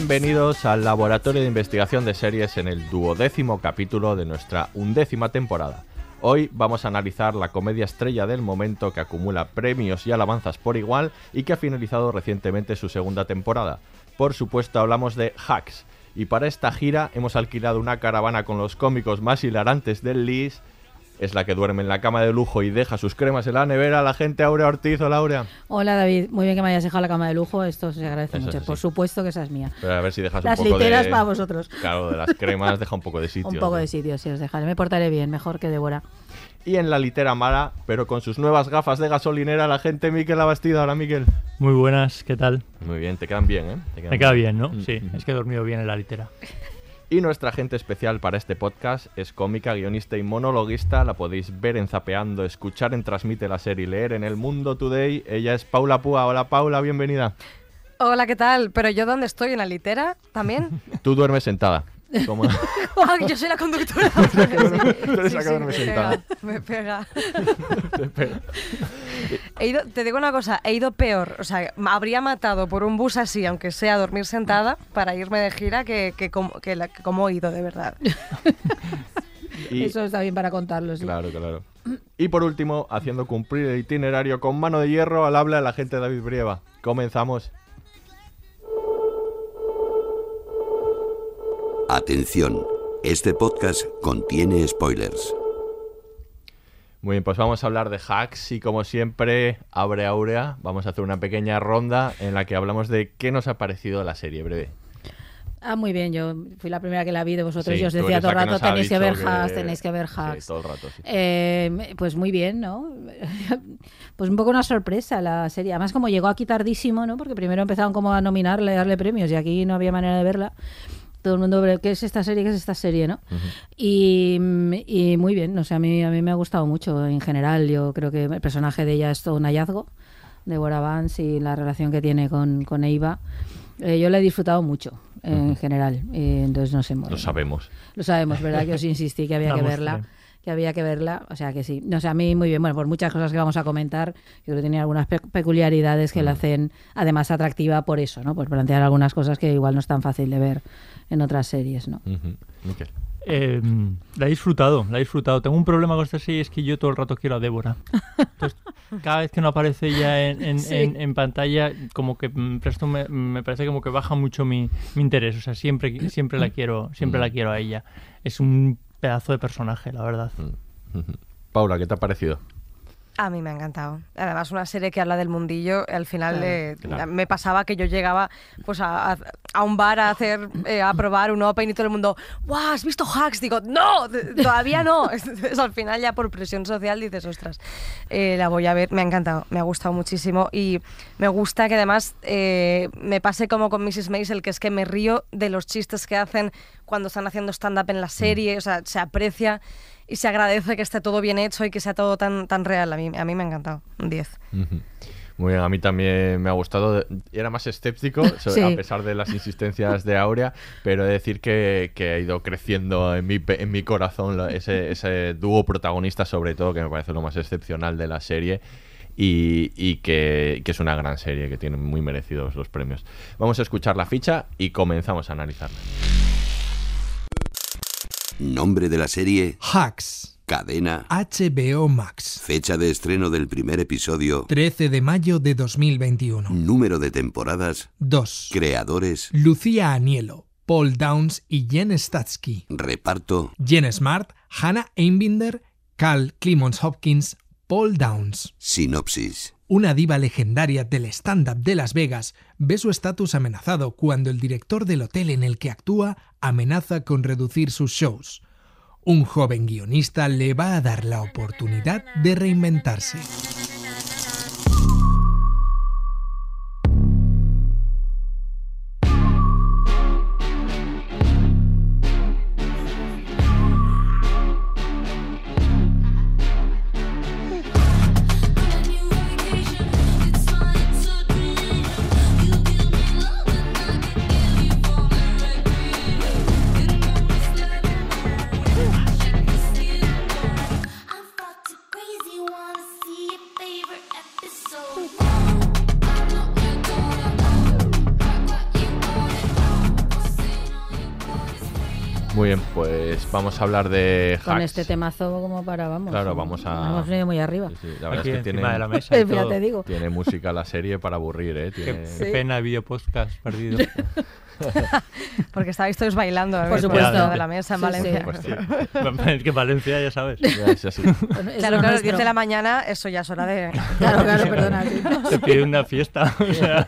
Bienvenidos al Laboratorio de Investigación de Series en el duodécimo capítulo de nuestra undécima temporada. Hoy vamos a analizar la comedia estrella del momento que acumula premios y alabanzas por igual y que ha finalizado recientemente su segunda temporada. Por supuesto hablamos de Hacks. Y para esta gira hemos alquilado una caravana con los cómicos más hilarantes del LIS. Es la que duerme en la cama de lujo y deja sus cremas en la nevera, la gente Aurea Ortiz. Hola Aurea. Hola David, muy bien que me hayas dejado la cama de lujo, esto se agradece Eso mucho. es Por supuesto que esa es mía. Pero a ver si dejas Las un poco literas de... para vosotros. Claro, de las cremas deja un poco de sitio. Un poco ¿no? de sitio, si os dejaré. Me portaré bien, mejor que Débora. Y en la litera mala, pero con sus nuevas gafas de gasolinera, la gente Miquel Abastida. Hola, Miquel. Muy buenas, ¿qué tal? Muy bien, te quedan bien, ¿eh? Te quedan Me queda bien, ¿no? Mm, Sí, es que he dormido bien en la litera. Y nuestra gente especial para este podcast es cómica, guionista y monologuista. La podéis ver en Zapeando, escuchar en Transmite la serie y leer en El Mundo Today. Ella es Paula Púa. Hola, Paula, bienvenida. Hola, ¿qué tal? ¿Pero yo dónde estoy? ¿En la litera también? Tú duermes sentada. Como... Ah, yo soy la conductora. me pega. Espera. He ido, te digo una cosa, he ido peor. O sea, me habría matado por un bus así, aunque sea dormir sentada, para irme de gira, que, que, como, que, la- que como he ido, de verdad. Y- Eso está bien para contarlo. sí. Claro, claro. Y por último, haciendo cumplir el itinerario con mano de hierro, al habla la gente David Brieva. Comenzamos. Atención, este podcast contiene spoilers. Muy bien, pues vamos a hablar de hacks y como siempre, abre Aurea. Vamos a hacer una pequeña ronda en la que hablamos de qué nos ha parecido la serie breve. Ah, muy bien, yo fui la primera que la vi de vosotros Sí, y os decía todo el rato, tenéis que ver que- hacks, tenéis que ver Sí, hacks. todo el rato, sí. Eh, pues muy bien, ¿no? pues un poco una sorpresa la serie. Además, como llegó aquí tardísimo, ¿no? Porque primero empezaron como a nominarle, a darle premios y aquí no había manera de verla. Todo el mundo, ¿qué es esta serie? ¿Qué es esta serie? ¿no? y, y muy bien, no sé, a mí, a mí me ha gustado mucho en general. Yo creo que el personaje de ella es todo un hallazgo, Deborah Vance y la relación que tiene con, con Eva. Eh, yo la he disfrutado mucho en general. Eh, entonces, no sé. Lo sabemos. Lo sabemos, ¿verdad? Que os insistí que había que verla. Que había que verla, o sea que sí. No sé, a mí muy bien. Bueno, por muchas cosas que vamos a comentar, yo creo que tiene algunas pe- peculiaridades que la hacen además atractiva por eso, ¿no? Por plantear algunas cosas que igual no es tan fácil de ver en otras series, ¿no? Eh, la he disfrutado, la he disfrutado. Tengo un problema con esta serie, es que yo todo el rato quiero a Débora. Entonces, cada vez que no aparece ella en, en- Sí. en- en pantalla, como que mm, presto me, me parece como que baja mucho mi, mi interés. O sea, siempre, siempre la quiero, siempre la quiero a ella. Es un pedazo de personaje, la verdad. Ujú. Paula, ¿qué te ha parecido? A mí me ha encantado. Además, una serie que habla del mundillo, al final Claro. eh, Claro. me pasaba que yo llegaba pues a, a- a un bar a hacer eh, a probar un open y todo el mundo, ¡guau! ¿Has visto hacks? Digo, ¡no! Todavía no. Entonces, al final, ya por presión social, dices, ostras, eh, la voy a ver. Me ha encantado, me ha gustado muchísimo y me gusta que además eh, me pase como con Mrs. Maisel, que es que me río de los chistes que hacen cuando están haciendo stand-up en la serie, o sea, se aprecia y se agradece que esté todo bien hecho y que sea todo tan, tan real. A mí, a mí me ha encantado. Un 10. Ujú. Muy bien, a mí también me ha gustado. Era más escéptico, Sí. a pesar de las insistencias de Aurea, pero he de decir que, que ha ido creciendo en mi, en mi corazón ese, ese dúo protagonista, sobre todo, que me parece lo más excepcional de la serie. y, y que, que es una gran serie, que tiene muy merecidos los premios. Vamos a escuchar la ficha y comenzamos a analizarla. Nombre de la serie, Hacks. cadena, HBO Max. fecha de estreno del primer episodio, 13 de mayo de 2021. número de temporadas, 2. creadores, Lucía Anielo, Paul Downs y Jen Statsky. reparto, Jen Smart, Hannah Einbinder, Cal Clemons Hopkins, Paul Downs. sinopsis. Una diva legendaria del stand-up de Las Vegas ve su estatus amenazado cuando el director del hotel en el que actúa amenaza con reducir sus shows. Un joven guionista le va a dar la oportunidad de reinventarse. Pues vamos a hablar de Con Hacks. este temazo como para, vamos. Claro, vamos a... Hemos venido muy arriba. Sí, sí, la verdad Aquí es que tiene, de la mesa y Ya todo. te digo. tiene música la serie para aburrir, ¿eh? Qué, Tiene- qué pena el video podcast perdido. Porque estabais todos bailando Por supuesto. de la mesa en Sí, Valencia. sí. Es que Valencia, ya sabes. ya es así. Bueno, es Claro, claro, nuestro. 10 de la mañana, eso ya es hora de... Claro, claro, perdona. sí. Te pide una fiesta. o sea,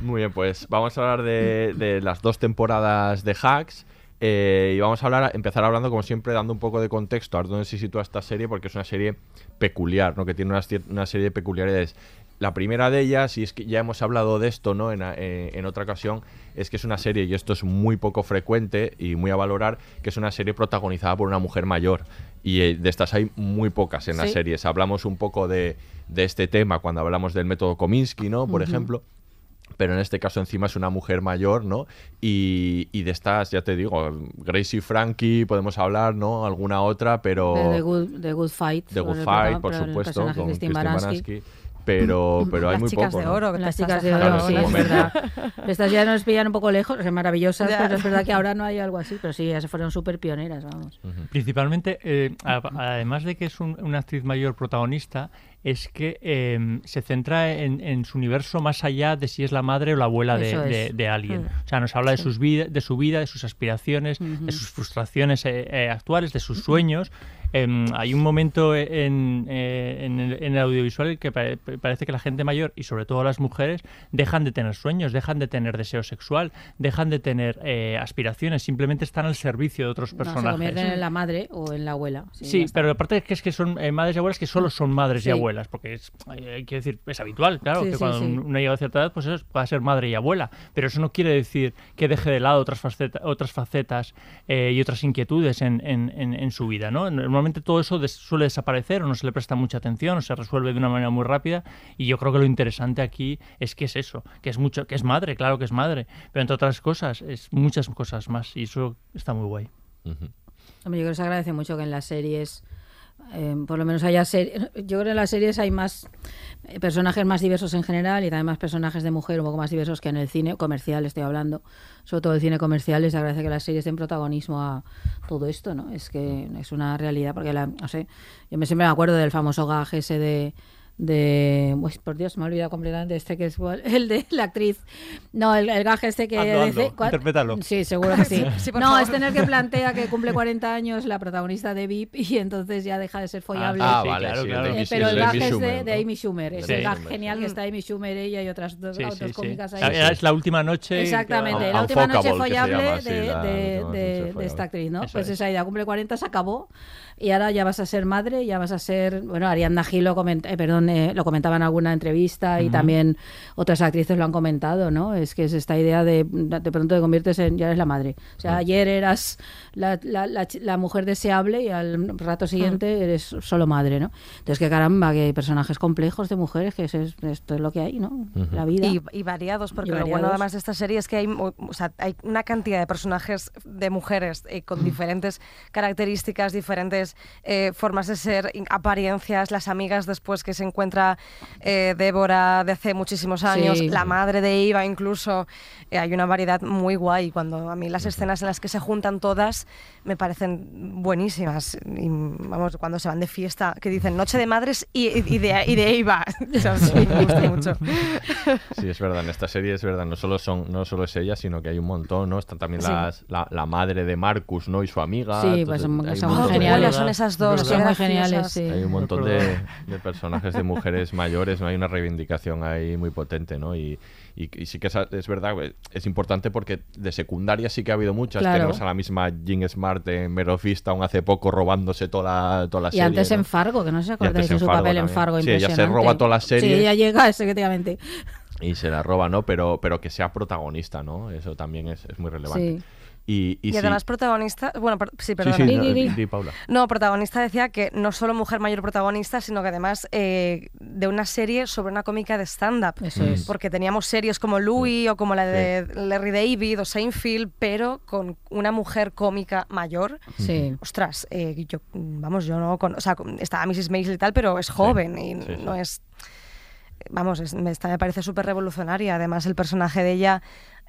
Muy bien, pues vamos a hablar de, de las dos temporadas de Hacks. Eh, y vamos a hablar, empezar hablando, como siempre, dando un poco de contexto a dónde se sitúa esta serie, porque es una serie peculiar, ¿no? Que tiene una, serie de peculiaridades. La primera de ellas, y es que ya hemos hablado de esto, ¿no? En, eh, en otra ocasión, es que es una serie, y esto es muy poco frecuente y muy a valorar, que es una serie protagonizada por una mujer mayor. Y eh, de estas hay muy pocas en las series. Hablamos un poco de, de este tema cuando hablamos del método Kominsky, ¿no? Por ejemplo pero en este caso encima es una mujer mayor, ¿no? Y, y de estas, ya te digo, Gracie Frankie, podemos hablar, ¿no? Alguna otra, pero... De The Good, The Good Fight. The Good Fight, por el supuesto, con Christine Baranski. Baranski. Pero, pero hay Las muy chicas poco, de ¿no? oro. te Las chicas de oro, sí, es verdad. Estas ya nos pillan un poco lejos, son maravillosas, Ya. pero es verdad que ahora no hay algo así. Pero sí, ya se fueron súper pioneras, vamos. Principalmente, eh, a- además de que es un- una actriz mayor protagonista, es que eh, se centra en, en su universo más allá de si es la madre o la abuela de alguien. Mm. O sea, nos habla de, sus vida, de su vida, de sus aspiraciones, de sus frustraciones eh, eh, actuales, de sus sueños. Em, hay un momento en, eh, en el, en el audiovisual que pare- parece que la gente mayor y sobre todo las mujeres dejan de tener sueños, dejan de tener deseo sexual, dejan de tener eh, aspiraciones, simplemente están al servicio de otros No, se personajes. convierten en la madre o en la abuela. Sí, pero aparte es que es que son eh, madres y abuelas que solo son madres Sí. y abuelas, porque es, eh, quiero decir, es habitual, claro, Sí, que cuando uno llega a cierta edad, pues eso pueda ser madre y abuela, pero eso no quiere decir que deje de lado otras facetas, otras facetas y otras inquietudes en- en- en su vida, ¿no? Normalmente todo eso des- suele desaparecer o no se le presta mucha atención o se resuelve de una manera muy rápida y yo creo que lo interesante aquí es que es eso, que es mucho, que es madre, claro que es madre, pero entre otras cosas es muchas cosas más y eso está muy guay. Ujú. Hombre, yo creo que se agradece mucho que en las series, eh, por lo menos haya series. Yo creo que en las series hay más personajes más diversos en general y también más personajes de mujer un poco más diversos que en el cine comercial, estoy hablando. Sobre todo el cine comercial, les agradece que las series den protagonismo a todo esto, ¿no? Es que es una realidad, porque la, no sé, yo me siempre me acuerdo del famoso gaje ese de de uy, por Dios me he olvidado completamente este que es el de la actriz no el, el gaje este que dice- hazlo, ¿cuál? interprétalo. sí seguro que sí, no favor. es tener que plantea que cumple 40 años la protagonista de VIP y entonces ya deja de ser follable Ah, sí, vale, claro, sí, claro. Eh, pero el gaje es de. Amy Schumer es Sí. el gag genial que está Amy Schumer ella y otras dos, Sí, otras cómicas ahí Era- Es la última noche. Exactamente, la última noche follable llama, sí, de, la de- última de- noche de follable. esta actriz, ¿no? Eso pues es. esa idea cumple 40, se acabó y ahora ya vas a ser madre, ya vas a ser, bueno, Ariadna Gil lo, coment- eh, perdón, eh, lo comentaba en alguna entrevista y también otras actrices lo han comentado, ¿no? Es que es esta idea de de pronto te conviertes en, ya eres la madre. O sea, ayer eras la, la- la ch- la mujer deseable y al rato siguiente eres solo madre, ¿no? Entonces, que caramba, que hay personajes complejos de mujeres, que es- es- esto es lo que hay, ¿no? La vida. Y, y variados, porque Y lo bueno además de esta serie es que hay, o o sea, hay una cantidad de personajes de mujeres eh, con diferentes características, diferentes eh, formas de ser, apariencias, las amigas después que se encuentra eh, Débora de hace muchísimos años, Sí. la madre de Eva incluso, eh, hay una variedad muy guay. Cuando a mí las escenas en las que se juntan todas me parecen buenísimas. Y vamos, cuando se van de fiesta, que dicen Noche de Madres y, y de, y de Eva. O sea, sí, me gusta mucho. Sí, es verdad, en esta serie es verdad, no solo son, no solo es ella, sino que hay un montón, ¿no? Están también Sí. las, la, la madre de Marcus, ¿no? Y su amiga. Sí, entonces pues son, hay son un muy montón- geniales. son esas dos, Son muy geniales, sí. Hay un montón de, de personajes de mujeres mayores, ¿no? Hay una reivindicación ahí muy potente, ¿no? Y, y, y sí que es, es verdad, es importante porque de secundaria sí que ha habido muchas. Claro. Tenemos a la misma Jean Smart en Merofista aún hace poco robándose toda la, toda la Y serie. antes ¿no? en Fargo, que no se Y acordáis antes de su Fargo papel en. Fargo Sí, ella se roba toda la serie. Sí, ella llega, efectivamente. y se la roba, ¿no? Pero, pero que sea protagonista, ¿no? Eso también es, es muy relevante. Sí. Y, y Y, sí- además protagonista, bueno, per- sí, sí, perdona. sí, Di, no, di, di. di, Paula. No, protagonista decía que no solo mujer mayor protagonista, sino que además eh, de una serie sobre una cómica de stand-up. Eso es. Porque teníamos series como Louis o como la de Larry David o Seinfeld, pero con una mujer cómica mayor. Sí. Ostras, eh, yo, vamos, yo no. Con, o sea, estaba Mrs. Maisel y tal, pero es joven y sí, sí. no es. Vamos, es- me, esta me parece súper revolucionaria. Además, el personaje de ella,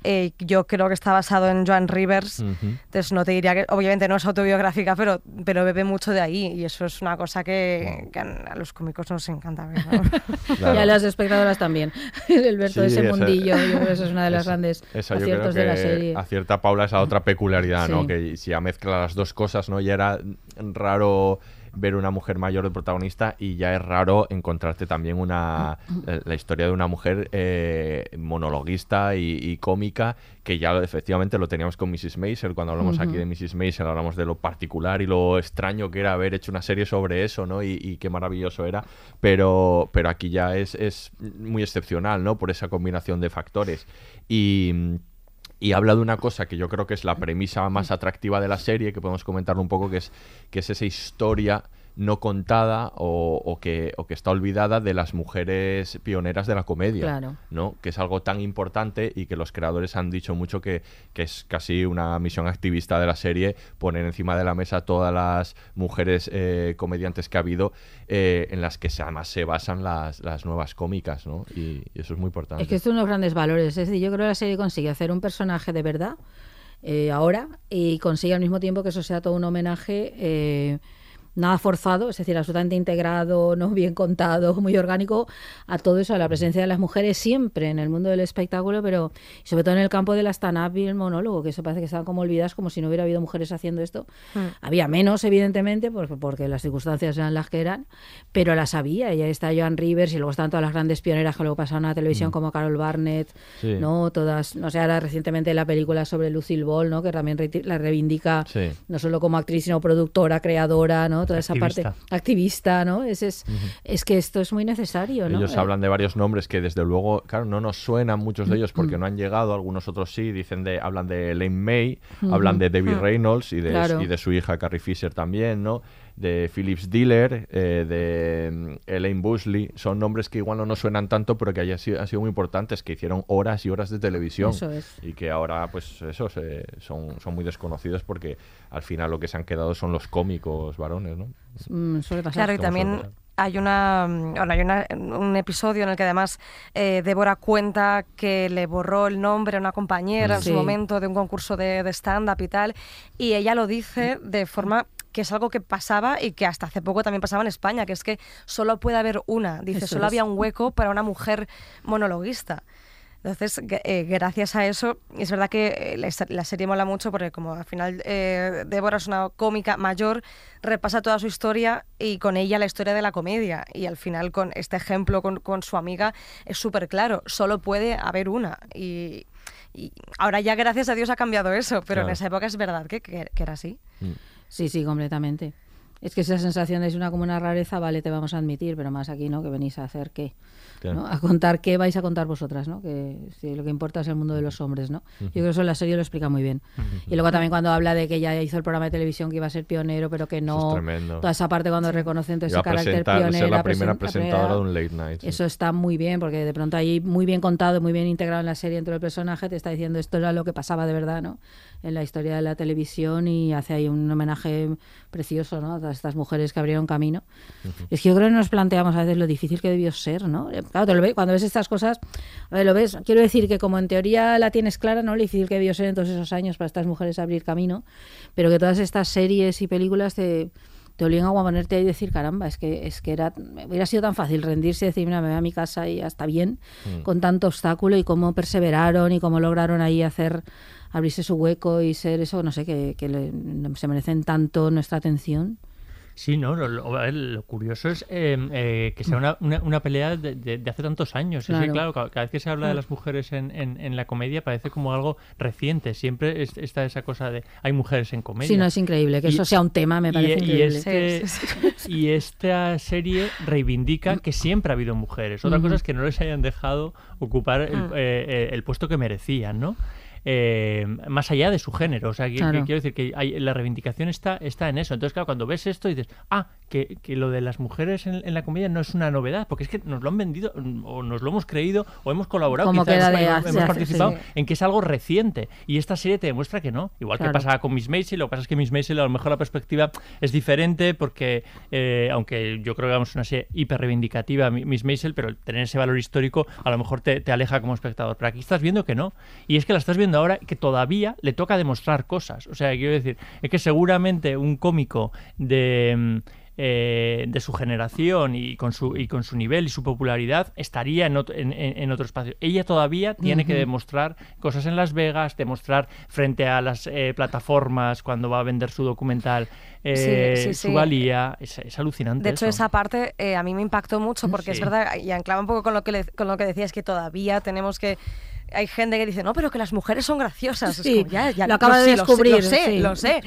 eh, yo creo que está basado en Joan Rivers. Entonces, no te diría que, obviamente, no es autobiográfica, pero, pero bebe mucho de ahí. Y eso es una cosa que, que a los cómicos nos encanta ver. ¿no? Claro. Y a las espectadoras también. El ver Sí, ese esa- mundillo, yo creo que eso es una de las esa- grandes esa aciertos de la serie. Acierta Paula esa otra peculiaridad, ¿no? Que si ya mezcla las dos cosas, ¿no? Ya era raro ver una mujer mayor de protagonista y ya es raro encontrarte también una la, historia de una mujer eh, monologuista y, y cómica que ya efectivamente lo teníamos con Mrs. Maisel cuando hablamos aquí de Mrs. Maisel hablamos de lo particular y lo extraño que era haber hecho una serie sobre eso no y, y qué maravilloso era pero pero aquí ya es, es muy excepcional no por esa combinación de factores y y habla de una cosa que yo creo que es la premisa más atractiva de la serie, que podemos comentarlo un poco, que es, que es esa historia no contada o, o que, o que está olvidada de las mujeres pioneras de la comedia, Claro. ¿no? Que es algo tan importante y que los creadores han dicho mucho que, que es casi una misión activista de la serie poner encima de la mesa todas las mujeres eh, comediantes que ha habido eh, en las que se, además se basan las, las nuevas cómicas, ¿no? Y, y eso es muy importante. Es que es uno de los grandes valores. Es decir, yo creo que la serie consigue hacer un personaje de verdad eh, ahora y consigue al mismo tiempo que eso sea todo un homenaje. Nada forzado, es decir, absolutamente integrado, no bien contado, muy orgánico a todo eso, a la presencia de las mujeres siempre en el mundo del espectáculo, pero sobre todo en el campo de la stand-up y el monólogo, que eso parece que estaban como olvidadas, como si no hubiera habido mujeres haciendo esto. Había menos, evidentemente, porque, porque las circunstancias eran las que eran, pero las había. Y ahí está Joan Rivers y luego están todas las grandes pioneras que luego pasaron a la televisión, como Carol Barnett, Sí. ¿no? Todas, no sé, ahora recientemente la película sobre Lucille Ball, ¿no? Que también re- la reivindica Sí. no solo como actriz, sino productora, creadora, ¿no? Toda esa Activista. parte activista, ¿no? Es, es, es que esto es muy necesario, ¿no? Ellos Eh, hablan de varios nombres que desde luego, claro, no nos suenan muchos de ellos Mm. porque no han llegado, algunos otros sí, dicen de, hablan de Elaine May, hablan de Debbie Reynolds y de, Claro. y de su hija Carrie Fisher también, ¿no? De Phyllis Diller, eh, de mm, Elaine Busley, son nombres que igual no nos suenan tanto, pero que sido, han sido muy importantes, que hicieron horas y horas de televisión Eso es. y que ahora, pues eso, se- son, son muy desconocidos porque al final lo que se han quedado son los cómicos varones, ¿no? mm, suele pasar. Claro, y también hay una mm, bueno, hay una- un episodio en el que además eh, Débora cuenta que le borró el nombre a una compañera en su momento de un concurso de, de stand-up y tal, y ella lo dice de forma que es algo que pasaba y que hasta hace poco también pasaba en España, que es que solo puede haber una. Dice, Eso solo es. había un hueco para una mujer monologuista. Entonces, eh, gracias a eso, es verdad que eh, la, la serie mola mucho porque como al final eh, Débora es una cómica mayor, repasa toda su historia y con ella la historia de la comedia. Y al final con este ejemplo con, con su amiga es súper claro, solo puede haber una. Y, y ahora ya gracias a Dios ha cambiado eso, pero en esa época es verdad que, que- que era así. Sí, sí, completamente. Es que esa sensación es una como una rareza, vale, te vamos a admitir, pero más aquí, ¿no? Que venís a hacer qué. Claro. ¿no? A contar qué vais a contar vosotras, ¿no? Que sí, lo que importa es el mundo de los hombres, ¿no? Yo creo que eso en la serie lo explica muy bien. Y luego también cuando habla de que ella hizo el programa de televisión que iba a ser pionero, pero que Eso no. es tremendo. Toda esa parte cuando reconocen todo ese carácter pionero. ser la primera presen- presentadora de un late night. sí. Eso está muy bien, porque de pronto ahí muy bien contado, muy bien integrado en la serie dentro del personaje, te está diciendo esto era lo que pasaba de verdad, ¿no? En la historia de la televisión y hace ahí un homenaje precioso, ¿no? todas estas mujeres que abrieron camino. Es que yo creo que nos planteamos a veces lo difícil que debió ser, ¿no? Eh, Claro, te lo ve- cuando ves estas cosas, a ver, lo ves, quiero decir que como en teoría la tienes clara, ¿no? Lo difícil que debió ser en todos esos años para estas mujeres abrir camino, pero que todas estas series y películas te, te obligan a ponerte ahí y decir, caramba, es que, es que era, hubiera sido tan fácil rendirse y decir, mira, me voy a mi casa y ya está bien, Mm. con tanto obstáculo y cómo perseveraron y cómo lograron ahí hacer abrirse su hueco y ser eso, no sé, que, que le- se merecen tanto nuestra atención. Sí, no, lo, curioso es eh, eh, que sea una, una, una pelea de, de- de hace tantos años. Es que, Claro. claro, ca- cada, vez que se habla de las mujeres en, en- en la comedia parece como algo reciente. Siempre es- está esa cosa de hay mujeres en comedia. Sí, no es increíble, que Y- eso sea un tema, me parece y, increíble. este- y esta serie reivindica que siempre ha habido mujeres. Otra cosa es que no les hayan dejado ocupar el, Mm. eh, eh, el puesto que merecían, ¿no? Eh, más allá de su género. O sea, que, quiero decir que hay- la reivindicación está, está en eso. Entonces, claro, cuando ves esto dices, ah, que, que lo de las mujeres en, en la comedia no es una novedad, porque es que nos lo han vendido, o nos lo hemos creído, o hemos colaborado, quizás de hemos, hemos participado sí. en que es algo reciente. Y esta serie te demuestra que no. Igual Claro. que pasa con Miss Maisel, lo que pasa es que Miss Maisel a lo mejor la perspectiva es diferente porque, eh, aunque yo creo que vamos una serie hiper reivindicativa, Mi- Miss Maisel, pero tener ese valor histórico a lo mejor te, te aleja como espectador. Pero aquí estás viendo que no. Y es que la estás viendo ahora que todavía le toca demostrar cosas. O sea, quiero decir, es que seguramente un cómico de... mm, eh, de su generación y con su, y con su nivel y su popularidad estaría en otro, en, en- otro espacio. Ella todavía tiene que demostrar cosas en Las Vegas, demostrar frente a las eh, plataformas cuando va a vender su documental eh, Sí, sí, su sí. valía. Es, es alucinante. De hecho, eso. esa parte eh, a mí me impactó mucho porque es verdad, y anclaba un poco con lo que le- con lo que decías, que todavía tenemos que hay gente que dice, no, pero que las mujeres son graciosas. Sí, como, ya, ya, lo acaba de sé, descubrir, Lo sé, sí. lo sé.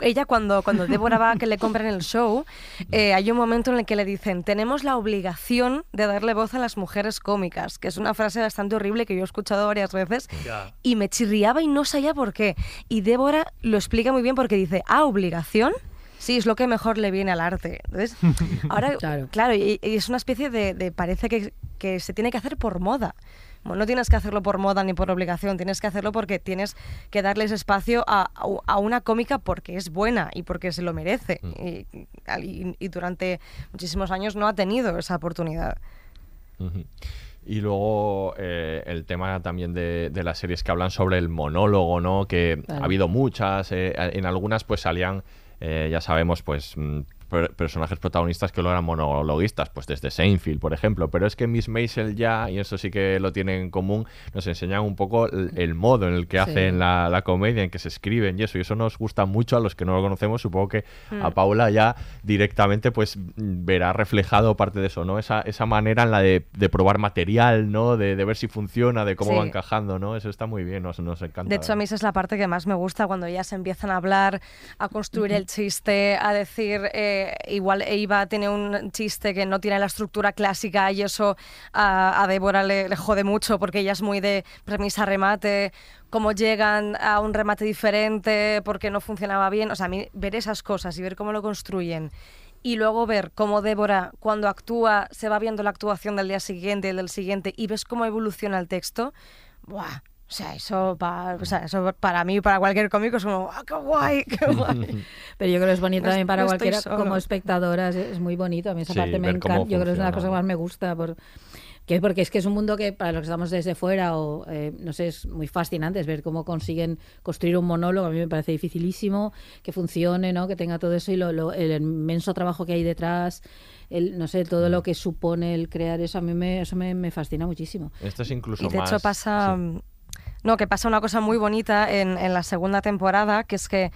Ella cuando, cuando Débora va a que le compren el show, eh, hay un momento en el que le dicen, tenemos la obligación de darle voz a las mujeres cómicas, que es una frase bastante horrible que yo he escuchado varias veces Ya. y me chirriaba y no sabía por qué. Y Débora lo explica muy bien porque dice, ah, obligación. Sí, es lo que mejor le viene al arte. Entonces, ahora, claro, y, y es una especie de, de- parece que, que se tiene que hacer por moda. No tienes que hacerlo por moda ni por obligación, tienes que hacerlo porque tienes que darles espacio a, a una cómica porque es buena y porque se lo merece. Y, y- y durante muchísimos años no ha tenido esa oportunidad. Y luego eh, el tema también de, de las series que hablan sobre el monólogo, ¿no? Que ha habido muchas, eh, en algunas pues salían, eh, ya sabemos, pues mm, per- personajes protagonistas que lo eran monologuistas, pues desde Seinfeld, por ejemplo. Pero es que Miss Maisel ya, y eso sí que lo tienen en común, nos enseñan un poco el, el modo en el que Sí. hacen la, la comedia, en que se escriben y eso. Y eso nos gusta mucho a los que no lo conocemos. Supongo que a Mm. Paula ya directamente pues verá reflejado parte de eso, ¿no? Esa, esa manera en la de, de probar material, ¿no? De, de ver si funciona, de cómo Sí. va encajando, ¿no? Eso está muy bien, nos, nos encanta. De hecho, a mí esa es la parte que más me gusta cuando ellas empiezan a hablar, a construir el chiste, a decir, eh, igual Eva tiene un chiste que no tiene la estructura clásica y eso a, a Débora le, le jode mucho porque ella es muy de premisa-remate, cómo llegan a un remate diferente porque no funcionaba bien. O sea, a mí ver esas cosas y ver cómo lo construyen y luego ver cómo Débora, cuando actúa, se va viendo la actuación del día siguiente y del siguiente y ves cómo evoluciona el texto, ¡buah! O sea, eso, pa- o sea, eso para mí, para cualquier cómico, es como, ¡ah, qué guay, qué guay! Pero yo creo que es bonito No también para no cualquiera, como espectadora, es, es muy bonito. A mí esa Sí, parte me encanta. Yo creo que es una cosa que más me gusta. Por, que porque es que es un mundo que para los que estamos desde fuera, o eh, no sé, es muy fascinante es ver cómo consiguen construir un monólogo. A mí me parece dificilísimo que funcione, ¿no? que tenga todo eso y lo, lo- el inmenso trabajo que hay detrás. El, no sé, todo Mm. lo que supone el crear eso, a mí me, eso me, me fascina muchísimo. Esto es incluso Y de más... hecho pasa... sí. No, que pasa una cosa muy bonita en, en la segunda temporada, que es que,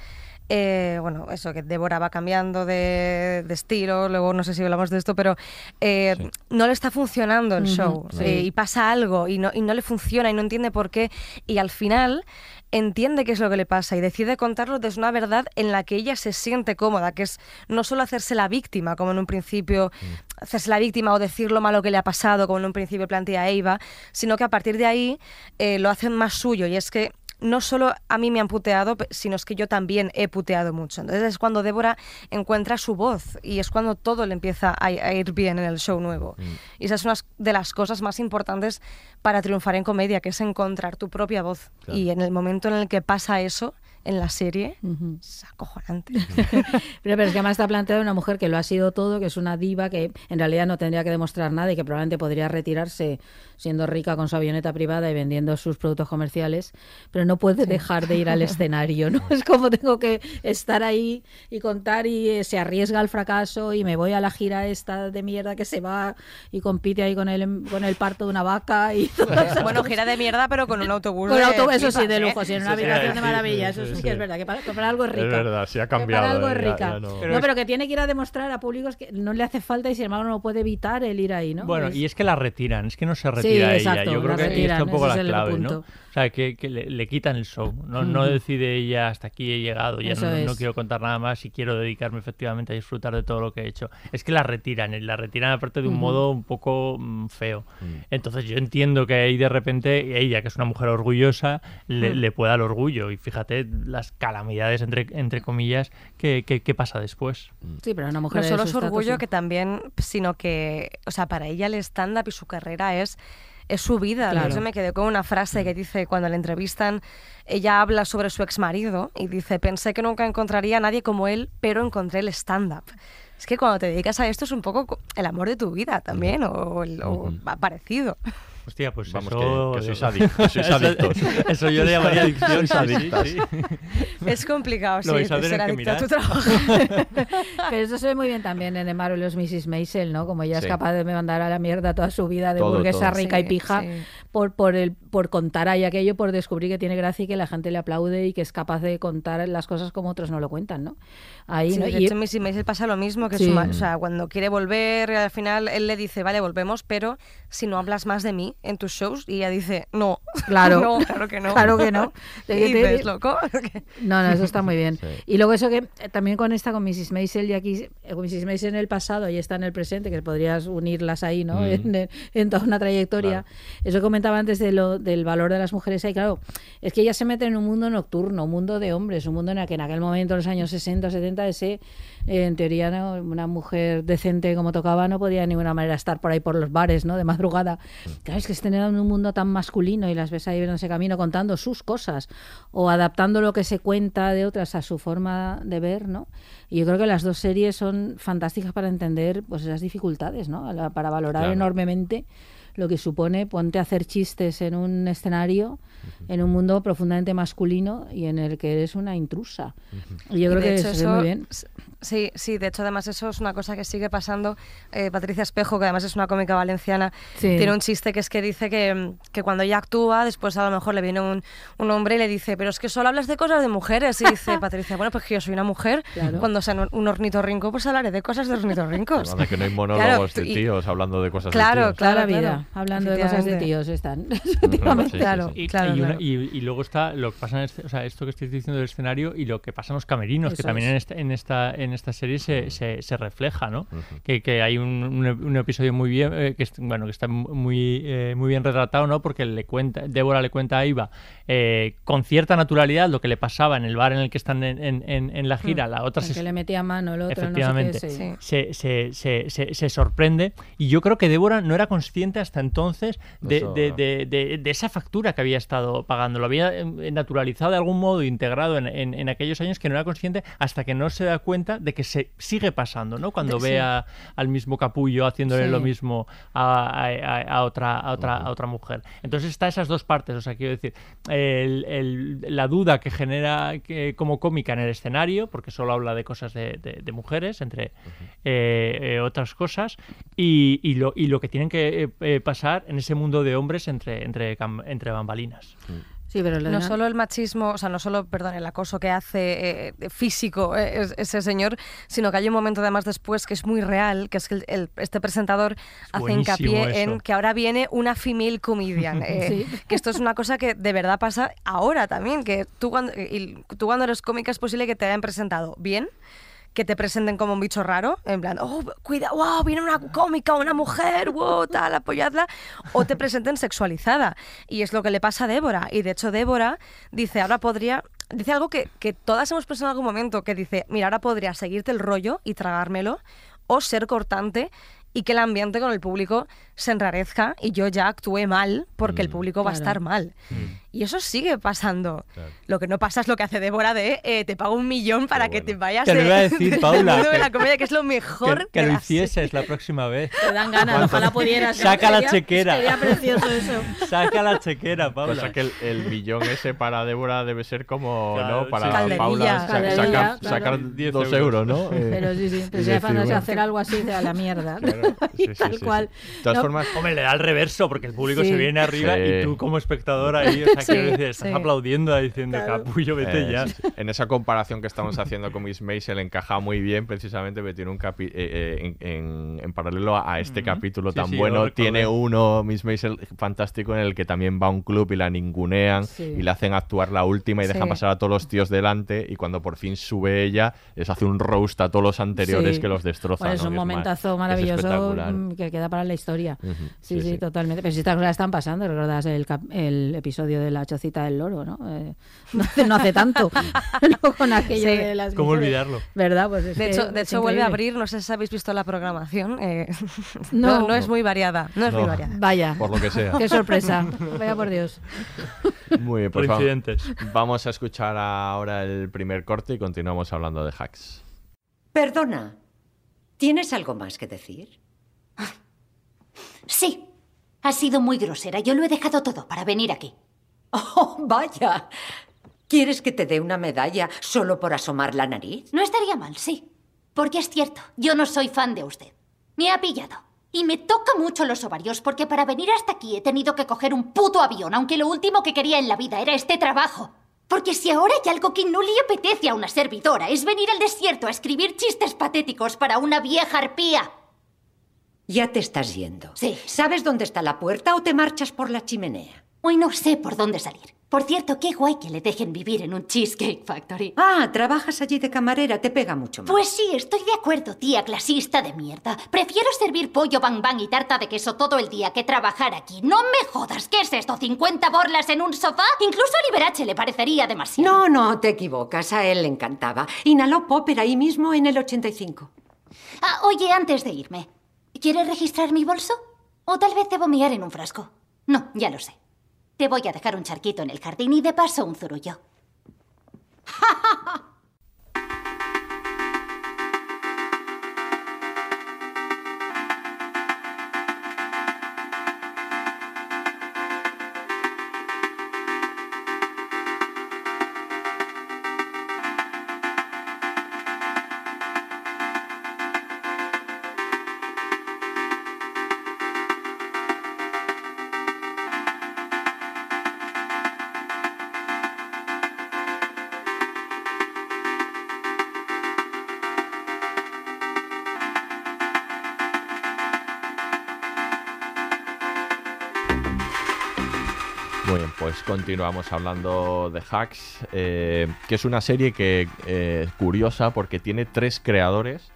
eh, bueno, eso, que Débora va cambiando de, de estilo, luego no sé si hablamos de esto, pero eh, Sí. no le está funcionando el show. sí. eh, y pasa algo y no, y no le funciona y no entiende por qué. Y al final entiende qué es lo que le pasa y decide contarlo desde una verdad en la que ella se siente cómoda, que es no solo hacerse la víctima, como en un principio, hacerse la víctima o decir lo malo que le ha pasado, como en un principio plantea Eva, sino que a partir de ahí eh, lo hacen más suyo. Y es que no solo a mí me han puteado, sino es que yo también he puteado mucho. Entonces es cuando Débora encuentra su voz y es cuando todo le empieza a, ir bien en el show nuevo. Y esa es una de las cosas más importantes para triunfar en comedia, que es encontrar tu propia voz. Claro. Y en el momento en el que pasa eso, en la serie es acojonante. Pero, pero es que además está planteada una mujer que lo ha sido todo, que es una diva que en realidad no tendría que demostrar nada y que probablemente podría retirarse siendo rica con su avioneta privada y vendiendo sus productos comerciales, pero no puede dejar de ir al escenario, ¿no? Es como tengo que estar ahí y contar y eh, se arriesga al fracaso y me voy a la gira esta de mierda que se va y compite ahí con el, con el parto de una vaca y esas bueno, gira de mierda, pero con un autobús. Con de auto- eso sí, de ¿eh? lujo, sí, en una Sí, sí, habitación sí, de maravilla, eso sí, sí, sí. que es verdad, que para, para algo es Es rica. verdad, sí ha Que para cambiado. algo es ya- rica. ya no- Pero no, es- pero que tiene que ir a demostrar a públicos que no le hace falta y sin embargo no puede evitar el ir ahí, ¿no? Bueno, Es- y es que la retiran, es que no se retira exacto, ella. Yo creo la que ahí está retiran, un poco la es clave, punto. ¿no? O sea, que, que le, le quitan el show. No, decide ella hasta aquí he llegado, ya no, quiero contar nada más y quiero dedicarme efectivamente a disfrutar de todo lo que he hecho. Es que la retiran, y la retiran aparte de un modo un poco mm, feo. Entonces yo entiendo que ahí de repente ella, que es una mujer orgullosa, le, Mm. le pueda el orgullo. Y fíjate las calamidades, entre, entre comillas, que, que- que pasa después. Sí, pero una mujer No solo su es orgullo, sí. que también, sino que, o sea, para ella el stand-up y su carrera es, es su vida. Claro. hecho, me quedé con una frase que dice, cuando la entrevistan, ella habla sobre su exmarido y dice, pensé que nunca encontraría a nadie como él, pero encontré el stand-up. Es que cuando te dedicas a esto es un poco co- el amor de tu vida también, o, el- o parecido. Hostia, pues Vamos, eso... que- que sois adic- que sois Eso- adictos. Eso yo le llamaría adicción. Sí, sí. Es complicado, Lo sí, vais a ser adicto a tu mirar. trabajo. Pero eso se ve muy bien también en The Marvelous Mrs. Maisel, ¿no? Como ella Sí. es capaz de mandar a la mierda toda su vida de Todo, burguesa todo. rica y pija sí. por por el por contar ahí aquello, por descubrir que tiene gracia y que la gente le aplaude y que es capaz de contar las cosas como otros no lo cuentan, ¿no? Ahí, Sí, ¿no? de Y- hecho, Missy Maisel pasa lo mismo, que Sí. su o sea, cuando quiere volver, al final él le dice, vale, volvemos, pero si no hablas más de mí en tus shows, y ella dice, no, Claro. no, claro que no. Claro que no. ¿Qué Te- te- dices, loco? No, no, eso está muy bien. Sí. Y luego eso que eh, también con esta, con Mrs. Maisel, y aquí, eh, con Mrs. Maisel en el pasado y está en el presente, que podrías unirlas ahí, ¿no? Mm. En, en toda una trayectoria. Eso que comentaba antes de lo, del valor de las mujeres ahí, claro, es que ellas se meten en un mundo nocturno, un mundo de hombres, un mundo en el que en aquel momento, en los años 60, 70, ese, en teoría, ¿no? una mujer decente como tocaba no podía de ninguna manera estar por ahí por los bares, ¿no? De madrugada. Claro, es que estén en un mundo tan masculino y las ves ahí en ese camino contando sus cosas o adaptando lo que se cuenta de otras a su forma de ver, ¿no? Y yo creo que las dos series son fantásticas para entender pues esas dificultades, ¿no? Para valorar Claro. enormemente lo que supone ponte a hacer chistes en un escenario, en un mundo profundamente masculino y en el que eres una intrusa. Y yo Y creo que hecho se ve muy bien. Sí, sí, de hecho además eso es una cosa que sigue pasando. Eh, Patricia Espejo, que además es una cómica valenciana, Sí. tiene un chiste que es que dice que, que cuando ella actúa, después a lo mejor le viene un, un hombre y le dice, pero es que solo hablas de cosas de mujeres. Y dice Patricia, bueno, pues que yo soy una mujer. Claro. Cuando sea un- un ornitorrinco, pues hablaré de cosas de ornitorrincos. Anda, que no hay Claro, monólogos de y- tíos hablando de cosas Claro, de tíos. La claro, vida, claro. hablando de cosas de tíos están. Sí, Efectivamente. sí, Claro. Y, Claro, y una- claro. y- y luego está lo que pasa en este- o sea, esto que estoy diciendo del escenario y lo que pasa en los camerinos, que también es. en esta, en esta en esta serie se, se, se refleja, ¿no? que, que hay un, un- un episodio muy bien, eh, que, bueno, que está muy, eh, muy bien retratado, ¿no? Porque le cuenta, Débora le cuenta a Iva eh, con cierta naturalidad lo que le pasaba en el bar en el que están en, en- en- en la gira, la otra se, que le metía mano, el otro, no sé qué, Efectivamente. sí. Se, se- se- se- se sorprende y yo creo que Débora no era consciente hasta entonces de, Eso- de- de- de- de esa factura que había estado pagando. Lo había eh, naturalizado de algún modo, integrado en, en- en aquellos años que no era consciente hasta que no se da cuenta de que se sigue pasando, ¿no? Cuando Sí. ve a- al mismo capullo haciéndole Sí. lo mismo a, a- a- a otra, a, otra, a otra mujer. Entonces está esas dos partes, o sea, quiero decir, el- el- la duda que genera que, como cómica en el escenario, porque solo habla de cosas de, de- de mujeres, entre eh, eh, otras cosas, y, y lo, y lo que tienen que eh, pasar en ese mundo de hombres entre, entre, entre bambalinas. Sí, pero lo No de- solo el machismo, o sea, no solo, perdón, el acoso que hace eh, físico eh, es- ese señor, sino que hay un momento además después que es muy real, que es que el- el- este presentador hace hincapié en que ahora viene una female comedian. eh, Sí. Que esto es una cosa que de verdad pasa ahora también, que tú cuando, y tú cuando eres cómica es posible que te hayan presentado bien, que te presenten como un bicho raro, en plan, oh, cuida, wow, viene una cómica, una mujer, wow, tal, apoyadla, o te presenten sexualizada. Y es lo que le pasa a Débora. Y de hecho, Débora dice, ahora podría, dice algo que, que todas hemos pensado en algún momento, que dice, mira, ahora podría seguirte el rollo y tragármelo, o ser cortante y que el ambiente con el público se enrarezca y yo ya actúe mal porque el público va a claro. estar mal. Y eso sigue pasando. Lo que no pasa es lo que hace Débora de eh, te pago un millón para que te vayas Te lo de, iba a decir, del Paula, mundo de que- la comedia, que es lo mejor que, que de lo hicieses la próxima vez. Te dan ganas, ojalá pudieras. Saca la Sería- chequera. Sería precioso eso. Saca la chequera, Paula. Pasa que el, el millón ese para Débora debe ser como, Claro, ¿no? Para. Calderilla. Paula sa- Calderilla, sacar, claro. sacar 10 dos euros. ¿no? Eh, Pero sí, sí. Pero y si bueno, hacer algo así, de a la mierda. claro, sí, sí, Tal sí, sí. cual. De todas No, formas, Hombre, le da el reverso porque el público Sí. se viene arriba Sí. y tú como espectador ahí, o sea, Sí, quiero decir, estás sí. aplaudiendo diciendo, capullo, vete Eh, ya. En esa comparación que estamos haciendo con Miss Maisel encaja muy bien precisamente porque tiene un capi eh, eh, en, en- en paralelo a este capítulo Sí, tan bueno. Tiene uno, Miss Maisel, fantástico en el que también va a un club y la ningunean Sí. y le hacen actuar la última y dejan pasar a todos los tíos delante y cuando por fin sube ella les hace un roast a todos los anteriores Sí. que los destroza. Bueno, es ¿no? un momentazo es maravilloso mm, que queda para la historia. Sí, sí, sí, sí. totalmente. Pero si estas cosas están pasando, ¿recuerdas el, cap- el episodio de la chocita del loro, no? Eh, no, hace, no hace tanto, ¿no? Con aquello Sí. de las ¿Cómo mujeres. olvidarlo? ¿Verdad? Pues es De que hecho, de hecho vuelve a abrir, no sé si habéis visto la programación. eh, No. no, no es muy variada, no es muy variada. Vaya, Por lo que sea. qué sorpresa. Vaya por Dios. Muy bien, pues vamos, Reincidentes. vamos a escuchar ahora el primer corte y continuamos hablando de hacks. Perdona, ¿tienes algo más que decir? Sí, ha sido muy grosera. Yo lo he dejado todo para venir aquí. Oh, vaya. ¿Quieres que te dé una medalla solo por asomar la nariz? No estaría mal, sí. Porque es cierto, yo no soy fan de usted. Me ha pillado. Y me toca mucho los ovarios porque para venir hasta aquí he tenido que coger un puto avión, aunque lo último que quería en la vida era este trabajo. Porque si ahora hay algo que no le apetece a una servidora es venir al desierto a escribir chistes patéticos para una vieja arpía. Ya te estás yendo. Sí. ¿Sabes dónde está la puerta o te marchas por la chimenea? Hoy no sé por dónde salir. Por cierto, qué guay que le dejen vivir en un Cheesecake Factory. Ah, trabajas allí de camarera, te pega mucho más. Pues sí, estoy de acuerdo, tía clasista de mierda. Prefiero servir pollo bang bang y tarta de queso todo el día que trabajar aquí. No me jodas, ¿qué es esto? ¿50 borlas en un sofá? Incluso a Liberace le parecería demasiado. No, no, te equivocas, a él le encantaba. Inhaló Popper ahí mismo en el 85. Ah, oye, antes de irme, ¿quieres registrar mi bolso? O tal vez debo mirar en un frasco. No, ya lo sé. Te voy a dejar un charquito en el jardín y de paso un zurullo. continuamos hablando de Hacks, eh, que es una serie que eh, curiosa porque tiene tres creadores,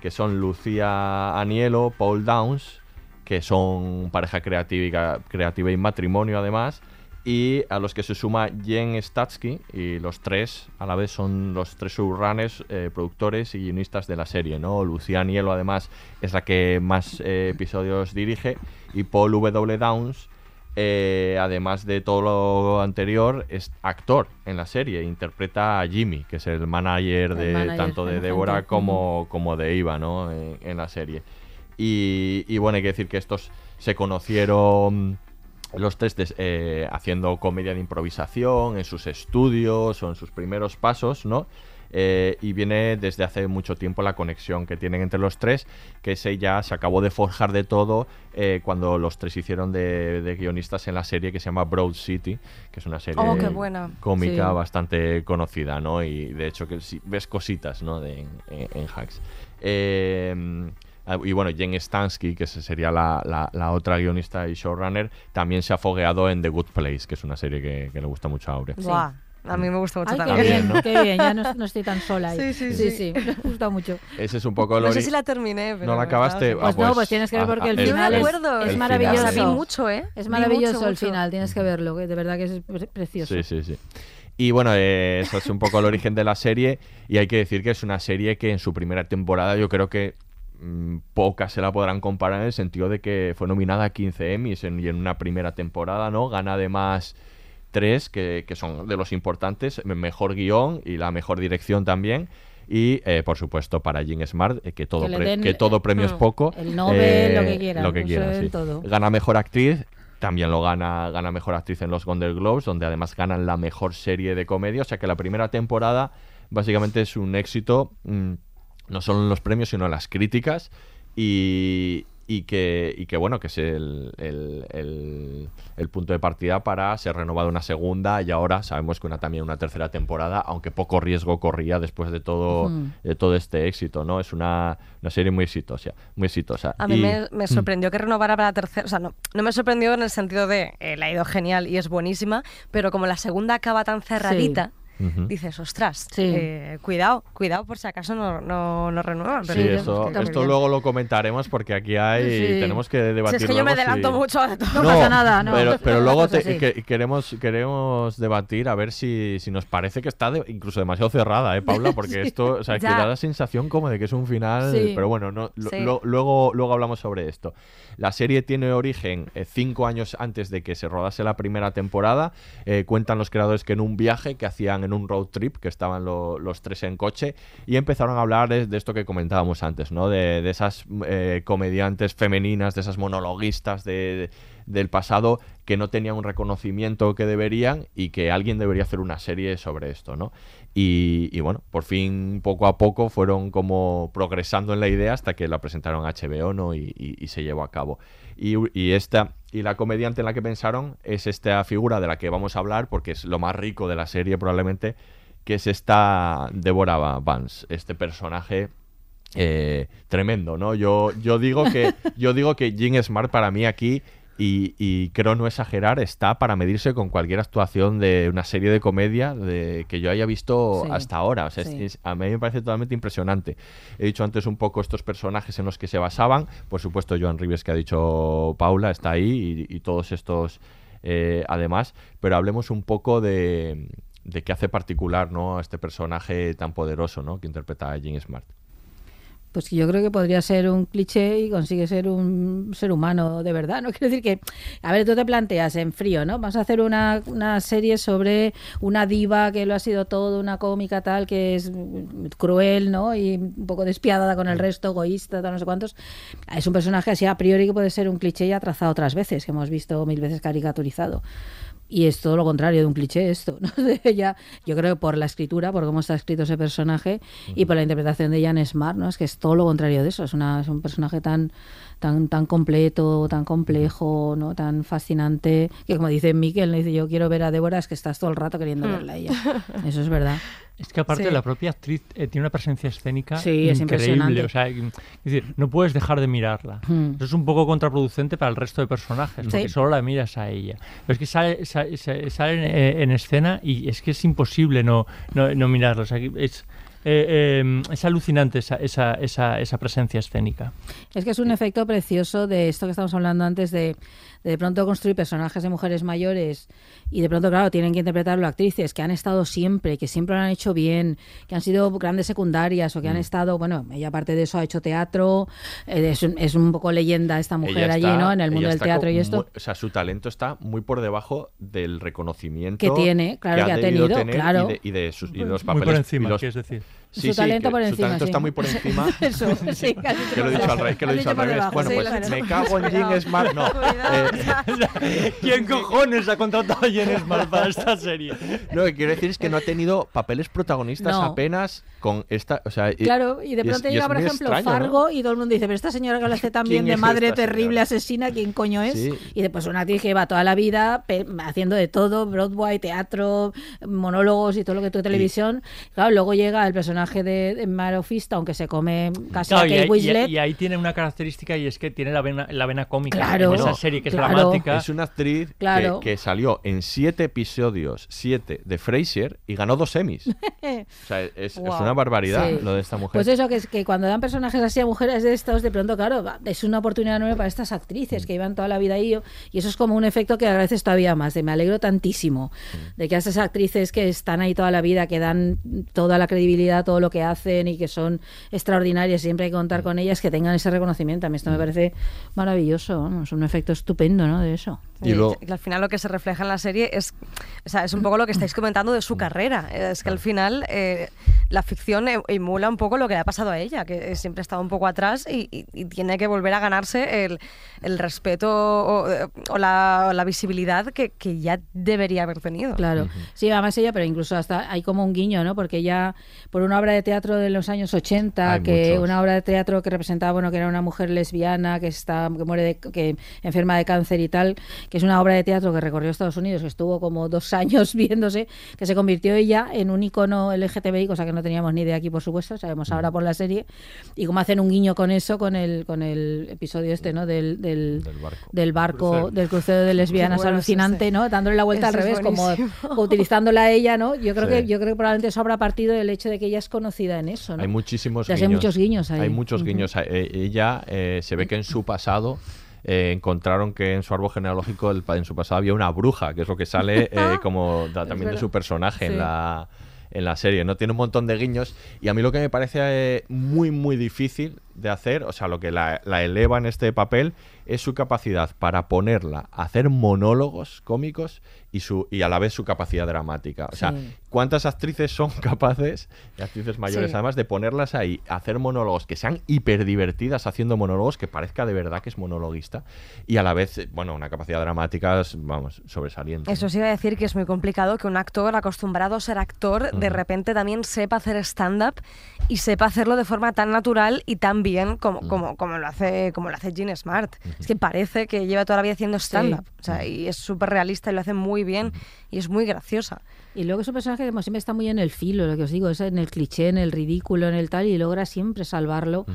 que son Lucía Anielo, Paul Downs, que son pareja creativa, creativa y matrimonio además, y a los que se suma Jen Statsky, y los tres a la vez son los tres showrunners, eh, productores y guionistas de la serie, ¿no? Lucía Anielo además es la que más eh, episodios dirige, y Paul W. Downs eh, además de todo lo anterior, es actor en la serie. Interpreta a Jimmy, que es el manager El de manager, tanto de Débora como, como de Iva, ¿no? En, en la serie. Y, y bueno, hay que decir que estos se conocieron los tres eh, haciendo comedia de improvisación en sus estudios o en sus primeros pasos, ¿no? Eh, y viene desde hace mucho tiempo la conexión que tienen entre los tres, que ese ya se acabó de forjar de todo eh, cuando los tres hicieron de, de guionistas en la serie que se llama Broad City, que es una serie Oh, qué buena. cómica Sí. bastante conocida, ¿no? Y de hecho que sí, ves cositas, ¿no? De, en, Hacks. Eh, y bueno, Jen Stansky, que sería la, la- la otra guionista y showrunner, también se ha fogueado en The Good Place, que es una serie que, que le gusta mucho a Aurea. Buah, a mí me gusta mucho Ay, qué también. bien, ¿no? qué bien, ya no, no estoy tan sola ahí. Sí, sí, sí. sí. me ha gustado mucho. Ese es un poco el No sé si la terminé, pero ¿No la me acabaste? Ah, Pues no, pues tienes que ver ah, porque ah, el Yo final me es, acuerdo. es el maravilloso. Vi mucho, ¿eh? Es Vi maravilloso mucho, el final, tienes que verlo, que de verdad que es pre- precioso. Sí, sí, sí. Y bueno, eh, eso es un poco el origen de la serie. Y hay que decir que es una serie que en su primera temporada yo creo que mm, pocas se la podrán comparar en el sentido de que fue nominada a 15 Emmys en, y en una primera temporada, ¿no? Gana además tres que, que son de los importantes, me- mejor guion y la mejor dirección también. Y, eh, por supuesto, para Jean Smart, eh, que, todo Que den, que todo premio es mm, poco. el Nobel, lo que quieran, Lo que sí. todo. Gana mejor actriz, también lo gana, gana mejor actriz en los Golden Globes, donde además ganan la mejor serie de comedia. O sea que la primera temporada básicamente es un éxito, mm, no solo en los premios, sino en las críticas. Y, y que, y que bueno, que es el, el- el- el punto de partida para ser renovada una segunda y ahora sabemos que una también una tercera temporada, aunque poco riesgo corría después de todo, de todo este éxito, ¿no? Es una, una serie muy exitosa, muy exitosa. A mí Y- me, me Mm. sorprendió que renovara para la tercera. O sea, no, no me sorprendió en el sentido de eh, la ha ido genial y es buenísima, pero como la segunda acaba tan cerradita. Dices, ostras, Sí. eh, cuidado, cuidado por si acaso no, no, no renuevan. Sí, pero esto, esto luego lo comentaremos porque aquí hay Sí. tenemos que Si debatir. es que yo me si- adelanto mucho. No pasa nada, no. Pero, luego te- que- queremos, queremos debatir a ver si, si nos parece que está de- incluso demasiado cerrada, ¿eh, Paula? Porque Sí. esto, o sea, que Ya. da la sensación como de que es un final. Sí. Pero bueno, no, lo- Sí. lo- luego, luego hablamos sobre esto. La serie tiene origen eh, cinco años antes de que se rodase la primera temporada. Eh, cuentan los creadores que en un viaje que hacían en un road trip, que estaban lo- los tres en coche, y empezaron a hablar de, esto que comentábamos antes, ¿no? De, esas eh, comediantes femeninas, de esas monologuistas de, del pasado que no tenían un reconocimiento que deberían y que alguien debería hacer una serie sobre esto, ¿no? Y, bueno, por fin, poco a poco, fueron como progresando en la idea hasta que la presentaron a HBO, ¿no? Y, se llevó a cabo. Y, esta y la comediante en la que pensaron es esta figura de la que vamos a hablar porque es lo más rico de la serie probablemente, que es esta Deborah Vance, este personaje eh, tremendo, ¿no? Yo, yo digo que yo digo que Jean Smart para mí aquí y, y creo no exagerar está para medirse con cualquier actuación de una serie de comedia de, que yo haya visto Sí, hasta ahora. O sea, es- sí. es- a mí me parece totalmente impresionante. He dicho antes un poco estos personajes en los que se basaban. Por supuesto, Joan Rivers que ha dicho Paula está ahí y, y todos estos eh, además. Pero hablemos un poco de, de qué hace particular ¿no? a este personaje tan poderoso ¿no? que interpreta a Jean Smart. Pues que yo creo que podría ser un cliché y consigue ser un ser humano de verdad. No quiero decir que, a ver, tú te planteas en frío, ¿no? Vamos a hacer una, una serie sobre una diva que lo ha sido todo, una cómica tal, que es cruel, ¿no? Y un poco despiadada con el resto, egoísta, tal, no sé cuántos. Es un personaje así a priori que puede ser un cliché ya trazado otras veces, que hemos visto mil veces caricaturizado. Y es todo lo contrario de un cliché esto. ¿no? De ella, yo creo que por la escritura, por cómo está escrito ese personaje y por la interpretación de Jan Smart, ¿no? Es que es todo lo contrario de eso. Es, una, es un personaje tan, tan, tan completo, tan complejo, ¿no? Tan fascinante, que como dice Miquel, le dice yo quiero ver a Débora, es que estás todo el rato queriendo Mm. verla a ella. Eso es verdad. Es que aparte Sí. la propia actriz eh, tiene una presencia escénica Sí, es increíble. impresionante. O sea, es decir, no puedes dejar de mirarla. Hmm. Eso es un poco contraproducente para el resto de personajes, porque Sí. solo la miras a ella. Pero es que sale, sale, sale- en, eh, en escena y es que es imposible no, no, no mirarla. O sea, es, eh, eh, es alucinante esa, esa, esa, esa presencia escénica. Es que es un efecto precioso de esto que estamos hablando antes de de, pronto construir personajes de mujeres mayores y de pronto, claro, tienen que interpretarlo actrices que han estado siempre, que siempre lo han hecho bien, que han sido grandes secundarias o que han Mm. estado, bueno, ella aparte de eso ha hecho teatro, eh, es, un, es un poco leyenda esta mujer allí, ¿no? En el mundo del teatro con y esto. muy- o sea, su talento está muy por debajo del reconocimiento Que tiene, claro, que ha tenido, tener claro. Y de, y de sus, y de los Muy por papeles. encima, los- decir. Sí, Su sí, talento que por Su encima, talento sí. está muy por encima. Eso, sí, casi que lo he dicho al revés, que lo he dicho al revés. debajo, Bueno, sí, pues me cago en Jean Smart. No, eh, ¿Quién cojones ha contratado a Jen Smart para esta serie? lo que quiero decir es que no ha tenido papeles protagonistas No. apenas con esta. O sea, y- Claro, y de pronto llega, por ejemplo, extraño, ¿no? Fargo y todo el mundo dice, pero esta señora que lo hace tan ¿Quién bien de madre terrible señora? asesina, ¿quién coño es? Sí. Y después una actriz que lleva toda la vida haciendo de todo, Broadway, teatro, monólogos y todo lo que tú televisión. Claro, luego llega el personaje de, de Mare of Easttown, aunque se come casi Claro, a y, Kate Winslet. y- y ahí tiene una característica y es que tiene la vena, la vena cómica Claro, en esa serie que es claro. dramática. Es una actriz que- Claro. que, salió en siete episodios, siete de Frasier y ganó dos Emmys. O sea, es, una barbaridad Sí. lo de esta mujer. Pues eso, que es que cuando dan personajes así a mujeres de estos, de pronto, claro, es una oportunidad enorme para estas actrices que llevan toda la vida ahí. Y eso es como un efecto que agradeces todavía más. De me alegro tantísimo de que a estas actrices que están ahí toda la vida, que dan toda la credibilidad, todo lo que hacen y que son extraordinarias, siempre hay que contar con ellas, que tengan ese reconocimiento. A mí esto me parece maravilloso. vamos, un efecto estupendo, ¿no? De eso. Y luego- y al final lo que se refleja en la serie es, o sea, es un poco lo que estáis comentando de su carrera. Es que al final eh, la ficción e- emula un poco lo que le ha pasado a ella, que eh, siempre ha estado un poco atrás y, y- y tiene que volver a ganarse el, el respeto o, o la, o la visibilidad que, que ya debería haber tenido. Claro, sí, además ella, pero incluso hasta hay como un guiño, ¿no? Porque ella, por una obra de teatro de los años 80, Hay que muchos. una obra de teatro que representaba, bueno, que era una mujer lesbiana, que está, que muere de, que enferma de cáncer y tal, que es una obra de teatro que recorrió Estados Unidos, que estuvo como dos años viéndose, que se convirtió ella en un icono LGTBI, cosa que no teníamos ni idea aquí, por supuesto, sabemos ahora por la serie, y como hacen un guiño con eso, con el, con el episodio este, ¿no? Del, del, del barco, Crucero. del crucero de lesbianas bueno alucinante. ¿no? Dándole la vuelta al revés, como como utilizándola a ella, ¿no? Yo creo Sí. que yo creo que probablemente eso habrá partido del hecho de que ella es conocida en eso, ¿no? Hay muchísimos guiños. hay muchos guiños ahí. Hay muchos. Eh, ella eh, se ve que en su pasado eh, encontraron que en su árbol genealógico el en su pasado había una bruja, que es lo que sale eh, como da- también de su personaje en la en la serie, ¿no? Tiene un montón de guiños y a mí lo que me parece eh, muy, muy difícil de hacer, o sea, lo que la, la eleva en este papel es su capacidad para ponerla a hacer monólogos cómicos y, su, y a la vez su capacidad dramática. O sea, Sí. ¿cuántas actrices son capaces, actrices mayores Sí. además, de ponerlas ahí, hacer monólogos que sean hiper divertidas haciendo monólogos, que parezca de verdad que es monologuista, y a la vez, eh, bueno, una capacidad dramática, vamos, sobresaliente. Eso sí iba a decir que es muy complicado que un actor acostumbrado a ser actor de Ujú. repente también sepa hacer stand-up y sepa hacerlo de forma tan natural y tan bien como, como, como lo hace como lo hace Gene Smart. Es que parece que lleva toda la vida haciendo stand-up. O sea, y es súper realista y lo hace muy bien y es muy graciosa. Y luego es un personaje que como siempre está muy en el filo, lo que os digo, es en el cliché, en el ridículo, en el tal, y logra siempre salvarlo,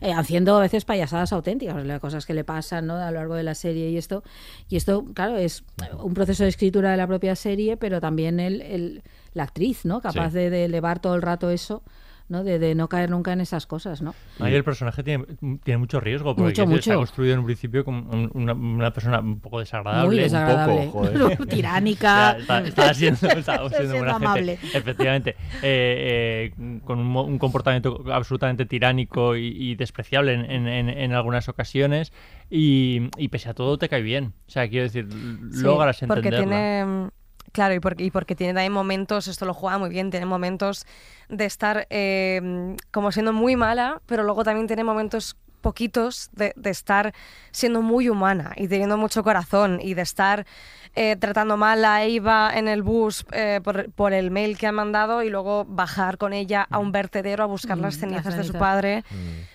eh, haciendo a veces payasadas auténticas, las cosas que le pasan ¿no? a lo largo de la serie y esto. Y esto, claro, es un proceso de escritura de la propia serie, pero también el, el- la actriz, ¿no? Capaz Sí. de, de elevar todo el rato eso, ¿no? De, de no caer nunca en esas cosas, ¿no? Ahí el personaje tiene, tiene mucho riesgo, porque Mucho, mucho. construido en un principio como un- una, una persona un poco desagradable. Muy un desagradable. poco, joder. Tiránica. Está- Estaba siendo, Está siendo buena gente. amable. Efectivamente. Eh, eh, con un, un comportamiento absolutamente tiránico y, y despreciable en, en- en- en algunas ocasiones. Y, y pese a todo te cae bien. O sea, quiero decir, Sí, logras porque entenderla. tiene claro y porque, y porque tiene también momentos esto lo juega muy bien tiene momentos de estar eh, como siendo muy mala pero luego también tiene momentos poquitos de, de estar siendo muy humana y teniendo mucho corazón y de estar eh, tratando mal a Eva en el bus eh, por, por el mail que han mandado y luego bajar con ella a un vertedero a buscar Mm, las las cenizas de su padre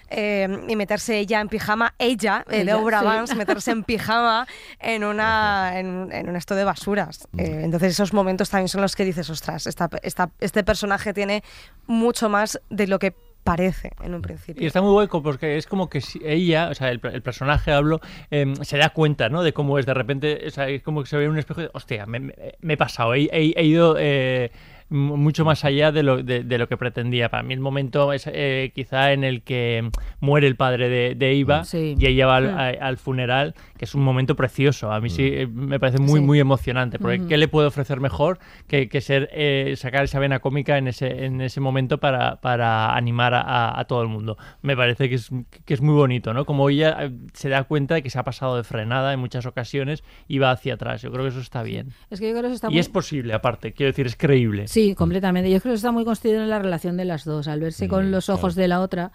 eh, y meterse ella en pijama, ella, eh, Ella, Deborah sí. Vance, meterse en pijama en, una, en, un- en un esto de basuras. Eh, entonces esos momentos también son los que dices, ostras, esta, esta- este personaje tiene mucho más de lo que parece en un principio. Y está muy hueco porque es como que si ella, o sea, el, el personaje hablo, em, se da cuenta, ¿no? De cómo es de repente, o sea, es como que se ve en un espejo y dice, hostia, me, me- me he pasado, he, he- he ido eh, mucho más allá de lo, de, de lo que pretendía. Para mí el momento es eh, quizá en el que muere el padre de, de Eva Sí. y ella va al, Mm. a- al funeral, que es un momento precioso. A mí sí eh, me parece muy, Sí. muy emocionante, porque. ¿qué le puede ofrecer mejor que, que ser eh, sacar esa vena cómica en ese, en ese momento para, para animar a, a- a todo el mundo? Me parece que es, que es muy bonito, ¿no? Como ella eh, se da cuenta de que se ha pasado de frenada en muchas ocasiones y va hacia atrás. Yo creo que eso está bien. Es que yo creo que eso está y muy... es posible, aparte, quiero decir, es creíble. Sí, completamente. Yo creo que está muy construido en la relación de las dos, al verse con los ojos de la otra,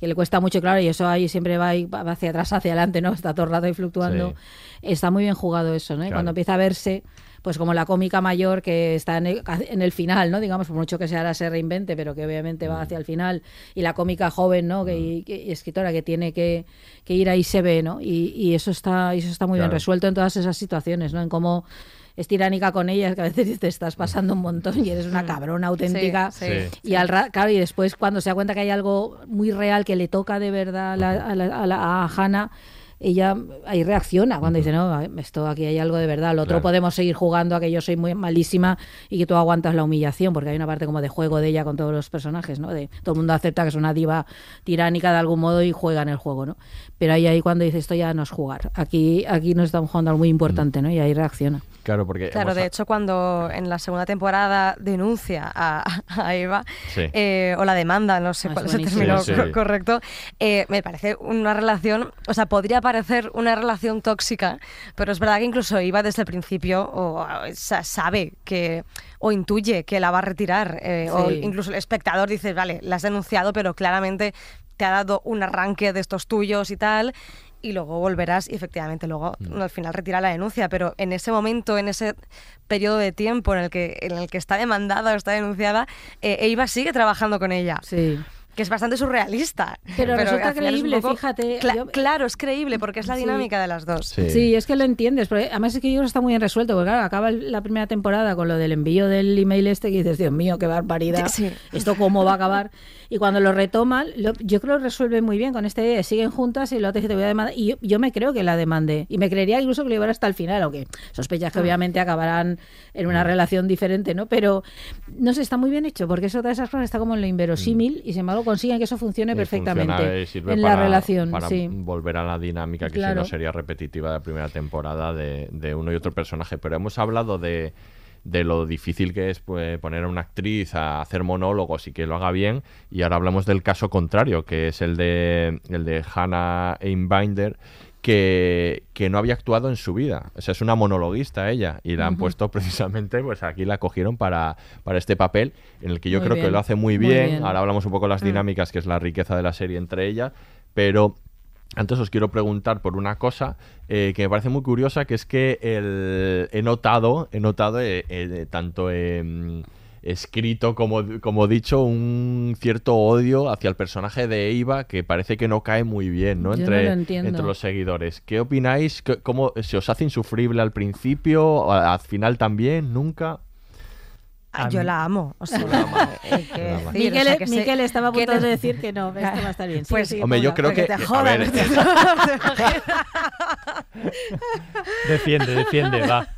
que le cuesta mucho, claro, y eso ahí siempre va, va hacia atrás, hacia adelante, ¿no? Está todo el rato ahí fluctuando. Está muy bien jugado eso, ¿no? Claro. cuando empieza a verse, pues como la cómica mayor que está en el, en el final, ¿no? Digamos, por mucho que se ahora se reinvente, pero que obviamente va hacia el final, y la cómica joven, ¿no? Que, y, que- y escritora que tiene que, que ir ahí se ve, ¿no? Y, y eso está, eso está muy bien resuelto en todas esas situaciones, ¿no? En cómo es tiránica con ella, que a veces te estás pasando un montón y eres una cabrona auténtica. Sí, Sí. Y al ra- claro, y después cuando se da cuenta que hay algo muy real que le toca de verdad a, la- a, la- a la- a Hannah, ella ahí reacciona cuando dice, no, esto aquí hay algo de verdad, lo otro Claro. podemos seguir jugando a que yo soy muy malísima y que tú aguantas la humillación, porque hay una parte como de juego de ella con todos los personajes, ¿no? De todo el mundo acepta que es una diva tiránica de algún modo y juega en el juego, ¿no? Pero ahí ahí cuando dice esto ya no es jugar, aquí aquí nos estamos jugando algo muy importante, ¿no? Y ahí reacciona. Claro, porque Claro, de a- hecho, cuando en la segunda temporada denuncia a, a Eva, Sí. eh, o la demanda, no sé Ah, cuál es el término Sí, co- sí. correcto, eh, me parece una relación, o sea, podría parecer una relación tóxica, pero es verdad que incluso Eva desde el principio o, o sea, sabe que o intuye que la va a retirar, eh, o incluso el espectador dice, vale, la has denunciado, pero claramente te ha dado un arranque de estos tuyos y tal. Y luego volverás y efectivamente luego Mm. al final retira la denuncia, pero en ese momento, en ese periodo de tiempo en el que, en el que está demandada o está denunciada, eh, Eva sigue trabajando con ella. Sí. Que es bastante surrealista. Pero resulta es un creíble, poco- fíjate, Cla- yo- Claro, es creíble porque es la Sí. dinámica de las dos. Sí. es que lo entiendes. Porque además es que yo está muy bien resuelto. Porque claro, acaba la primera temporada con lo del envío del email este que dices, Dios mío, qué barbaridad. Sí. Esto cómo va a acabar. Y cuando lo retoman, lo- yo creo que lo resuelve muy bien con este Siguen juntas y lo te te voy a demandar. Y yo, yo me creo que la demandé. Y me creería incluso que lo llevará hasta el final, aunque sospechas Ah. que obviamente acabarán en una relación diferente, ¿no? Pero no sé, está muy bien hecho, porque es otra de esas cosas está como en lo inverosímil y sin embargo consiguen que eso funcione perfectamente funciona, eh, en para, la relación. para sí. volver a la dinámica que si Claro. no sería repetitiva de la primera temporada de, de uno y otro personaje. Pero hemos hablado de, de lo difícil que es pues, poner a una actriz a hacer monólogos y que lo haga bien. Y ahora hablamos del caso contrario, que es el de, el de Hannah Einbinder. Que, que no había actuado en su vida. O sea, es una monologuista ella. Y la han puesto precisamente, pues aquí la cogieron para, para este papel, en el que yo Muy creo que lo hace muy muy bien. bien. Ahora hablamos un poco de las Mm. dinámicas, que es la riqueza de la serie entre ellas. Pero antes os quiero preguntar por una cosa eh, que me parece muy curiosa, que es que el- he notado, he notado eh, eh, tanto em, escrito como, como dicho, un cierto odio hacia el personaje de Eva que parece que no cae muy bien, ¿no? Yo no Entre, lo entre los seguidores. ¿Qué opináis? ¿Qué- ¿Cómo se os hace insufrible al principio? ¿A- ¿Al final también? ¿Nunca? Ah, yo la amo. O sea, Miquel estaba a punto de decir que no, esto va a estar bien. Pues, sigue, Hombre, yo creo que... te a jodan. ver, Defiende, defiende, va.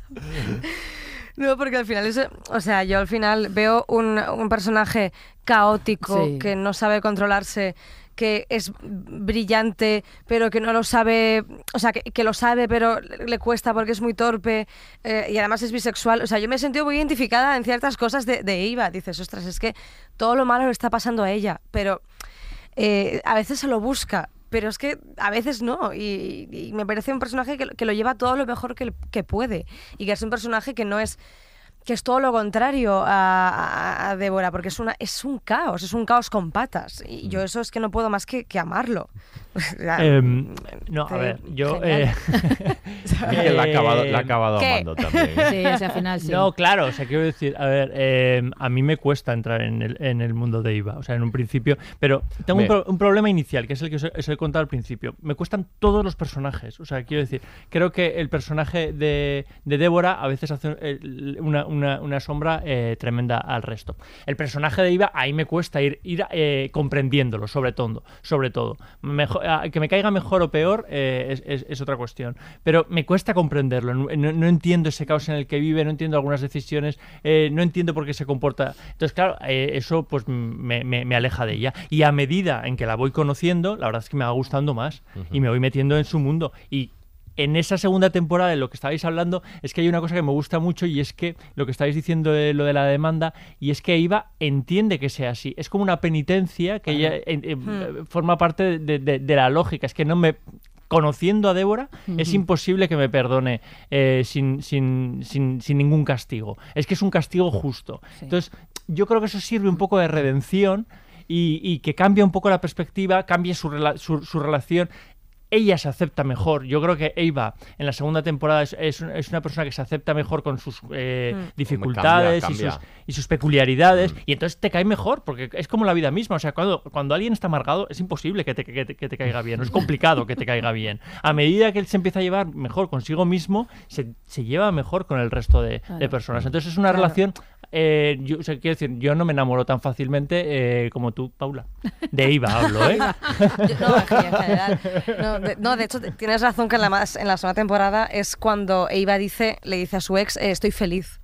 No, porque al final es, o sea, yo al final veo un, un personaje caótico Sí. que no sabe controlarse, que es brillante, pero que no lo sabe, o sea, que, lo sabe, pero le cuesta porque es muy torpe eh, y además es bisexual. O sea, yo me he sentido muy identificada en ciertas cosas de, Eva. Dices, ostras, es que todo lo malo le está pasando a ella, pero eh, a veces se lo busca. Pero es que a veces no, y, y me parece un personaje que, que lo lleva todo lo mejor que, que puede, y que es un personaje que no es que es todo lo contrario a, a- a Débora, porque es, una, es un caos, es un caos con patas. Y yo eso es que no puedo más que, que amarlo. Em, no, a ver, yo... eh, la ha acabado, la ha acabado amando también. Sí, o sea, al final sí. No, claro, o sea, quiero decir, a ver, eh, a mí me cuesta entrar en el, en el mundo de IVA, o sea, en un principio, pero tengo un, pro- un problema inicial, que es el que os he, os he contado al principio. Me cuestan todos los personajes, o sea, quiero decir, creo que el personaje de, de Débora a veces hace eh, una, una- una sombra eh, tremenda al resto. El personaje de IVA, ahí me cuesta ir, ir eh, comprendiéndolo, sobre todo, sobre todo. Mejor- ah, que me caiga mejor o peor eh, es, es- es otra cuestión, pero me cuesta comprenderlo, no, entiendo ese caos en el que vive, no entiendo algunas decisiones, no entiendo por qué se comporta. Entonces, claro, eso pues me, me- me aleja de ella. Y a medida en que la voy conociendo, la verdad es que me va gustando más y me voy metiendo en su mundo. Y en esa segunda temporada de lo que estabais hablando es que hay una cosa que me gusta mucho y es que lo que estáis diciendo de lo de la demanda y es que Iva entiende que sea así. Es como una penitencia que ella eh, eh, Hmm. forma parte de, de- de la lógica. Es que no me... Conociendo a Débora, es imposible que me perdone eh, sin, sin, sin, sin ningún castigo. Es que es un castigo justo. Entonces, yo creo que eso sirve un poco de redención y, y que cambia un poco la perspectiva, cambia su, rela- su, su relación. Ella se acepta mejor. Yo creo que Eva en la segunda temporada es, es una, es una persona que se acepta mejor con sus eh, Mm. dificultades Cambia, Y, sus, y sus peculiaridades. Y entonces te cae mejor, porque es como la vida misma. O sea, cuando, cuando alguien está amargado, es imposible que te, que te- que te caiga bien. Es complicado que te caiga bien. A medida que él se empieza a llevar mejor consigo mismo, se, se lleva mejor con el resto de, personas. Entonces es una Claro. relación. Eh, yo, o sea, quiero decir, yo no me enamoro tan fácilmente eh, como tú, Paula. De Iva hablo, ¿eh? Yo- no, en general. No, de, no, de hecho, tienes razón que en la, más, en la segunda temporada es cuando Eva dice, le dice a su ex, eh, estoy feliz.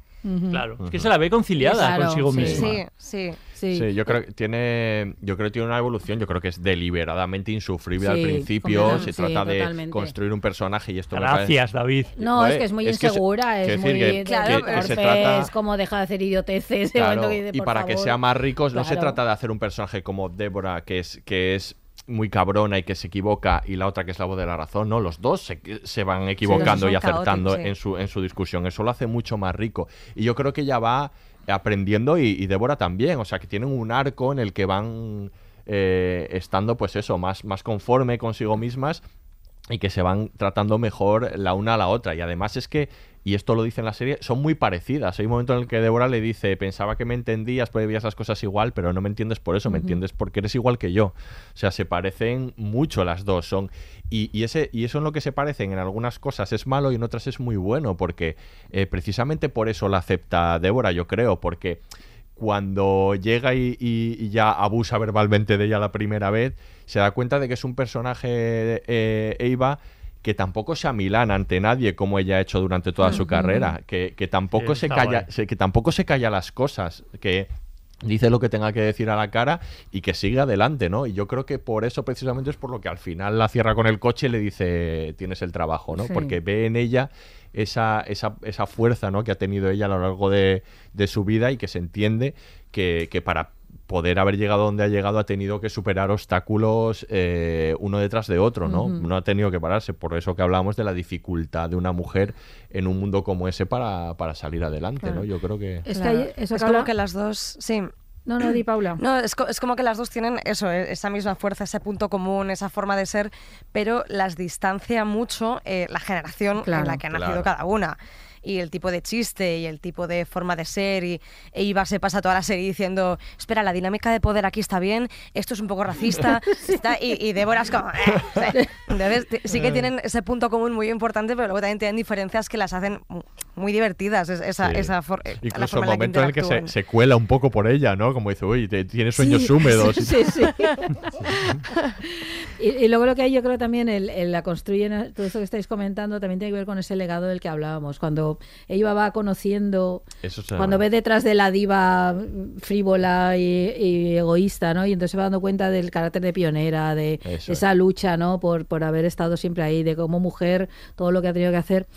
Claro, es que se la ve conciliada Claro, consigo sí. misma. Sí, sí. Sí. Sí, yo creo que tiene, yo creo que tiene una evolución. Yo creo que es deliberadamente insufrible al principio. Se trata sí, de totalmente. construir un personaje y esto Gracias, parece- David. No, es que es muy es que se- insegura, es muy decir que- claro, que- que se torpe, trata- es como deja de hacer idioteces. de Claro, momento que dice, y para que sea más ricos, no se Claro. trata de hacer un personaje como Débora, que es, que es muy cabrona y que se equivoca, y la otra que es la voz de la razón. No, los dos se, se van equivocando y acertando sí. en, su, en su discusión. Eso lo hace mucho más rico. Y yo creo que ella va aprendiendo y, y Débora también. O sea, que tienen un arco en el que van eh, estando, pues eso, más, más conforme consigo mismas y que se van tratando mejor la una a la otra. Y además es que, y esto lo dice en la serie, son muy parecidas. Hay un momento en el que Débora le dice, pensaba que me entendías, porque veías las cosas igual, pero no me entiendes por eso, me entiendes porque eres igual que yo. O sea, se parecen mucho las dos. Son, y, y ese, y eso en lo que se parecen en algunas cosas es malo y en otras es muy bueno, porque eh, precisamente por eso la acepta Débora, yo creo, porque cuando llega y, y- y ya abusa verbalmente de ella la primera vez, se da cuenta de que es un personaje, eh, Eva, que tampoco se amilana ante nadie como ella ha hecho durante toda su carrera, que, que tampoco Sí, se calla, se- que tampoco se calla las cosas, que dice lo que tenga que decir a la cara y que sigue adelante, ¿no? Y yo creo que por eso precisamente es por lo que al final la cierra con el coche y le dice tienes el trabajo, ¿no? Sí. Porque ve en ella esa, esa, esa fuerza ¿no? que ha tenido ella a lo largo de, de su vida y que se entiende que, que para poder haber llegado donde ha llegado ha tenido que superar obstáculos eh, uno detrás de otro, ¿no? No ha tenido que pararse. Por eso que hablamos de la dificultad de una mujer en un mundo como ese para, para salir adelante, Claro. ¿no? Yo creo que... Es Claro. eso es que como habla- que las dos, sí. No, no, di Paula. No, es, co- es como que las dos tienen eso, eh, esa misma fuerza, ese punto común, esa forma de ser, pero las distancia mucho eh, la generación Claro. en la que ha nacido Claro. cada una. Y el tipo de chiste y el tipo de forma de ser. Y e Iva se pasa toda la serie diciendo: Espera, la dinámica de poder aquí está bien, esto es un poco racista. está- y, y Débora es como. "Eh". Sí. Entonces, sí que tienen ese punto común muy importante, pero luego también tienen diferencias que las hacen muy divertidas. es- Esa, Sí. esa for- eh, la Incluso el forma en la que momento en el que se, se cuela un poco por ella, ¿no? Como dice, uy, te- tienes sueños Sí, húmedos. y Sí, sí. y, y luego lo que hay, yo creo también, el, el la construyen, todo esto que estáis comentando, también tiene que ver con ese legado del que hablábamos. Cuando ella va conociendo, Eso es cuando ve detrás de la diva frívola y, y egoísta, ¿no? Y entonces se va dando cuenta del carácter de pionera, de Eso esa lucha, ¿no? Por, por haber estado siempre ahí, de como mujer, todo lo que ha tenido que hacer.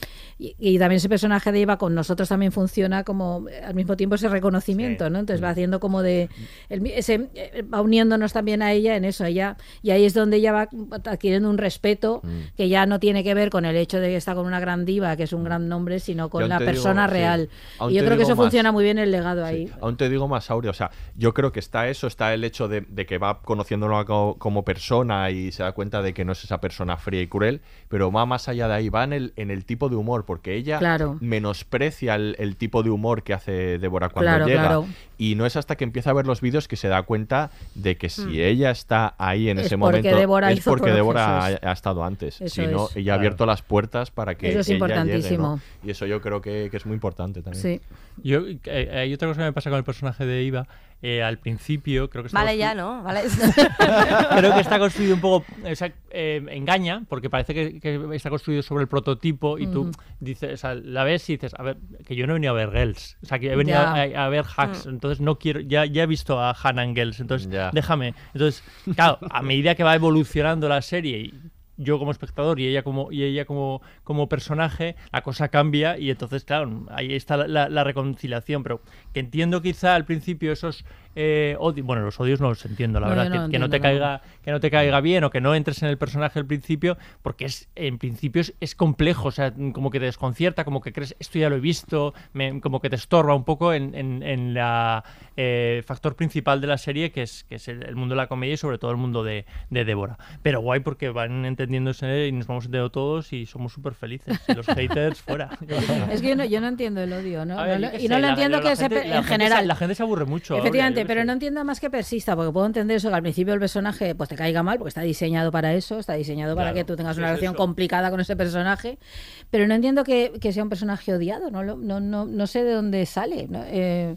Y, y también ese personaje de Eva con nosotros también funciona como eh, al mismo tiempo ese reconocimiento, Sí. ¿no? Entonces va haciendo como de el ese, eh, va uniéndonos también a ella en eso, ella y ahí es donde ella va adquiriendo un respeto Mm. que ya no tiene que ver con el hecho de que está con una gran diva, que es un gran nombre, sino con la digo, persona sí. real. Y yo creo que eso más. funciona muy bien el legado Sí. ahí. Aún te digo más, Aurea. O sea, yo creo que está eso, está el hecho de, de que va conociéndolo co- como, persona y se da cuenta de que no es esa persona fría y cruel, pero va más allá de ahí, va en el, en el tipo de humor, porque ella Claro. menosprecia el, el tipo de humor que hace Débora cuando Claro, llega. claro. Y no es hasta que empieza a ver los vídeos que se da cuenta de que si ella está ahí en Hmm. Es ese porque momento Débora es hizo porque Débora ha, ha estado antes. Eso Si no, es. ella ha abierto las puertas para que Eso es ella llegue, ¿no? importantísimo. Y eso yo creo que, que es muy importante también. Sí. Yo, eh, hay otra cosa que me pasa con el personaje de Iva. eh, al principio creo que está Vale, ya, ¿no? Vale. creo que está construido un poco o sea, eh, engaña porque parece que, que está construido sobre el prototipo y tú dices o sea, la ves y dices a ver que yo no he venido a ver girls o sea que he venido a, a ver hacks entonces no quiero ya, ya he visto a Hannah en girls entonces Ya. déjame entonces claro a medida que va evolucionando la serie y yo como espectador y ella como y ella como, como personaje, la cosa cambia y entonces, claro, ahí está la, la- la reconciliación, pero que entiendo quizá al principio esos eh, odi- bueno, los odios no los entiendo, la No, verdad, no que, que no te no. caiga que no te caiga bien o que no entres en el personaje al principio, porque es en principio es, es complejo, o sea, como que te desconcierta, como que crees, esto ya lo he visto, me- como que te estorba un poco en, en, en la eh, factor principal de la serie, que es, que es el, el mundo de la comedia y sobre todo el mundo de, de Débora. Pero guay porque van entendiéndose y nos vamos entendiendo todos y somos súper felices. Y los haters fuera. Es que yo no, yo no entiendo el odio, ¿no? Ver, y no lo entiendo la que se gente- en gente se- general. la gente se aburre mucho. Efectivamente, pero no entiendo más que persista, porque puedo entender eso, que al principio el personaje pues te caiga mal, porque está diseñado para eso, está diseñado para que tú tengas una es relación eso. complicada con ese personaje, pero no entiendo que, que sea un personaje odiado, no, no, no, no sé de dónde sale. ¿no? Eh,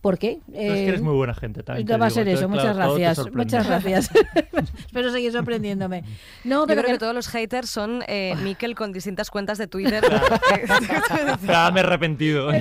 ¿Por qué? No, es que eres Eh, muy buena gente también. te Va a ser eso, entonces, muchas claro, gracias. Muchas gracias. Espero seguir sorprendiéndome. No, Yo pero creo que que- todos los haters son eh, Mikel con distintas cuentas de Twitter. Ya me he arrepentido. Voy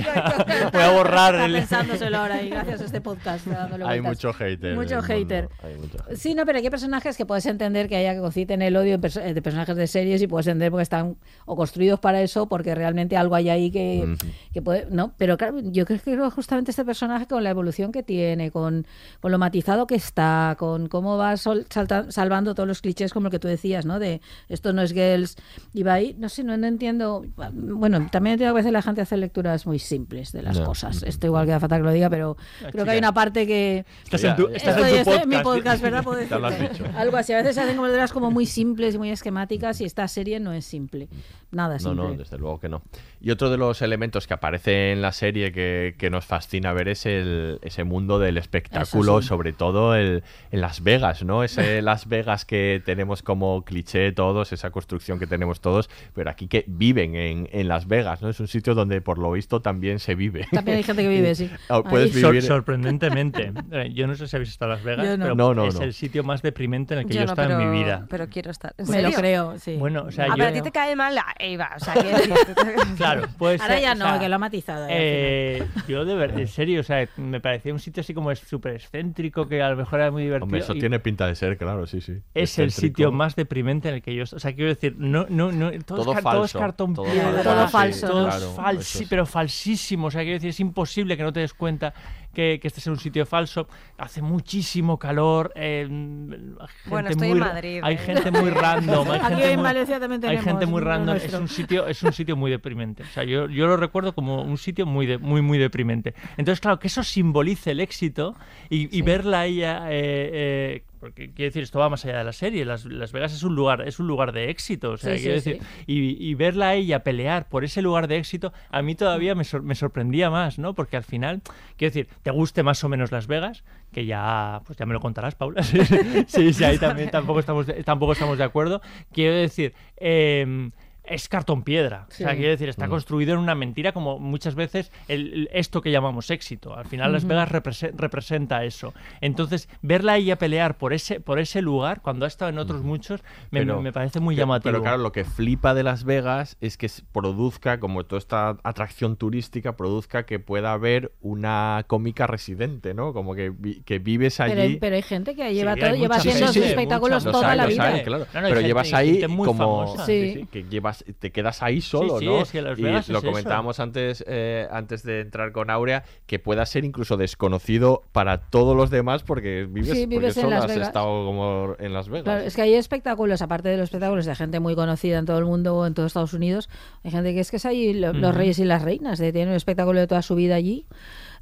a borrar Está el. pensándoselo ahora y gracias a este podcast. Hay mucho hater. Mucho hater. hay mucho hater. Sí, no, pero hay personajes que puedes entender que haya que conciten el odio de, perso- de personajes de series y puedes entender porque están o construidos para eso, porque realmente algo hay ahí que, que puede. No, pero claro, yo creo que justamente este personaje con la evolución que tiene, con, con lo matizado que está, con cómo va sol- salta- salvando todos los clichés como el que tú decías, ¿no? De esto no es girls y va ahí, no sé, no, no entiendo. Bueno, también entiendo que a veces la gente hace lecturas muy simples de las cosas. Esto igual queda fatal que lo diga, pero Ah, creo que hay una parte que Estás en tu, estás en Estoy- tu estoy en mi podcast. podcast, ¿verdad? Puedo decirte. Algo así. A veces se hacen como como muy simples y muy esquemáticas y esta serie no es simple. Nada No, simple. no, desde luego que no. Y otro de los elementos que aparece en la serie que, que nos fascina ver es el, ese mundo del espectáculo, sí. sobre todo el, en Las Vegas, ¿no? Ese Las Vegas que tenemos como cliché todos, esa construcción que tenemos todos, pero aquí que viven en, en Las Vegas, ¿no? Es un sitio donde por lo visto también se vive. También hay gente que vive, sí. Ah, Puedes. Sor- vivir... sorprendentemente. Eh, Yo no sé si habéis estado en Las Vegas, no. pero No, no, es no. el sitio más deprimente en el que yo, Yo he no, estado pero, en mi vida. pero quiero estar. ¿En Me lo serio? creo, sí. Bueno, o sea, Ah, yo... pero a ti te cae mal la Eva. O sea, que Claro, pues... Ahora ya no, que lo ha matizado. al Eh, yo de verdad, en serio, o sea, me parecía un sitio así como es súper excéntrico, que a lo mejor era muy divertido. Hombre, eso y tiene pinta de ser, claro, sí, sí. es el sitio más deprimente en el que yo... O sea, quiero decir, no, no, no, todo, Todo es, car- todo es falso, cartón todo piedra, falso, Todo falso, todo ¿no? es Claro, es. pero falsísimo. O sea, quiero decir, es imposible que no te des cuenta que, que este sea un sitio falso. Hace muchísimo calor. eh, gente Bueno, estoy muy en Madrid, Hay ¿eh? gente muy random. Hay Aquí gente en muy- Valencia también hay tenemos gente muy random, es un sitio, es un sitio muy deprimente. O sea, yo, yo lo recuerdo como un sitio muy, de- muy, muy deprimente. Entonces, claro, que eso simbolice el éxito y, y verla a ella, eh, eh, porque quiero decir, esto va más allá de la serie. Las, Las Vegas es un lugar, es un lugar de éxito. O sea, Sí, quiero sí, decir, y, y verla a ella pelear por ese lugar de éxito, a mí todavía me, sor- me sorprendía más, ¿no? Porque al final, quiero decir, te guste más o menos Las Vegas, que ya, pues ya me lo contarás, Paula. Sí, sí, sí, ahí también tampoco estamos tampoco estamos de acuerdo. Quiero decir, em, es cartón piedra. O sea, Sí. quiero decir, está Mm. construido en una mentira como muchas veces el, el- esto que llamamos éxito. Al final Las. Vegas represe- representa eso. Entonces, verla a ella pelear por ese, por ese lugar, cuando ha estado en otros muchos, me, Pero- me parece muy que- llamativo. Pero claro, lo que flipa de Las Vegas es que produzca, como toda esta atracción turística, produzca que pueda haber una cómica residente, ¿no? Como que, vi- que vives Pero, allí. pero hay gente que lleva Sí, todo, lleva haciendo sus espectáculos toda hay, la vida. hay, claro. No, no, hay pero gente- llevas ahí como famosa. Sí. que llevas te quedas ahí solo, sí, ¿no? es que Las y Vegas lo es eso. comentábamos antes eh, antes de entrar con Aurea que pueda ser incluso desconocido para todos los demás porque vives, Sí, vives porque en solo Las has Vegas. estado como en Las Vegas. Claro, es que hay espectáculos, aparte de los espectáculos de gente muy conocida en todo el mundo o en todo Estados Unidos, hay gente que es que es ahí lo- los Ujú. reyes y las reinas, de tienen un espectáculo de toda su vida allí.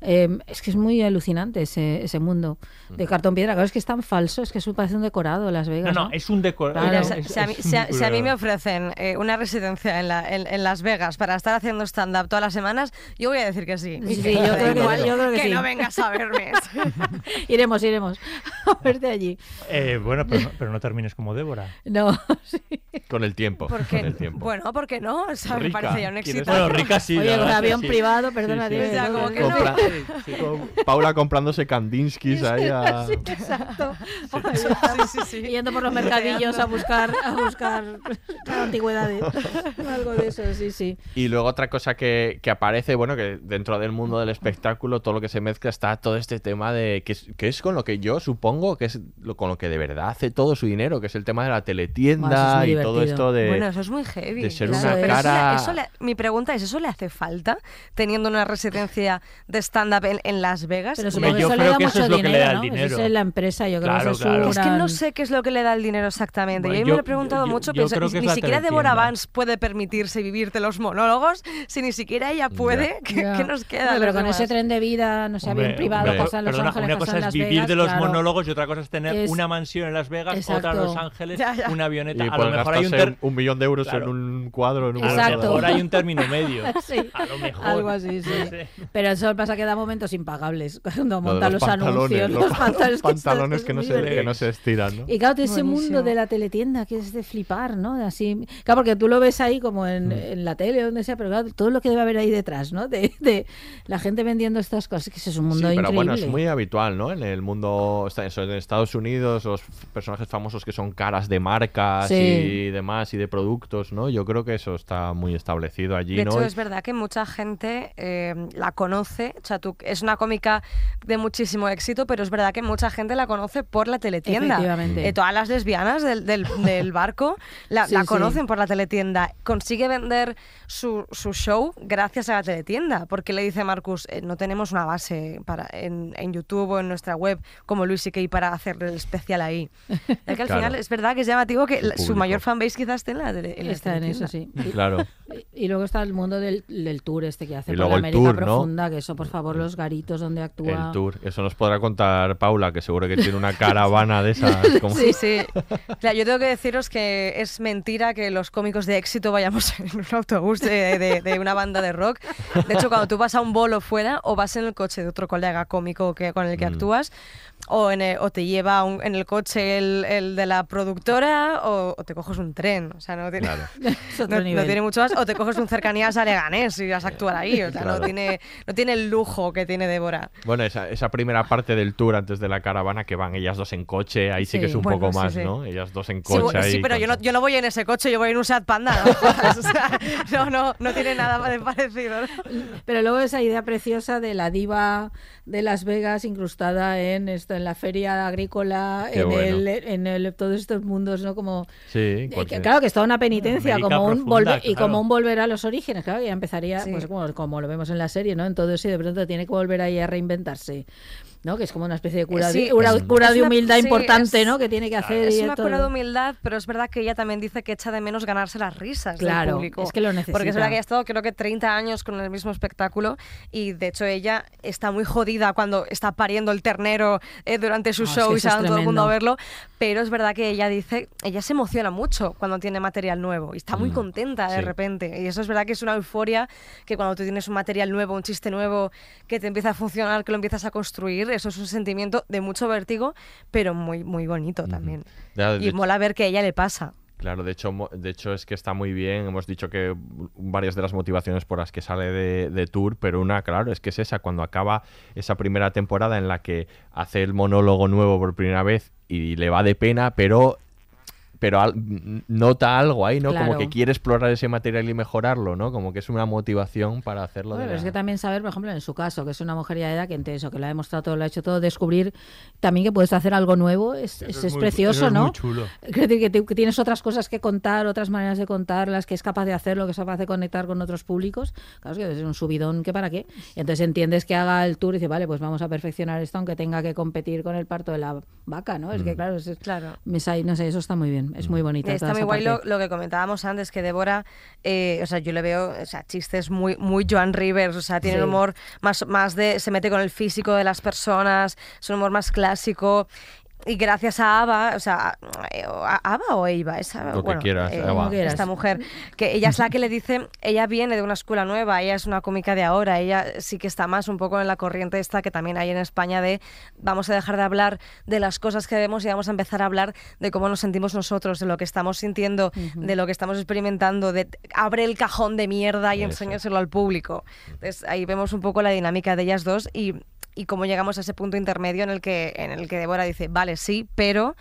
Eh, es que es muy alucinante ese, ese mundo de cartón piedra. Claro, es que es tan falso, es que eso parece un decorado Las No, Vegas. no, ¿no? es un decor. Claro. Mira, es- si, a mí, si a- si a mí me ofrecen eh, una residencia en, la- en- en Las Vegas para estar haciendo stand-up todas las semanas, yo voy a decir que sí. Sí, sí, yo creo que- Igual, yo creo que sí. no vengas a verme. iremos, iremos a verte allí. Eh, bueno, pero no, pero no termines como Débora. No, sí. Con el tiempo. Porque, Con el tiempo. bueno, ¿por qué no? O sea, me parece ya un ¿quieres- éxito. Bueno, rica sí. Oye, con avión sí. privado, perdona, Sí, sí. dime, O sea, ¿no? como que Con Paula comprándose candinskis ahí a... Sí, exacto. Estamos, Yendo por los mercadillos a buscar, a buscar antigüedades. Algo de eso, sí, sí. Y luego otra cosa que, que aparece, bueno, que dentro del mundo del espectáculo, todo lo que se mezcla está todo este tema de que es, que es con lo que yo supongo que es lo, con lo que de verdad hace todo su dinero, que es el tema de la teletienda es y todo esto de... Bueno, eso es muy heavy. de ser una eso cara- le- eso le- mi pregunta es, ¿eso le hace falta teniendo una residencia de stand-up en, en Las Vegas? Pero supongo que yo eso le da que eso mucho es lo que le dinero, da el ¿no? dinero. Eso es la empresa, yo creo Claro, que eso es que no sé qué es lo que le da el dinero exactamente. Bueno, y a mí yo- me lo he preguntado yo- mucho. yo que es ni la siquiera Deborah. Vance puede permitirse vivirte los monólogos. Si ni siquiera ella puede, ¿qué, nos queda? Hombre, pero con ese tren de vida, no sé, Hombre, avión privado, hombre, casa en Los perdona, Ángeles, una cosa es vivir Vegas, de los claro. monólogos y otra cosa es tener una mansión en Las Vegas, otra en. Los Ángeles, una y avioneta. A lo mejor hay un, millón de euros en un cuadro, en un a lo Exacto. mejor hay un término medio. Sí, A lo mejor. algo así, sí. Pero eso pasa que que da momentos impagables cuando monta los, anuncios, los, pantalones, que están- pantalones que, no se, que no se estiran, ¿no? Y claro, ese mundo de la teletienda que es de flipar, ¿no? Así, claro, porque tú lo ves ahí como Mm. en, la tele o donde sea, pero claro, todo lo que debe haber ahí detrás, ¿no? De, de la gente vendiendo estas cosas, que eso es un mundo Sí, pero increíble. bueno, es muy habitual, ¿no? En el mundo, en Estados Unidos, los personajes famosos que son caras de marcas Sí. y demás y de productos, ¿no? Yo creo que eso está muy establecido allí, De ¿no? hecho, es verdad que mucha gente eh, la conoce. O sea, tú- es una cómica de muchísimo éxito, pero es verdad que mucha gente la conoce por la teletienda. Efectivamente. Eh, todas las lesbianas del, del- del barco la, Sí, la sí. conocen por la teletienda. Consigue vender su, su show gracias a la teletienda, porque le dice Marcus, eh, no tenemos una base para en, en YouTube o en nuestra web como Luis y para hacer el especial ahí. Ya que al Claro. final es verdad que es llamativo que Su la- su, mayor fanbase quizás esté en la, tele, en la Está en eso, teletienda. sí. Y- Claro. Y luego está el mundo del, del tour este que hace Y por luego la el América tour, ¿no? Profunda, que eso, por favor, los garitos donde actúa. El tour. Eso nos podrá contar Paula, que seguro que tiene una caravana de esas. Como... Sí, sí. O sea, yo tengo que deciros que es mentira que los cómicos de éxito vayamos en un autobús de, de- de una banda de rock. De hecho, cuando tú vas a un bolo fuera o vas en el coche de otro colega cómico que, con el que Mm. actúas, o, en el- o te lleva un- en el coche el, el de la productora o, o te coges un tren. O sea, no tiene, Claro. Es otro no, no tiene mucho más. O te coges un cercanías a Leganés y vas a actuar ahí. O sea, Claro. no, tiene, no tiene el lujo que tiene Débora. Bueno, esa, esa primera parte del tour antes de la caravana que van ellas dos en coche, ahí sí, que Sí. es un Bueno, poco sí, más, sí. ¿no? Ellas dos en Sí, coche ahí. sí, pero con- yo no, yo no voy en ese coche, yo voy en un Seat Panda. ¿no? o sea, no, no, no tiene nada de parecido. ¿no? Pero luego esa idea preciosa de la diva de Las Vegas incrustada en esto, en la feria agrícola, en, bueno. el, en el, todos estos mundos, ¿no? Como Sí, eh, que- claro que es toda una penitencia, América como un volver y como un volver a los orígenes, claro, ya empezaría, Sí. pues como, como lo vemos en la serie, ¿no? En todo eso y de pronto tiene que volver ahí a reinventarse. ¿No? Que es como una especie de cura, Sí, de, cura, cura de una- humildad sí, importante, es- ¿no? Que tiene que hacer Es y una todo. cura de humildad, pero es verdad que ella también dice que echa de menos ganarse las risas Claro, del público. es que lo Porque es necesita. verdad que ha estado creo que 30 años con el mismo espectáculo y de hecho ella está muy jodida cuando está pariendo el ternero eh, durante su Ah, show que y es sale todo el mundo a verlo, pero es verdad que ella dice, ella se emociona mucho cuando tiene material nuevo y está muy Mm, contenta de sí. repente y eso es verdad que es una euforia que cuando tú tienes un material nuevo, un chiste nuevo que te empieza a funcionar, que lo empiezas a construir, eso es un sentimiento de mucho vértigo, pero muy muy bonito también. Ya, Y hecho- mola ver que a ella le pasa. Claro, de hecho, de hecho es que está muy bien. Hemos dicho que varias de las motivaciones por las que sale de, de tour, pero una, claro, es que es esa, cuando acaba esa primera temporada en la que hace el monólogo nuevo por primera vez y le va de pena, pero pero al- nota algo ahí, ¿no? Como Claro. que quiere explorar ese material y mejorarlo, ¿no? Como que es una motivación para hacerlo. Bueno, de pero es la- que también saber, por ejemplo, en su caso, que es una mujer ya de edad que entre eso, que lo ha demostrado todo, lo ha hecho todo, descubrir también que puedes hacer algo nuevo, es, es, es muy- precioso, eso es ¿no? muy chulo. Que, te- que tienes otras cosas que contar, otras maneras de contarlas, que es capaz de hacerlo, que es capaz de conectar con otros públicos. Claro, es que es un subidón que para qué. Y entonces entiendes que haga el tour y dice, vale, pues vamos a perfeccionar esto, aunque tenga que competir con el parto de la vaca, ¿no? Es que claro, es, Claro. me no sé, eso está muy bien, es muy bonito. Está muy guay lo, lo que comentábamos antes, que Débora, eh, o sea, yo le veo, o sea, chistes muy, muy Joan Rivers, o sea, tiene Sí. un humor más, más de, se mete con el físico de las personas, es un humor más clásico. Y gracias a Ava, o sea, a, a Ava o Eva, esa, Lo que quieras, eh, Ava. Esta mujer, que ella es la que le dice, ella viene de una escuela nueva, ella es una cómica de ahora, ella sí que está más un poco en la corriente esta que también hay en España de vamos a dejar de hablar de las cosas que vemos y vamos a empezar a hablar de cómo nos sentimos nosotros, de lo que estamos sintiendo, de lo que estamos experimentando, de abre el cajón de mierda y Eso. enséñaselo al público. Entonces ahí vemos un poco la dinámica de ellas dos y, y cómo llegamos a ese punto intermedio en el que, en el que Débora dice, vale, sí, pero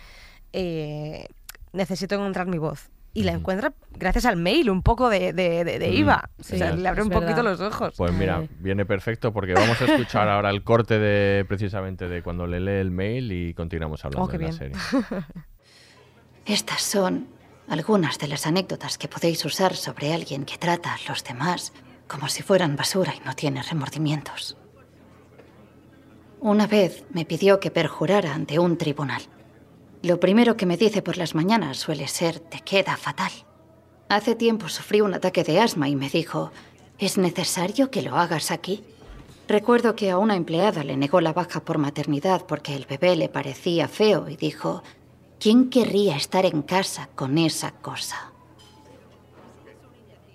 eh, necesito encontrar mi voz. Y la encuentra gracias al mail, un poco de, de, de- de. Iva. Sí, o sea, le abre un poquito verdad. los ojos. Pues mira, viene perfecto porque vamos a escuchar ahora el corte de precisamente de cuando le lee el mail y continuamos hablando Oh, de la serie. Estas son algunas de las anécdotas que podéis usar sobre alguien que trata a los demás como si fueran basura y no tiene remordimientos. Una vez me pidió que perjurara ante un tribunal. Lo primero que me dice por las mañanas suele ser te queda fatal. Hace tiempo sufrí un ataque de asma y me dijo, ¿es necesario que lo hagas aquí? Recuerdo que a una empleada le negó la baja por maternidad porque el bebé le parecía feo y dijo, ¿quién querría estar en casa con esa cosa?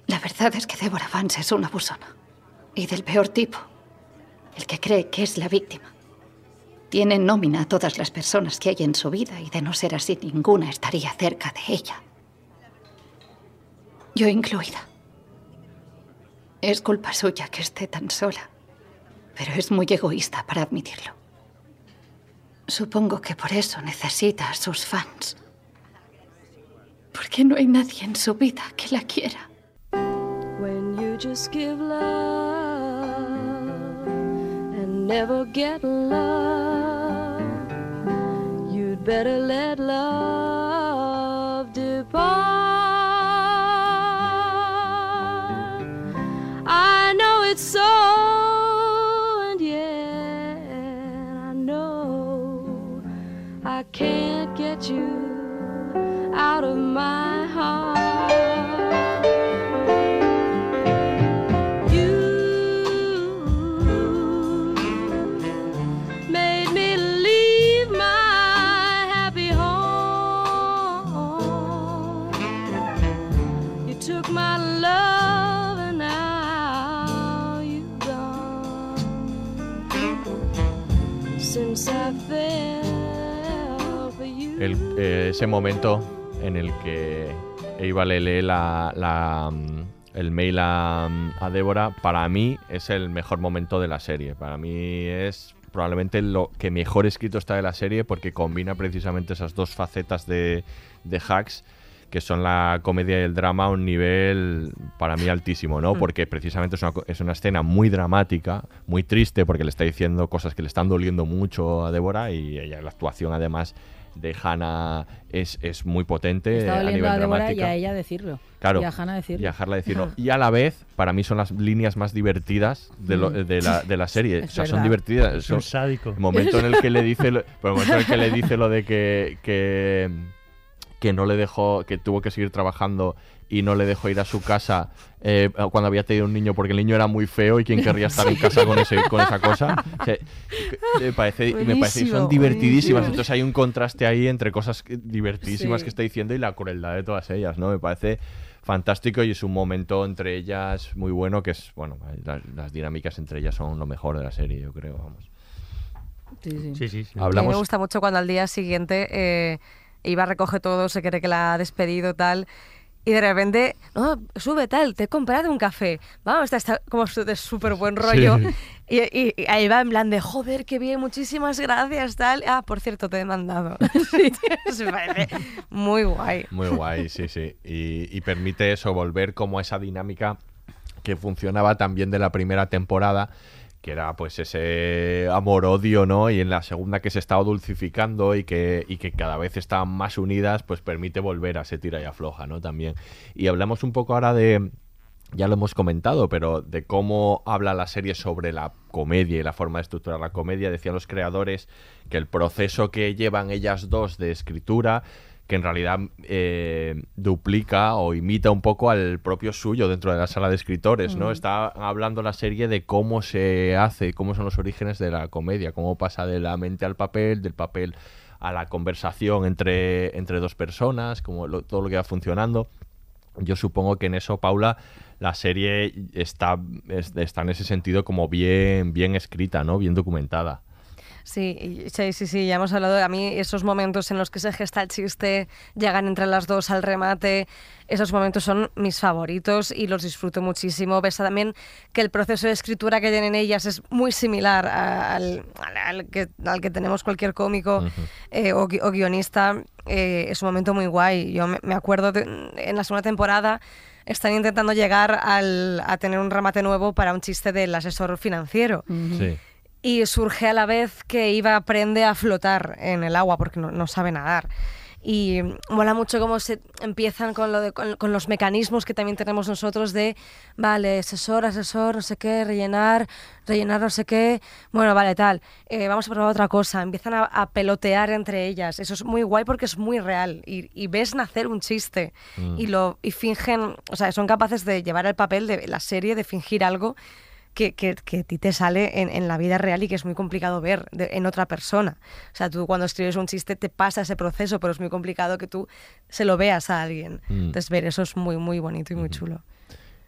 La verdad es que Deborah Vance es una abusona. Y del peor tipo. El que cree que es la víctima. Tiene en nómina a todas las personas que hay en su vida y de no ser así ninguna estaría cerca de ella. Yo incluida. Es culpa suya que esté tan sola, pero es muy egoísta para admitirlo. Supongo que por eso necesita a sus fans. Porque no hay nadie en su vida que la quiera. Never get love, you'd better let love depart. I know it's so, and yet I know I can't get you out of my heart. Eh, ese momento en el que Eva le lee la, mm, el mail a, mm, a Débora, para mí es el mejor momento de la serie. Para mí es probablemente lo que mejor escrito está de la serie porque combina precisamente esas dos facetas de, de Hacks que son la comedia y el drama a un nivel para mí altísimo, ¿no? Mm. Porque precisamente es una, co- es una escena muy dramática, muy triste, porque le está diciendo cosas que le están doliendo mucho a Débora y ella, la actuación además de Hannah es, es muy potente Está a doliendo nivel a Débora y a ella decirlo. Claro, Y a Hannah decirlo. y a Harla decirlo. Y a la vez, para mí son las líneas más divertidas de, lo- Mm. de, la, de la serie. Es o sea, son divertidas. Es Son- un sádico. El momento en el que le dice lo, el momento en el que le dice lo de que, que, que no le dejó, que tuvo que seguir trabajando y no le dejó ir a su casa eh, cuando había tenido un niño porque el niño era muy feo y quién querría estar en casa con, ese, con esa cosa. O sea, me parece, me parece que son divertidísimas. buenísimo. Entonces hay un contraste ahí entre cosas que- divertidísimas Sí. que está diciendo y la crueldad de todas ellas, ¿no? Me parece fantástico y es un momento entre ellas muy bueno que es, bueno, las, las dinámicas entre ellas son lo mejor de la serie, yo creo, vamos. Sí, sí. sí, A mí me Hablamos gusta mucho cuando al día siguiente eh, Iba recoge todo, se cree que la ha despedido tal. Y de repente, no, sube tal, te he comprado un café. Vamos, está, está como de súper buen rollo. Sí. Y, y- y ahí va en plan de, joder, qué bien, muchísimas gracias, tal. Ah, por cierto, te he mandado. Se parece muy guay. Muy guay, sí, sí. Y, y permite eso, volver como a esa dinámica que funcionaba también de la primera temporada, que era pues ese amor-odio, ¿no? Y en la segunda que se estaba dulcificando y que, y que cada vez estaban más unidas, pues permite volver a ese tira y afloja, ¿no? También. Y hablamos un poco ahora de, ya lo hemos comentado, pero de cómo habla la serie sobre la comedia y la forma de estructurar la comedia. Decían los creadores que el proceso que llevan ellas dos de escritura, que en realidad eh, duplica o imita un poco al propio suyo dentro de la sala de escritores, ¿no? Mm. Está hablando la serie de cómo se hace, cómo son los orígenes de la comedia, cómo pasa de la mente al papel, del papel a la conversación entre, entre dos personas, como lo- todo lo que va funcionando. Yo supongo que en eso, Paula, la serie está, es- está en ese sentido como bien, bien escrita, ¿no? Bien documentada. Sí, sí, sí, sí, ya hemos hablado. A mí esos momentos en los que se gesta el chiste, llegan entre las dos al remate, esos momentos son mis favoritos y los disfruto muchísimo. Ves también que el proceso de escritura que tienen ellas es muy similar al, al- al que, al que tenemos cualquier cómico eh, o, o guionista. Eh, es un momento muy guay. Yo me, me acuerdo de- en la segunda temporada están intentando llegar al- a tener un remate nuevo para un chiste del asesor financiero. Sí. Y surge a la vez que Iva aprende a flotar en el agua porque no, no sabe nadar. Y mola mucho cómo se empiezan con, lo de- con, con los mecanismos que también tenemos nosotros de, vale, asesor, asesor, no sé qué, rellenar, rellenar no sé qué, bueno, vale, tal, eh, vamos a probar otra cosa. Empiezan a, a pelotear entre ellas. Eso es muy guay porque es muy real. Y, y ves nacer un chiste Mm. y, lo, y fingen, o sea, son capaces de llevar el papel de la serie, de fingir algo que, que, que a ti te sale en, en la vida real y que es muy complicado ver de- en otra persona. O sea, tú cuando escribes un chiste te pasa ese proceso, pero es muy complicado que tú se lo veas a alguien. Mm. Entonces, ver eso es muy, muy bonito y muy chulo.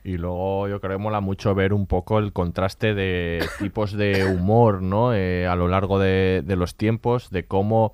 Y luego yo creo que mola mucho ver un poco el contraste de tipos de humor, ¿no? Eh, a lo largo de, de los tiempos, de cómo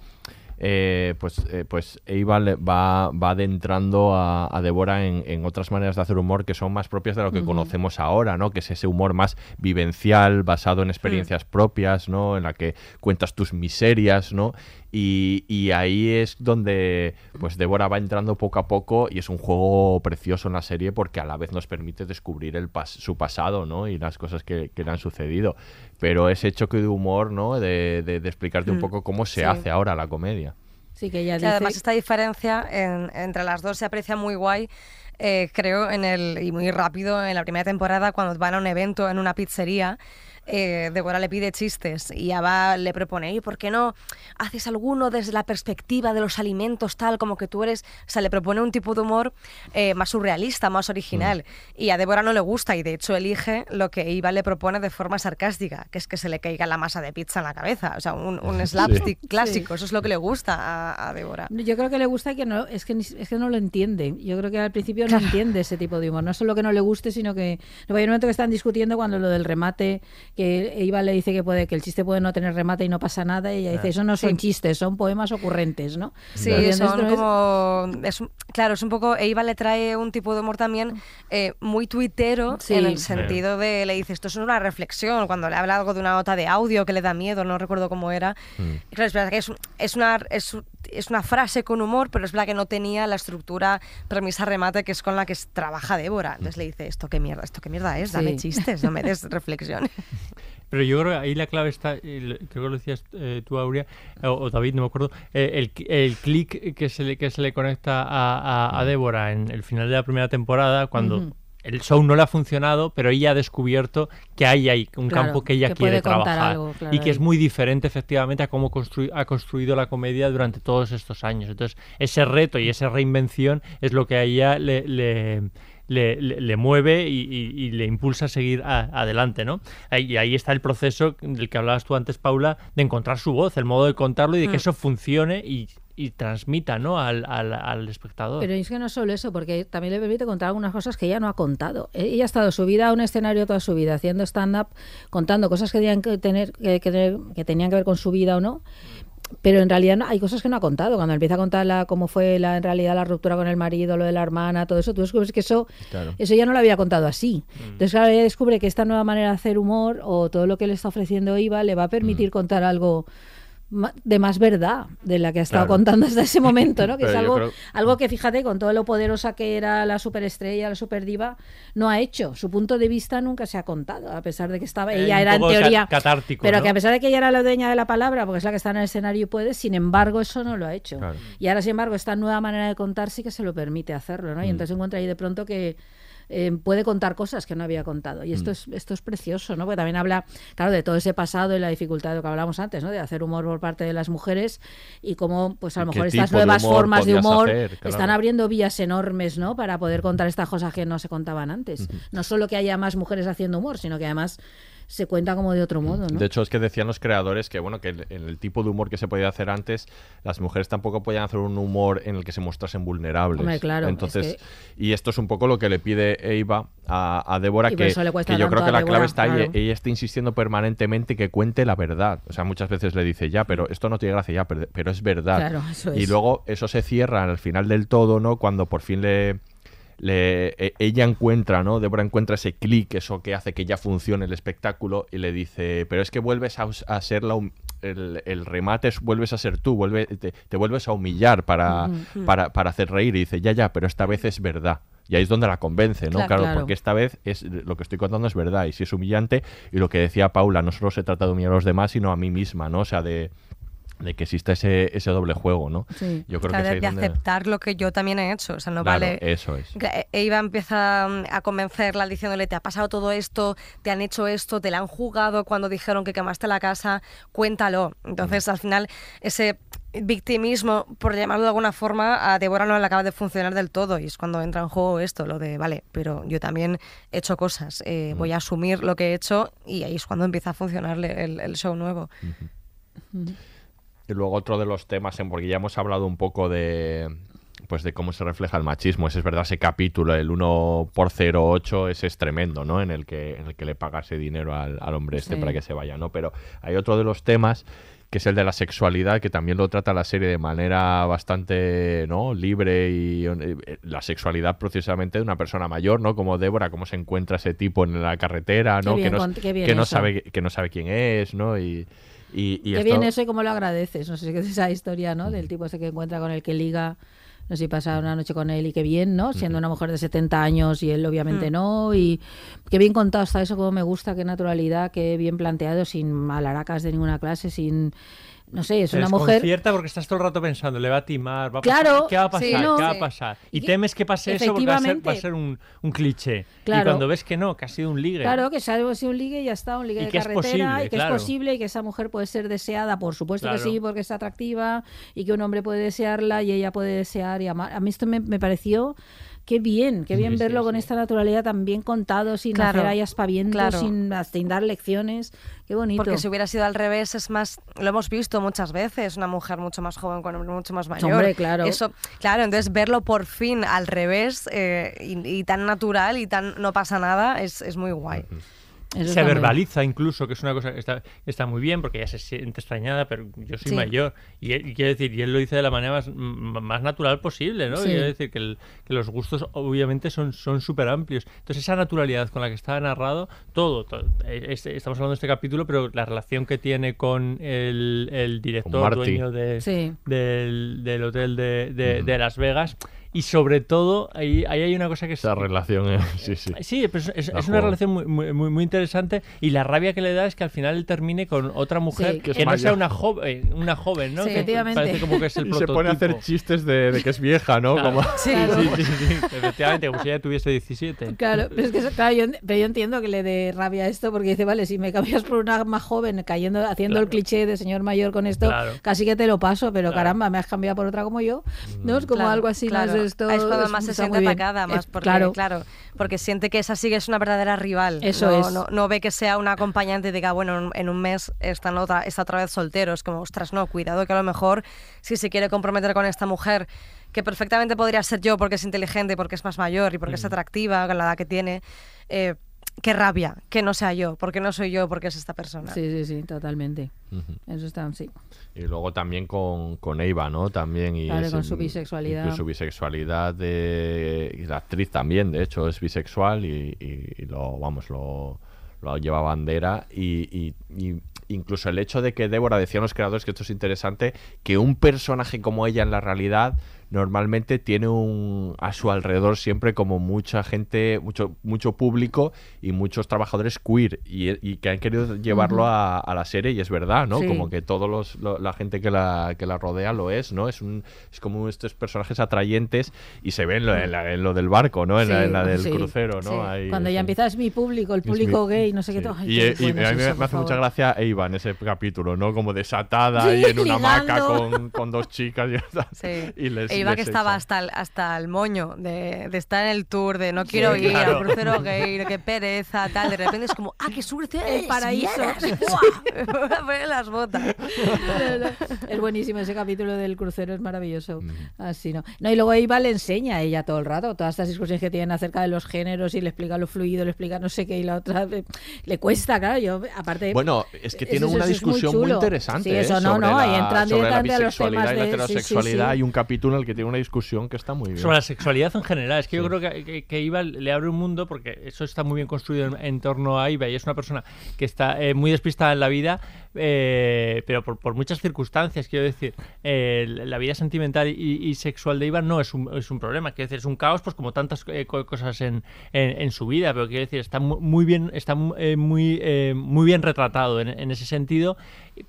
eh, pues, eh, pues Eva le va, va adentrando a, a Débora en, en otras maneras de hacer humor que son más propias de lo que conocemos ahora, ¿no? Que es ese humor más vivencial, basado en experiencias propias, ¿no? En la que cuentas tus miserias, ¿no? Y, y ahí es donde pues Débora va entrando poco a poco y es un juego precioso en la serie porque a la vez nos permite descubrir el pas- su pasado, ¿no? Y las cosas que, que le han sucedido. Pero ese choque de humor, ¿no? De, de- de explicarte un Mm, poco cómo se sí. hace ahora la comedia. Sí, que Que dice... además esta diferencia en- entre las dos se aprecia muy guay, eh, creo, en el, y muy rápido en la primera temporada cuando van a un evento en una pizzería. Eh, Débora le pide chistes y Ava le propone, ¿y por qué no haces alguno desde la perspectiva de los alimentos, tal como que tú eres? O sea, le propone un tipo de humor eh, más surrealista, más original. Y a Débora no le gusta y de hecho elige lo que Iva le propone de forma sarcástica, que es que se le caiga la masa de pizza en la cabeza. O sea, un, un slapstick Sí. clásico. Eso es lo que le gusta a, a Débora. Yo creo que le gusta que no, es que, es que no lo entiende. Yo creo que al principio no entiende ese tipo de humor. No solo que no le guste, sino que no, hay un momento que están discutiendo cuando lo del remate, que Iva le dice que puede que el chiste puede no tener remate y no pasa nada, y ella dice, Ah. eso no son Sí. chistes, son poemas ocurrentes, ¿no? Sí, son es- como... Es, claro, es un poco... Eva le trae un tipo de humor también eh, muy tuitero Sí. en el Sí. sentido de... Le dice, esto es una reflexión. Cuando le habla algo de una nota de audio que le da miedo, no recuerdo cómo era. Y claro, es verdad que es, es una, es, es una frase con humor, pero es verdad que no tenía la estructura premisa-remate que es con la que trabaja Débora. Entonces le dice, esto qué mierda, esto qué mierda es, dame Sí. chistes, no me des reflexiones. Pero yo creo que ahí la clave está, creo que lo decías eh, tú, Aurea, o, o David, no me acuerdo, eh, el, el clic que se le, que se le conecta a, a- a Débora en el final de la primera temporada, cuando. El show no le ha funcionado, pero ella ha descubierto que hay un Claro, campo que ella que quiere trabajar algo, claro, y que es muy diferente efectivamente a cómo ha construido la comedia durante todos estos años. Entonces, ese reto y esa reinvención es lo que a ella le, le- le, le- le mueve y, y- y le impulsa a seguir a- adelante, ¿no? Y ahí está el proceso del que hablabas tú antes, Paula, de encontrar su voz, el modo de contarlo y de que Mm. eso funcione y, y transmita, ¿no? Al, al- al espectador. Pero es que no solo eso, porque también le permite contar algunas cosas que ella no ha contado. Ella ha estado subida a un escenario toda su vida, haciendo stand-up, contando cosas que tenían que, tener, que, que tener- que tenían que ver con su vida o no. Pero en realidad no- hay cosas que no ha contado. Cuando empieza a contar la, cómo fue la, en realidad la ruptura con el marido, lo de la hermana, todo eso, tú descubres que eso, Claro. eso ya no lo había contado así. Entonces, claro, ella descubre que esta nueva manera de hacer humor o todo lo que le está ofreciendo Iva le va a permitir contar algo de más verdad de la que ha estado Claro. contando hasta ese momento, ¿no? Que Pero es algo, creo- algo que, fíjate, con todo lo poderosa que era la superestrella, la superdiva, no ha hecho. Su punto de vista nunca se ha contado, a pesar de que estaba, Eh, ella era en teoría... catártico, Pero ¿no? que a pesar de que ella era la dueña de la palabra, porque es la que está en el escenario y puede, sin embargo, eso no lo ha hecho. Claro. Y ahora, sin embargo, esta nueva manera de contar sí que se lo permite hacerlo, ¿no? Y Mm. entonces encuentra ahí de pronto que eh, puede contar cosas que no había contado. Y esto, Mm. es, esto es precioso, ¿no? Porque también habla, claro, de todo ese pasado y la dificultad de lo que hablábamos antes, ¿no? De hacer humor por parte de las mujeres y cómo, pues a ¿Y lo mejor estas de nuevas formas de humor hacer? Claro. están abriendo vías enormes, ¿no? Para poder contar estas cosas que no se contaban antes. No solo que haya más mujeres haciendo humor, sino que además se cuenta como de otro modo, ¿no? De hecho, es que decían los creadores que, bueno, que el, en el tipo de humor que se podía hacer antes, las mujeres tampoco podían hacer un humor en el que se mostrasen vulnerables. Hombre, claro, es Entonces, y esto es un poco lo que le pide Eva a, a Débora, Y que, que yo creo que la clave está ahí. claro. Ella está insistiendo permanentemente que cuente la verdad. O sea, muchas veces le dice, ya, pero esto no tiene gracia, ya, pero, pero es verdad. Claro, eso y es. luego eso se cierra al final del todo, ¿no? Cuando por fin le le- e- ella encuentra, ¿no? Débora encuentra ese clic, eso que hace que ya funcione el espectáculo y le dice, pero es que vuelves a, ser la el, el remate, es- vuelves a ser tú, vuelve, te, te vuelves a humillar para, para, para hacer reír y dice, ya, ya, pero esta vez es verdad. Y ahí es donde la convence, ¿no? Claro, Claro, claro. porque esta vez es lo que estoy contando es verdad y si es humillante y lo que decía Paula, no solo se trata de humillar a los demás, sino a mí misma, ¿no? O sea, de, de que exista ese, ese doble juego, ¿no? Sí. Yo creo Claro, que es de, de donde- aceptar lo que yo también he hecho. O sea, no Claro, vale. eso es. Cla- e- Eva empieza mm, a convencerla diciéndole: Te ha pasado todo esto, te han hecho esto, te la han jugado cuando dijeron que quemaste la casa, cuéntalo. Entonces, al final, ese victimismo, por llamarlo de alguna forma, a Débora no le acaba de funcionar del todo. Y es cuando entra en juego esto, lo de: Vale, pero yo también he hecho cosas, eh, voy a asumir lo que he hecho. Y ahí es cuando empieza a funcionarle el, el show nuevo. Y luego otro de los temas, en- porque ya hemos hablado un poco de pues de cómo se refleja el machismo. Ese es verdad, ese capítulo, el 1 por 08, ese es tremendo, ¿no? En el que, en el que le paga ese dinero al, al hombre este Sí. para que se vaya, ¿no? Pero hay otro de los temas que es el de la sexualidad, que también lo trata la serie de manera bastante ¿no? libre y eh, la sexualidad precisamente de una persona mayor, ¿no? Como Débora, cómo se encuentra ese tipo en la carretera, ¿no? bien que no, que no sabe que no sabe quién es, ¿no? Y, y, y Qué esto- bien eso y cómo lo agradeces. No sé qué es esa historia, ¿no? Del tipo ese que encuentra con el que liga, no sé si pasa una noche con él y qué bien, ¿no? Siendo una mujer de 70 años y él obviamente Mm. no. Y qué bien contado está eso, como me gusta, qué naturalidad, qué bien planteado, sin alaracas de ninguna clase, sin... No sé, es Te una mujer... desconcierta porque estás todo el rato pensando, le va a timar, va a Claro, pasar, ¿qué va a pasar? sí, no. ¿Qué va a Sí. pasar? Y, Y temes que pase eso porque va a ser, va a efectivamente. ser un, un cliché. Y Claro. cuando ves que no, que ha sido un ligue. Claro, que sea sido un ligue y ya está, un ligue Y de que carretera posible, y que claro. es posible y que esa mujer puede ser deseada, por supuesto Claro. que sí, porque es atractiva y que un hombre puede desearla y ella puede desear y amar. A mí esto me, me pareció qué bien, qué bien Sí, sí, verlo con esta naturalidad tan bien contado, sin Claro, hacer ahí aspavientos, claro. sin, sin dar lecciones. Qué bonito. Porque si hubiera sido al revés, es más, lo hemos visto muchas veces, una mujer mucho más joven con un hombre mucho más mayor. Hombre, claro. Eso, claro, entonces verlo por fin al revés eh, y, y tan natural y tan no pasa nada es, es muy guay. Eso se verbaliza incluso, que es una cosa que está, está muy bien porque ella se siente extrañada, pero yo soy Sí. mayor. Y, él- y quiero decir, y él lo dice de la manera más, más natural posible, ¿no? Sí. Quiero decir que, el- que los gustos obviamente son son súper amplios. Entonces esa naturalidad con la que está narrado, todo, todo. Eh, este- estamos hablando de este capítulo, pero la relación que tiene con el, el director, Marty. dueño de, Sí. del, del hotel de, de- de Las Vegas. Y sobre todo, ahí, ahí hay una cosa que es... esa relación, eh, sí, sí. Sí, pero es, es- Da es una relación muy, muy, muy- muy interesante y la rabia que le da es que al final él termine con otra mujer Sí. que, no sea una joven, una joven, ¿no? Sí, Que efectivamente. Parece como que es el Y prototipo. se pone a hacer chistes de, de que es vieja, ¿no? Claro. Como... Sí, sí, sí, sí, efectivamente, como si ella tuviese 17. Claro, pero es que eso- claro, yo, pero yo entiendo que le dé rabia esto porque dice, vale, si me cambias por una más joven cayendo, haciendo el cliché de señor mayor con esto, Claro. casi que te lo paso, pero Claro. caramba, me has cambiado por otra como yo, ¿no? Es como Claro, algo así claro. más de esto. Ahí es cuando más se siente atacada, más porque, claro. claro. porque siente que esa sí que es una verdadera rival. Eso no, es. No, no ve que sea una acompañante y diga, bueno, en- en un mes está, otra, está otra vez soltero. Es como, ostras, no, cuidado que a lo mejor si se quiere comprometer con esta mujer, que perfectamente podría ser yo porque es inteligente, porque es más mayor y porque es Mm. atractiva, con la edad que tiene, eh, qué rabia que no sea yo, porque no soy yo, porque es esta persona. Sí, sí, sí, totalmente. Ujú. Eso está, sí. Y luego también con, con Eva, ¿no? También. Y Claro, con su bisexualidad. y su bisexualidad. De, y la actriz también, de hecho, es bisexual y, y- y lo, vamos, lo, lo lleva bandera. Y, y- y incluso el hecho de que Débora, decían los creadores que esto es interesante, que un personaje como ella en la realidad normalmente tiene un a su alrededor siempre como mucha gente, mucho, mucho público y muchos trabajadores queer y, y que han querido llevarlo a, a la serie y es verdad, ¿no? Sí. Como que los, lo- la gente que la, que la rodea lo es, ¿no? Es un es como estos personajes atrayentes y se ve en lo, en la- en lo del barco, ¿no? En, la, Sí, en la del sí, crucero, ¿no? Ahí, Cuando ya sí. empieza es mi público, el mi- público gay, no sé qué todo. Ay, Y, qué y a mí me hace mucha gracia Eva en ese capítulo, ¿no? Como desatada y en una hamaca con, con dos chicas. Y, les, iba que estaba hasta el, hasta el moño de, de estar en el tour, de no quiero ir claro. al crucero gay, de qué pereza, tal. De repente es como, ¡ah, qué suerte! El paraíso. voy a poner las botas. Es buenísimo ese capítulo del crucero, es maravilloso. Así no. No, y luego Eva le enseña a ella todo el rato, todas estas discusiones que tienen acerca de los géneros y le explica lo fluido, le explica no sé qué, y la otra eh, le cuesta, claro. Yo, aparte. Bueno, es que tiene eso una muy discusión muy, chulo. interesante Sí, eso ¿eh? no, sobre, no, ahí la, entran sobre la directamente a los bisexualidad temas y la de- sí, sí, heterosexualidad. sí. Hay un capítulo en el que tiene una discusión que está muy bien. Sobre la sexualidad en general. Es que yo creo que, que, que Iva le abre un mundo porque eso está muy bien construido en, en torno a Iva y es una persona que está eh, muy despistada en la vida, eh, pero por, por muchas circunstancias, quiero decir, eh, la vida sentimental y, y sexual de Iva no es un, es un problema, quiero decir, es un caos, pues como tantas eh, co- cosas en, en, en su vida, pero quiero decir, está mu- muy bien, está eh, muy, eh, muy bien retratado en, en ese sentido.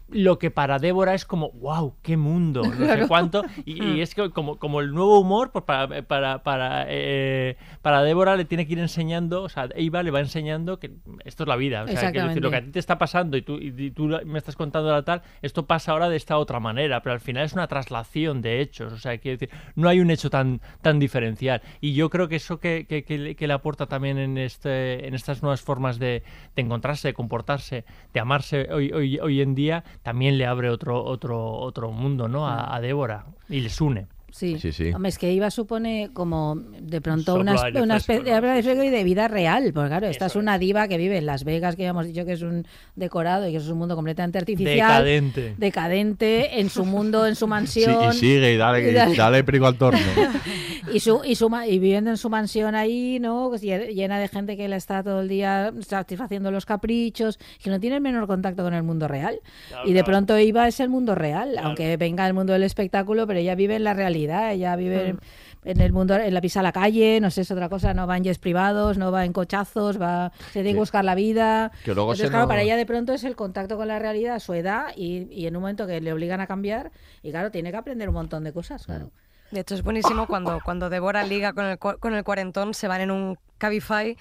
Lo que para Débora es como, wow, qué mundo, no sé Claro. cuánto. Y, y es que como, como el nuevo humor, pues para, para, para, eh, para Débora le tiene que ir enseñando, o sea, Eva le va enseñando que esto es la vida. O sea, quiero decir, lo que a ti te está pasando y tú, y, y tú me estás contando la tal, esto pasa ahora de esta otra manera, pero al final es una traslación de hechos. O sea, quiero decir, no hay un hecho tan, tan diferencial. Y yo creo que eso que, que, que le, que le aporta también en, este, en estas nuevas formas de, de encontrarse, de comportarse, de amarse hoy, hoy, hoy en día, también le abre otro, otro, otro mundo ¿no? a, a Débora y les une. Sí. Sí, sí. Hombre, es que IVA supone como de pronto Soplo una, una especie de vida real. Porque claro, esta es una diva que vive en Las Vegas, que ya hemos dicho que es un decorado y que es un mundo completamente artificial. Decadente. Decadente, en su mundo, en su Sí, mansión. y sigue y dale, Y dale. dale al torno. y su, y su ma- y viviendo en su mansión ahí, ¿no? Pues lle- llena de gente que le está todo el día satisfaciendo los caprichos, que no tiene el menor contacto con el mundo real. y de pronto Iva es el mundo real, aunque venga el mundo del espectáculo, pero ella vive en la realidad, ella vive en, en el mundo, en la pisa a la calle, no sé, es otra cosa, no va en jets privados, no va en cochazos, va, se tiene que Sí. buscar la vida. Que luego Entonces, se claro, nos- para ella de pronto es el contacto con la realidad a su edad y, y en un momento que le obligan a cambiar, y claro, tiene que aprender un montón de cosas, claro. De hecho, es buenísimo cuando, cuando Débora liga con el, con el cuarentón, se van en un Cabify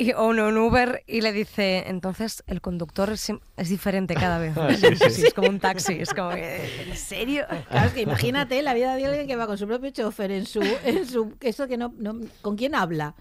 y, o en un Uber y le dice, entonces el conductor es, diferente cada vez. Ah, sí, sí. Sí, es como un taxi, es como, que, ¿en serio? Claro, es que imagínate la vida de alguien que va con su propio chofer en su, en su eso que no, no con quién habla.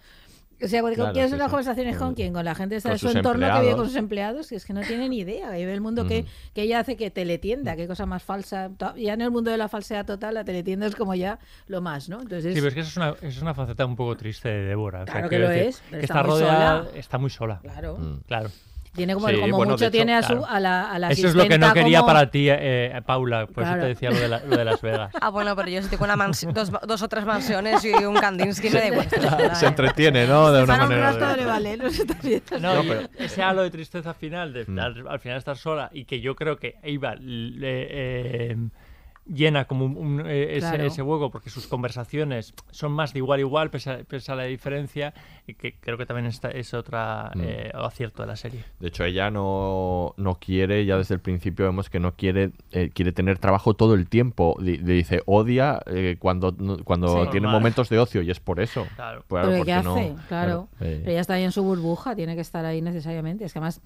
O sea, ¿con Claro, quién sí, son las sí. conversaciones con quién? Con la gente de su entorno que vive con sus empleados, que es que no tiene ni idea. Que vive el mundo que, que ella hace que teletienda, qué cosa más falsa. Ya en el mundo de la falsedad total, la teletienda es como ya lo más, ¿no? Entonces, Sí, pero es que eso es una, es una faceta un poco triste de Débora. o sea, Claro que lo decir, es, pero que está muy rodeada, sola. está muy sola. Claro. Mm. Claro. Tiene como, Sí, como bueno, de mucho hecho, tiene a, su, claro. a la, a la Eso es lo que no quería como- para ti, eh, Paula. Por eso Claro. te decía lo de, la- lo de Las Vegas. Ah, bueno, pero yo si tengo una dos, dos o tres mansiones y un Kandinsky me da igual. se ¿eh? entretiene, ¿no? De una Para manera. de le vale, no se está viendo. No, No, ese halo de tristeza final, de Mm. al, al final estar sola, y que yo creo que Eva le, eh, llena como un- un, eh, ese, Claro. ese hueco, porque sus conversaciones son más de igual a igual, pese a, pese a la diferencia, y que creo que también esta es otra Mm. eh, acierto de la serie. De hecho, ella no, no quiere, ya desde el principio vemos que no quiere, eh, quiere tener trabajo todo el tiempo. Di- dice, odia eh, cuando, cuando Sí. tiene Normal. momentos de ocio y es por eso. Claro. Claro, Pero ¿qué porque hace? no- claro. eh, Pero ella está ahí en su burbuja, tiene que estar ahí necesariamente. Es que además,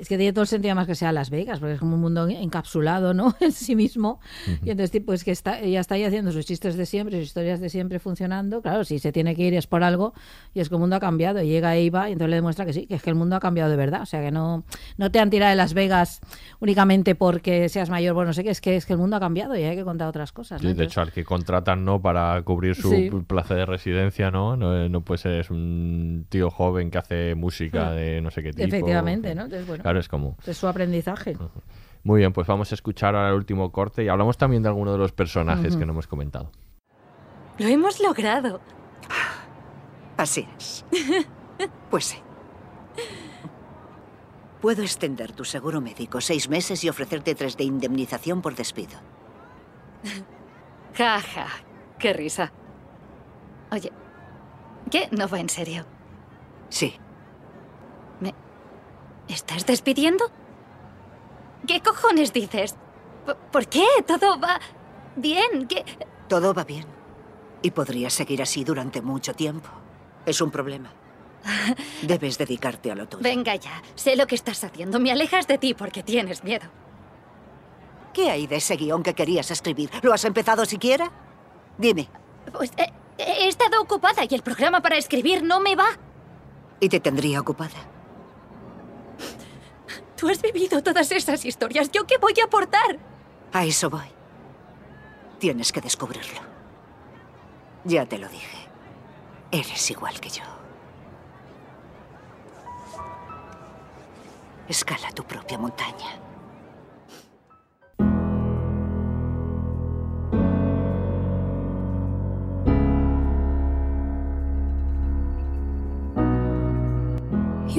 es que tiene todo el sentido más que sea Las Vegas, porque es como un mundo encapsulado, ¿no? En sí mismo. Y entonces, pues que está, ella está ahí haciendo sus chistes de siempre, sus historias de siempre funcionando. Claro, si se tiene que ir es por algo, y es que el mundo ha cambiado. Y llega Eva y entonces le demuestra que sí, que es que el mundo ha cambiado de verdad. O sea, que no, no te han tirado de Las Vegas únicamente porque seas mayor, bueno, no sé qué, es que, es que el mundo ha cambiado y hay que contar otras cosas. ¿no? Sí, de hecho, al que contratan no para cubrir su Sí. plaza de residencia, ¿no? No, no puede ser es un tío joven que hace música Ah. de no sé qué tipo. Efectivamente, ¿no? Entonces, bueno. Claro, es como... Es su aprendizaje. Muy bien, pues vamos a escuchar ahora el último corte y hablamos también de alguno de los personajes que no hemos comentado. Lo hemos logrado. Así es. Pues sí. Puedo extender tu seguro médico seis meses y ofrecerte tres de indemnización por despido. Ja, ja, qué risa. Oye, ¿qué? ¿No va en serio? Sí. ¿Me estás despidiendo? ¿Qué cojones dices? ¿Por, por qué? ¿Todo va bien? ¿Qué? Todo va bien. Y podría seguir así durante mucho tiempo. Es un problema. Debes dedicarte a lo tuyo. Venga ya, sé lo que estás haciendo. Me alejas de ti porque tienes miedo. ¿Qué hay de ese guion que querías escribir? ¿Lo has empezado siquiera? Dime. Pues eh, he estado ocupada y el programa para escribir no me va. Y te tendría ocupada. Tú has vivido todas esas historias. ¿Yo qué voy a aportar? A eso voy. Tienes que descubrirlo. Ya te lo dije. Eres igual que yo. Escala tu propia montaña.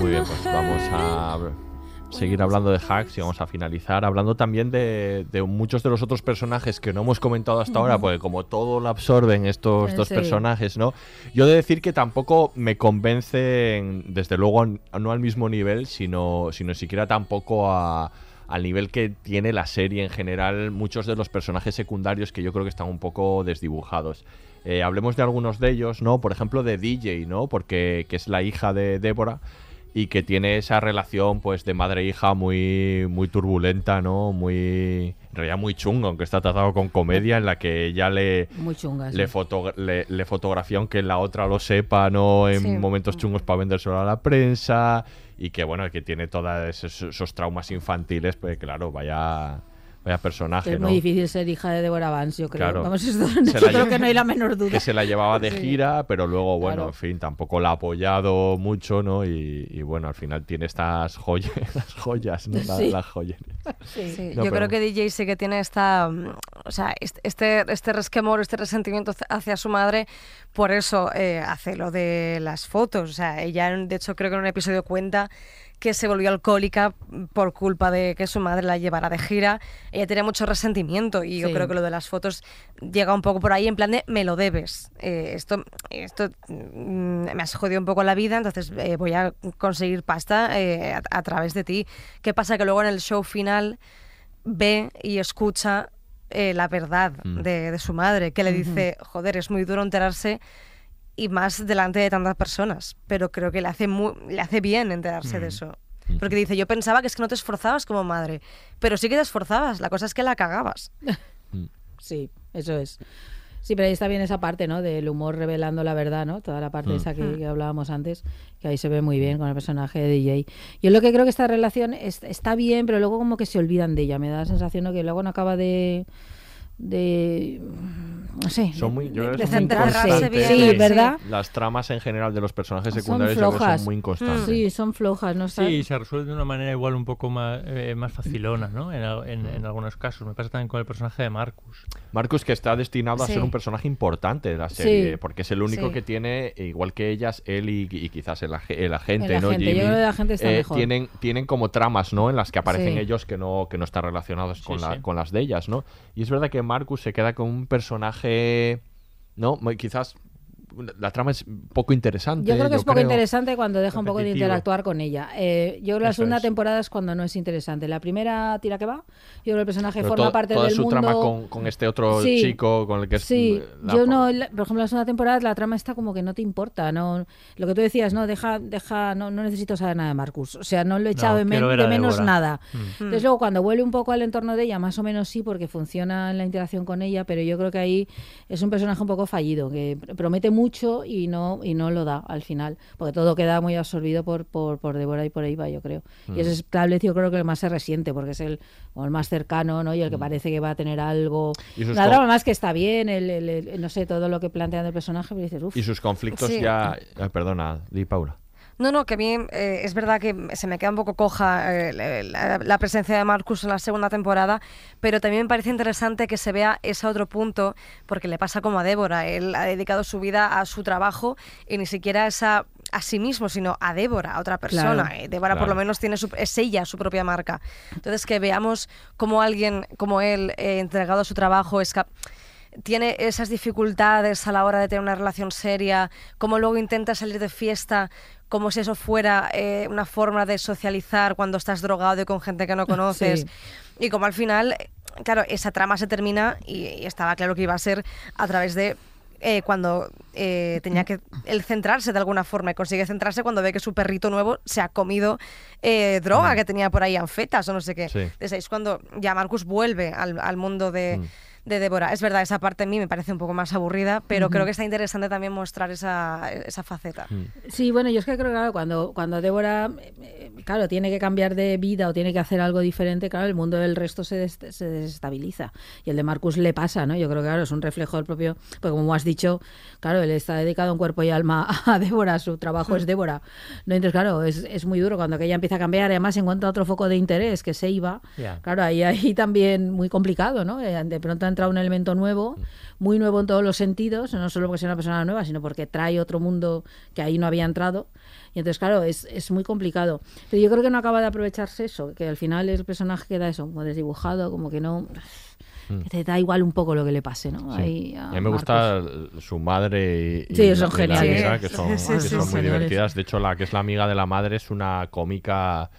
Muy bien, pues vamos a seguir hablando de hacks y vamos a finalizar hablando también de, de muchos de los otros personajes que no hemos comentado hasta ahora, porque como todo lo absorben estos, Eh, sí. personajes, ¿no? Yo he de decir que tampoco me convencen, desde luego, no al mismo nivel, sino, sino siquiera tampoco a, al nivel que tiene la serie en general, muchos de los personajes secundarios que yo creo que están un poco desdibujados. Eh, hablemos de algunos de ellos, ¿no? Por ejemplo, de DJ, ¿no? Porque que es la hija de Débora y que tiene esa relación pues de madre e hija muy muy turbulenta, ¿no? Muy en realidad muy chungo, aunque está tratado con comedia en la que ella le Muy chunga, sí. le, foto- le, le fotografía aunque la otra lo sepa, ¿no? En Sí. momentos chungos para vendérselo a la prensa y que bueno, que tiene todos esos, esos traumas infantiles, pues claro, vaya vaya personaje, Es ¿no? muy difícil ser hija de Deborah Vance, yo creo. Claro. Vamos, esto, Se yo la creo que no hay la menor duda. que se la llevaba de Sí. gira, pero luego, bueno, Claro. en fin, tampoco la ha apoyado mucho, ¿no? Y, y, bueno, al final tiene estas joyas, las joyas, ¿no? La- Sí. las joyas. Sí, No, yo pero- creo que DJ sí que tiene esta, mm, o sea, est- este, este resquemor, este resentimiento hacia- hacia su madre, por eso eh, hace lo de las fotos. O sea, ella, de hecho, creo que en un episodio cuenta que se volvió alcohólica por culpa de que su madre la llevara de gira. Ella tenía mucho resentimiento y yo Sí. creo que lo de las fotos llega un poco por ahí en plan de me lo debes. Eh, esto esto mm, me has jodido un poco la vida, entonces eh, voy a conseguir pasta eh, a, a través de ti. ¿Qué pasa? Que luego en el show final ve y escucha eh, la verdad Mm. de, de su madre, que le dice, joder, es muy duro enterarse y más delante de tantas personas, pero creo que le hace, mu- le hace bien enterarse de Mm. eso. Porque dice, yo pensaba que es que no te esforzabas como madre, pero sí que te esforzabas, la cosa es que la cagabas. Sí, eso es. Sí, pero ahí está bien esa parte, ¿no? Del humor revelando la verdad, ¿no? Toda la parte Mm. esa que, Mm. que hablábamos antes, que ahí se ve muy bien con el personaje de DJ. Yo lo que creo que esta relación es- está bien, pero luego como que se olvidan de ella. Me da la sensación ¿no? que luego no acaba de... de no sé, Son muy, yo creo que de son muy centrarse. inconstantes. Sí, ¿verdad? Las tramas en general de los personajes Son secundarios yo creo que flojas. son muy inconstantes. Sí, son flojas, ¿no? Sí, se resuelve de una manera igual un poco más, eh, más facilona, ¿no? En, en- en algunos casos. Me pasa también con el personaje de Marcus. Marcus que está destinado a ser un personaje importante de la serie, Sí. porque es el único Sí. que tiene, igual que ellas, él y, y quizás el, ag- el agente, El ¿no? agente, yo Jimmy, creo que el agente está eh, mejor. Tienen, tienen como tramas, ¿no? En las que aparecen Sí. ellos que no, que no están relacionados con, la- sí. con las de ellas, ¿no? Y es verdad que Marcus se queda con un personaje, ¿no? Muy- Quizás la trama es poco interesante. Yo creo que es poco creo. interesante cuando deja un poco de Repetitivo. interactuar con ella. Eh, yo creo que la Eso segunda es. temporada es cuando no es interesante. La primera tira que va, yo creo que el personaje Pero forma to- parte toda del su mundo. trama con, con este otro Sí. chico con el que es Sí, la- yo no, la- por ejemplo, la segunda temporada la trama está como que no te importa, no, lo que tú decías, no, deja, deja, no, no necesito saber nada de Marcus, o sea, no lo he echado de, men- de menos Débora. nada. Mm. Entonces luego cuando vuelve un poco al entorno de ella, más o menos sí, porque funciona en la interacción con ella, pero yo creo que ahí es un personaje un poco fallido, que pr- promete mucho y no, y no lo da al final, porque todo queda muy absorbido por, por, por Débora y por Eva, yo creo. Mm. Y ese es tal vez yo creo que el más se resiente, porque es el, o el más cercano, ¿no? Y el que parece que va a tener algo. Mm. Y sus La trama más que está bien, el, el- el- no sé, todo lo que plantean del personaje, pero dices, uff. Y sus conflictos Sí. ya... eh, perdona, di Paula. No, no, que a mí eh, es verdad que se me queda un poco coja eh, la, presencia de Marcus en la segunda temporada, pero también me parece interesante que se vea ese otro punto, porque le pasa como a Débora. Él ha dedicado su vida a su trabajo y ni siquiera es a, a sí mismo, sino a Débora, a otra persona. Claro. Eh, Débora por lo menos tiene su- es ella su propia marca. Entonces que veamos como alguien como él, eh, entregado a su trabajo, es cap- tiene esas dificultades a la hora de tener una relación seria, cómo luego intenta salir de fiesta, como si eso fuera eh, una forma de socializar cuando estás drogado y con gente que no conoces. Sí. Y como al final, claro, esa trama se termina y, y estaba claro que iba a ser a través de eh, cuando eh, tenía que él centrarse de alguna forma y consigue centrarse cuando ve que su perrito nuevo se ha comido eh, droga que tenía por ahí, anfetas o no sé qué. Sí. Entonces ahí es cuando ya Marcus vuelve al, al mundo de, de Débora. Es verdad, esa parte a mí me parece un poco más aburrida, pero creo que está interesante también mostrar esa, esa faceta. Sí, bueno, yo es que creo que claro, cuando, cuando Débora, eh, claro, tiene que cambiar de vida o tiene que hacer algo diferente, claro, el mundo del resto se, des- se desestabiliza. Y el de Marcus le pasa, ¿no? Yo creo que, claro, es un reflejo del propio, porque como has dicho, claro, él está dedicado en cuerpo y alma a Débora, su trabajo es Débora. ¿no? Entonces, claro, es, es muy duro cuando aquella empieza a cambiar, y además encuentra otro foco de interés, que se iba. Claro, ahí, ahí también muy complicado, ¿no? Eh, De pronto entrado un elemento nuevo, muy nuevo en todos los sentidos, no solo porque sea una persona nueva, sino porque trae otro mundo que ahí no había entrado. Y entonces, claro, es, es muy complicado. Pero yo creo que no acaba de aprovecharse eso, que al final el personaje queda eso, como desdibujado, como que no... que te da igual un poco lo que le pase, ¿no? Sí. Ahí a a mí me Marcus. gusta su madre y, y Sí, son la- y geniales. amiga, que son, Sí, que son muy divertidas. De hecho, la que es la amiga de la madre es una cómica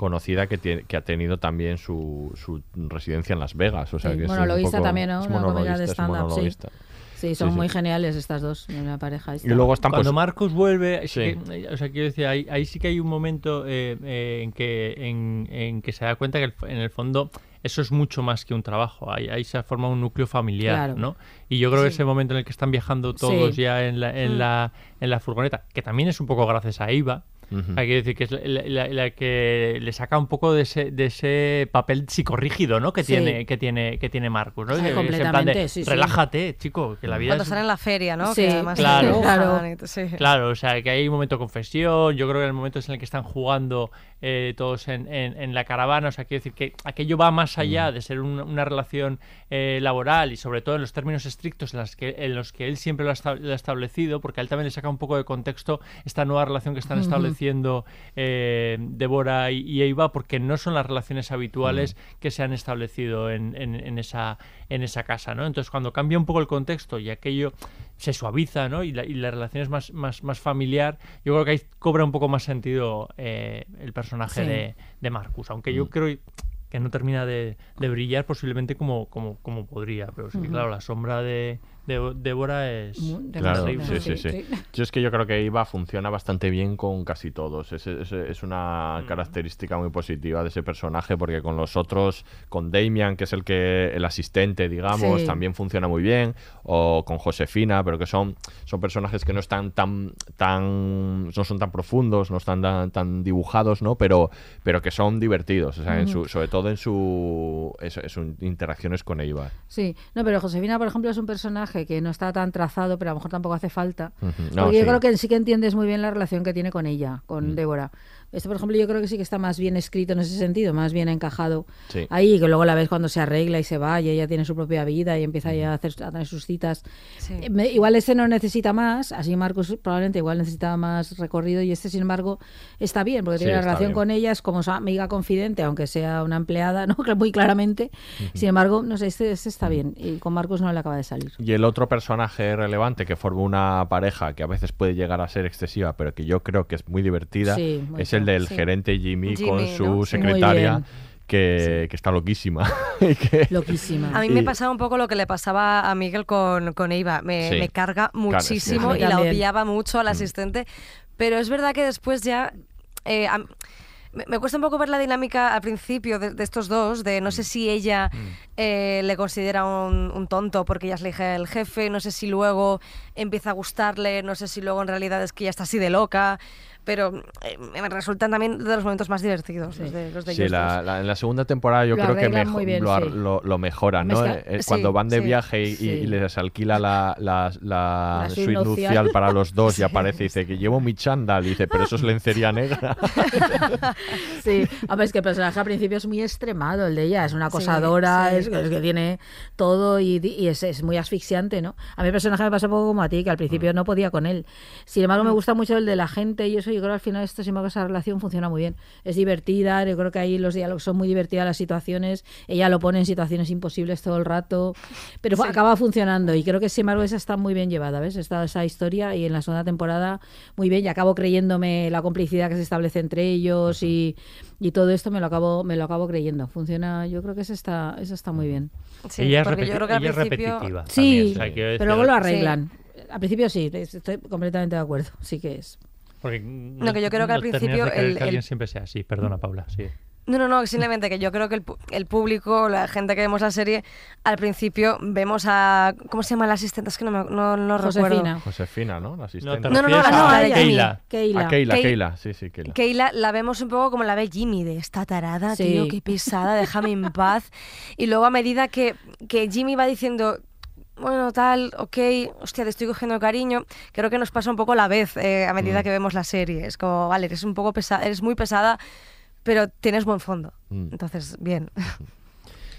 conocida que, tiene- que ha tenido también su, su residencia en Las Vegas. O sea, Sí, que es un monologuista poco- también, ¿no? es Una comedia de monologuista, es stand-up, sí. son Sí, muy sí. geniales estas dos, una pareja. esta. Y luego están Cuando pues, Marcos vuelve, sí que- o sea, quiero decir, ahí, ahí sí que hay un momento eh, eh, en, que, en, en que se da cuenta que el- en el fondo eso es mucho más que un trabajo. Ahí, ahí se forma un núcleo familiar, Claro. ¿no? Y yo creo que ese momento en el que están viajando todos Sí. ya en la, en, Mm. la, en la furgoneta, que también es un poco gracias a Iva. Hay que decir que es la, la- la que le saca un poco de ese, de ese papel psicorrígido, ¿no? Que Sí. tiene, que tiene, que tiene Marcus, ¿no? Sí, Que es en plan de, completamente, sí, sí. relájate, chico, que la vida Cuando es en la feria, ¿no? Sí, que además claro. Claro. Claro, o sea, que hay un momento de confesión, yo creo que el momento es en el que están jugando eh, todos en, en- en la caravana, o sea, quiero decir que aquello va más allá de ser un- una relación eh, laboral y sobre todo en los términos estrictos en, las que, en los que él siempre lo ha, esta- lo ha establecido, porque a él también le saca un poco de contexto esta nueva relación que están Ujú. estableciendo eh, Débora y, y Eva, porque no son las relaciones habituales que se han establecido en, en- en esa, en esa casa, ¿no? Entonces, cuando cambia un poco el contexto y aquello se suaviza, ¿no? Y la, y la relación es más, más, más familiar, yo creo que ahí cobra un poco más sentido eh, el personaje Sí. de, de Marcus, aunque yo creo que no termina de, de brillar posiblemente como, como, como podría, pero sí, Ujú. claro, la sombra de, de Débora es Claro, sí, sí, sí. Yo es que yo creo que IVA funciona bastante bien con casi todos. Es, es- es una característica muy positiva de ese personaje porque con los otros, con Damian, que es el que el asistente, digamos, Sí. también funciona muy bien, o con Josefina, pero que son, son personajes que no están tan, tan no son tan profundos, no están tan, tan dibujados, ¿no? Pero, pero que son divertidos, o sea, en su, sobre todo en su, en sus interacciones con Eva. Sí, no, pero Josefina, por ejemplo, es un personaje que no está tan trazado, pero a lo mejor tampoco hace falta. No, porque yo creo que sí que entiendes muy bien la relación que tiene con ella, con Mm. Débora. Este, por ejemplo, yo creo que sí que está más bien escrito en ese sentido, más bien encajado Sí. ahí, que luego la ves cuando se arregla y se va y ella tiene su propia vida y empieza ya a, hacer, a tener sus citas. Sí. Eh, me- igual este no necesita más, así Marcos probablemente igual necesitaba más recorrido y este, sin embargo, está bien, porque Sí, tiene una relación bien. con ella, es como su amiga confidente, aunque sea una empleada, ¿no? Muy claramente. Sin embargo, no sé, este, este está bien y con Marcos no le acaba de salir. Y el otro personaje relevante que forma una pareja que a veces puede llegar a ser excesiva, pero que yo creo que es muy divertida, Sí, muy es el del sí. gerente Jimmy, con su secretaria, que, que está loquísima. Que- Loquísima. A mí me pasaba un poco lo que le pasaba a Miguel con, con Eva. Me, Sí. me carga muchísimo sí. y la odiaba mucho Mm. al asistente. Pero es verdad que después ya... eh, a- me, me cuesta un poco ver la dinámica al principio de, de estos dos, de Mm. no sé si ella eh, le considera un, un tonto porque ella es la del jefe, no sé si luego empieza a gustarle, no sé si luego en realidad es que ella está así de loca, pero eh, me resultan también de los momentos más divertidos, los de, los de Sí, la- en la segunda temporada yo Lo creo que mejo- bien, lo, ar- sí. lo, lo mejoran, ¿no? Mezcla- Eh, eh, sí, cuando van de sí, viaje y, sí. les alquila la, la, la suite nupcial para los dos y aparece y dice que llevo mi chándal y dice, pero eso es lencería negra. Sí, hombre, es que el personaje al principio es muy extremado, el de ella, es una Sí, acosadora, sí. Es, es que tiene todo y, y es, es muy asfixiante, ¿no? A mí el personaje me pasa un poco como a ti, que al Mm. principio no podía con él. Sin embargo, me gusta mucho el de la gente y eso, yo creo que al final esto, sin embargo, esa relación funciona muy bien. Es divertida, yo creo que ahí los diálogos son muy divertidas, las situaciones, ella lo pone en situaciones imposibles todo el rato, pero Sí. acaba funcionando y creo que, sin embargo, esa está muy bien llevada, ¿ves? Está esa historia y en la segunda temporada muy bien y acabo creyéndome la complicidad que se establece entre ellos y, y todo esto me lo acabo me lo acabo creyendo. Funciona, yo creo que esa está, esa está muy bien. Sí, ella es, porque repeti- yo creo que al ella es principio- repetitiva. Sí, también, o sea, quiero pero luego lo arreglan. Al principio sí, estoy completamente de acuerdo. Sí que es. Porque No, que yo creo que al no principio de creer el- que alguien el- siempre sea así. Perdona, Paula, sí. No, no, no, simplemente que yo creo que el, el público, la gente que vemos la serie, al principio vemos a. ¿Cómo se llama la asistente? Es que no, me, no, no recuerdo. Josefina. Josefina, ¿no? La asistente. te No, no, no, refieres la- no, a. Keila. Keila. A Keila, Kei- Keila, sí, sí, Keila. Keila la vemos un poco como la ve Jimmy, de esta tarada, Sí. tío, qué pesada, déjame en paz. Y luego a medida que, que Jimmy va diciendo, bueno, tal, ok, hostia, te estoy cogiendo cariño, creo que nos pasa un poco a la vez eh, a medida Mm. que vemos la serie. Es como, vale, eres un poco pesada, eres muy pesada, pero tienes buen fondo. Mm. Entonces, bien.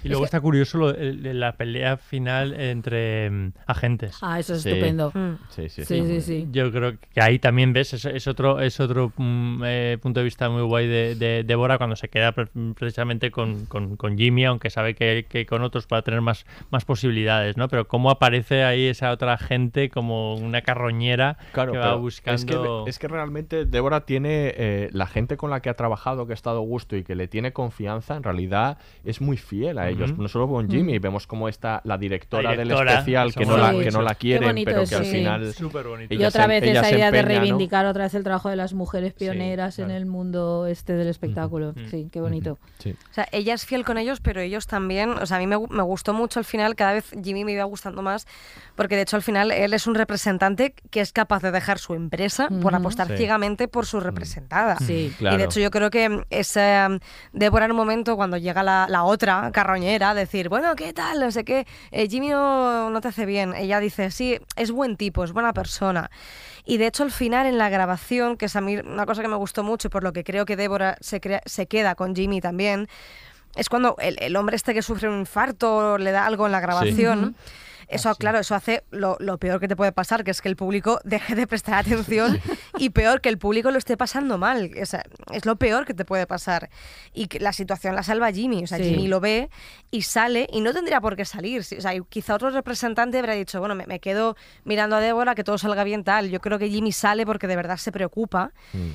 Y luego está curioso lo- el- el- la pelea final entre mm, agentes. Ah, eso es Sí. estupendo. Sí, sí, Sí, sí, sí. Yo creo que ahí también ves, es, es otro, es otro mm, eh, punto de vista muy guay de, de Débora cuando se queda pre- precisamente con, con- con Jimmy, aunque sabe que, que con otros va a tener más, más posibilidades, ¿no? Pero cómo aparece ahí esa otra gente como una carroñera Claro, que va buscando... Es que, es que realmente Débora tiene eh, la gente con la que ha trabajado, que ha estado a gusto y que le tiene confianza, en realidad es muy fiel a ellos. No solo con Jimmy, Mm. vemos cómo está la directora, La directora, del especial que no, la, que no la quieren, bonito pero que eso, al sí. final. Súper bonito. Y otra se- vez esa idea de empeña, ¿no? reivindicar otra vez el trabajo de las mujeres pioneras en el mundo este del espectáculo. Sí, qué bonito. O sea, ella es fiel con ellos, pero ellos también. O sea, a mí me, me gustó mucho al final, cada vez Jimmy me iba gustando más, porque de hecho al final él es un representante que es capaz de dejar su empresa por apostar Sí. ciegamente por su representada. Sí. Y Claro. de hecho yo creo que es eh, Débora en un momento cuando llega la, la otra carroñera decir, bueno, ¿qué tal? No sé qué, eh, Jimmy no, no te hace bien. Ella dice, sí, es buen tipo, es buena persona. Y de hecho al final en la grabación, que es a mí una cosa que me gustó mucho y por lo que creo que Débora se, crea- se queda con Jimmy también, es cuando el, el hombre este que sufre un infarto le da algo en la grabación. Ujú. Eso, claro, eso hace lo, lo peor que te puede pasar, que es que el público deje de prestar atención y peor, que el público lo esté pasando mal. O sea, es lo peor que te puede pasar. Y que la situación la salva Jimmy. O sea, Sí. Jimmy lo ve y sale y no tendría por qué salir. O sea, quizá otro representante habría dicho, bueno, me, me quedo mirando a Débora, que todo salga bien tal. Yo creo que Jimmy sale porque de verdad se preocupa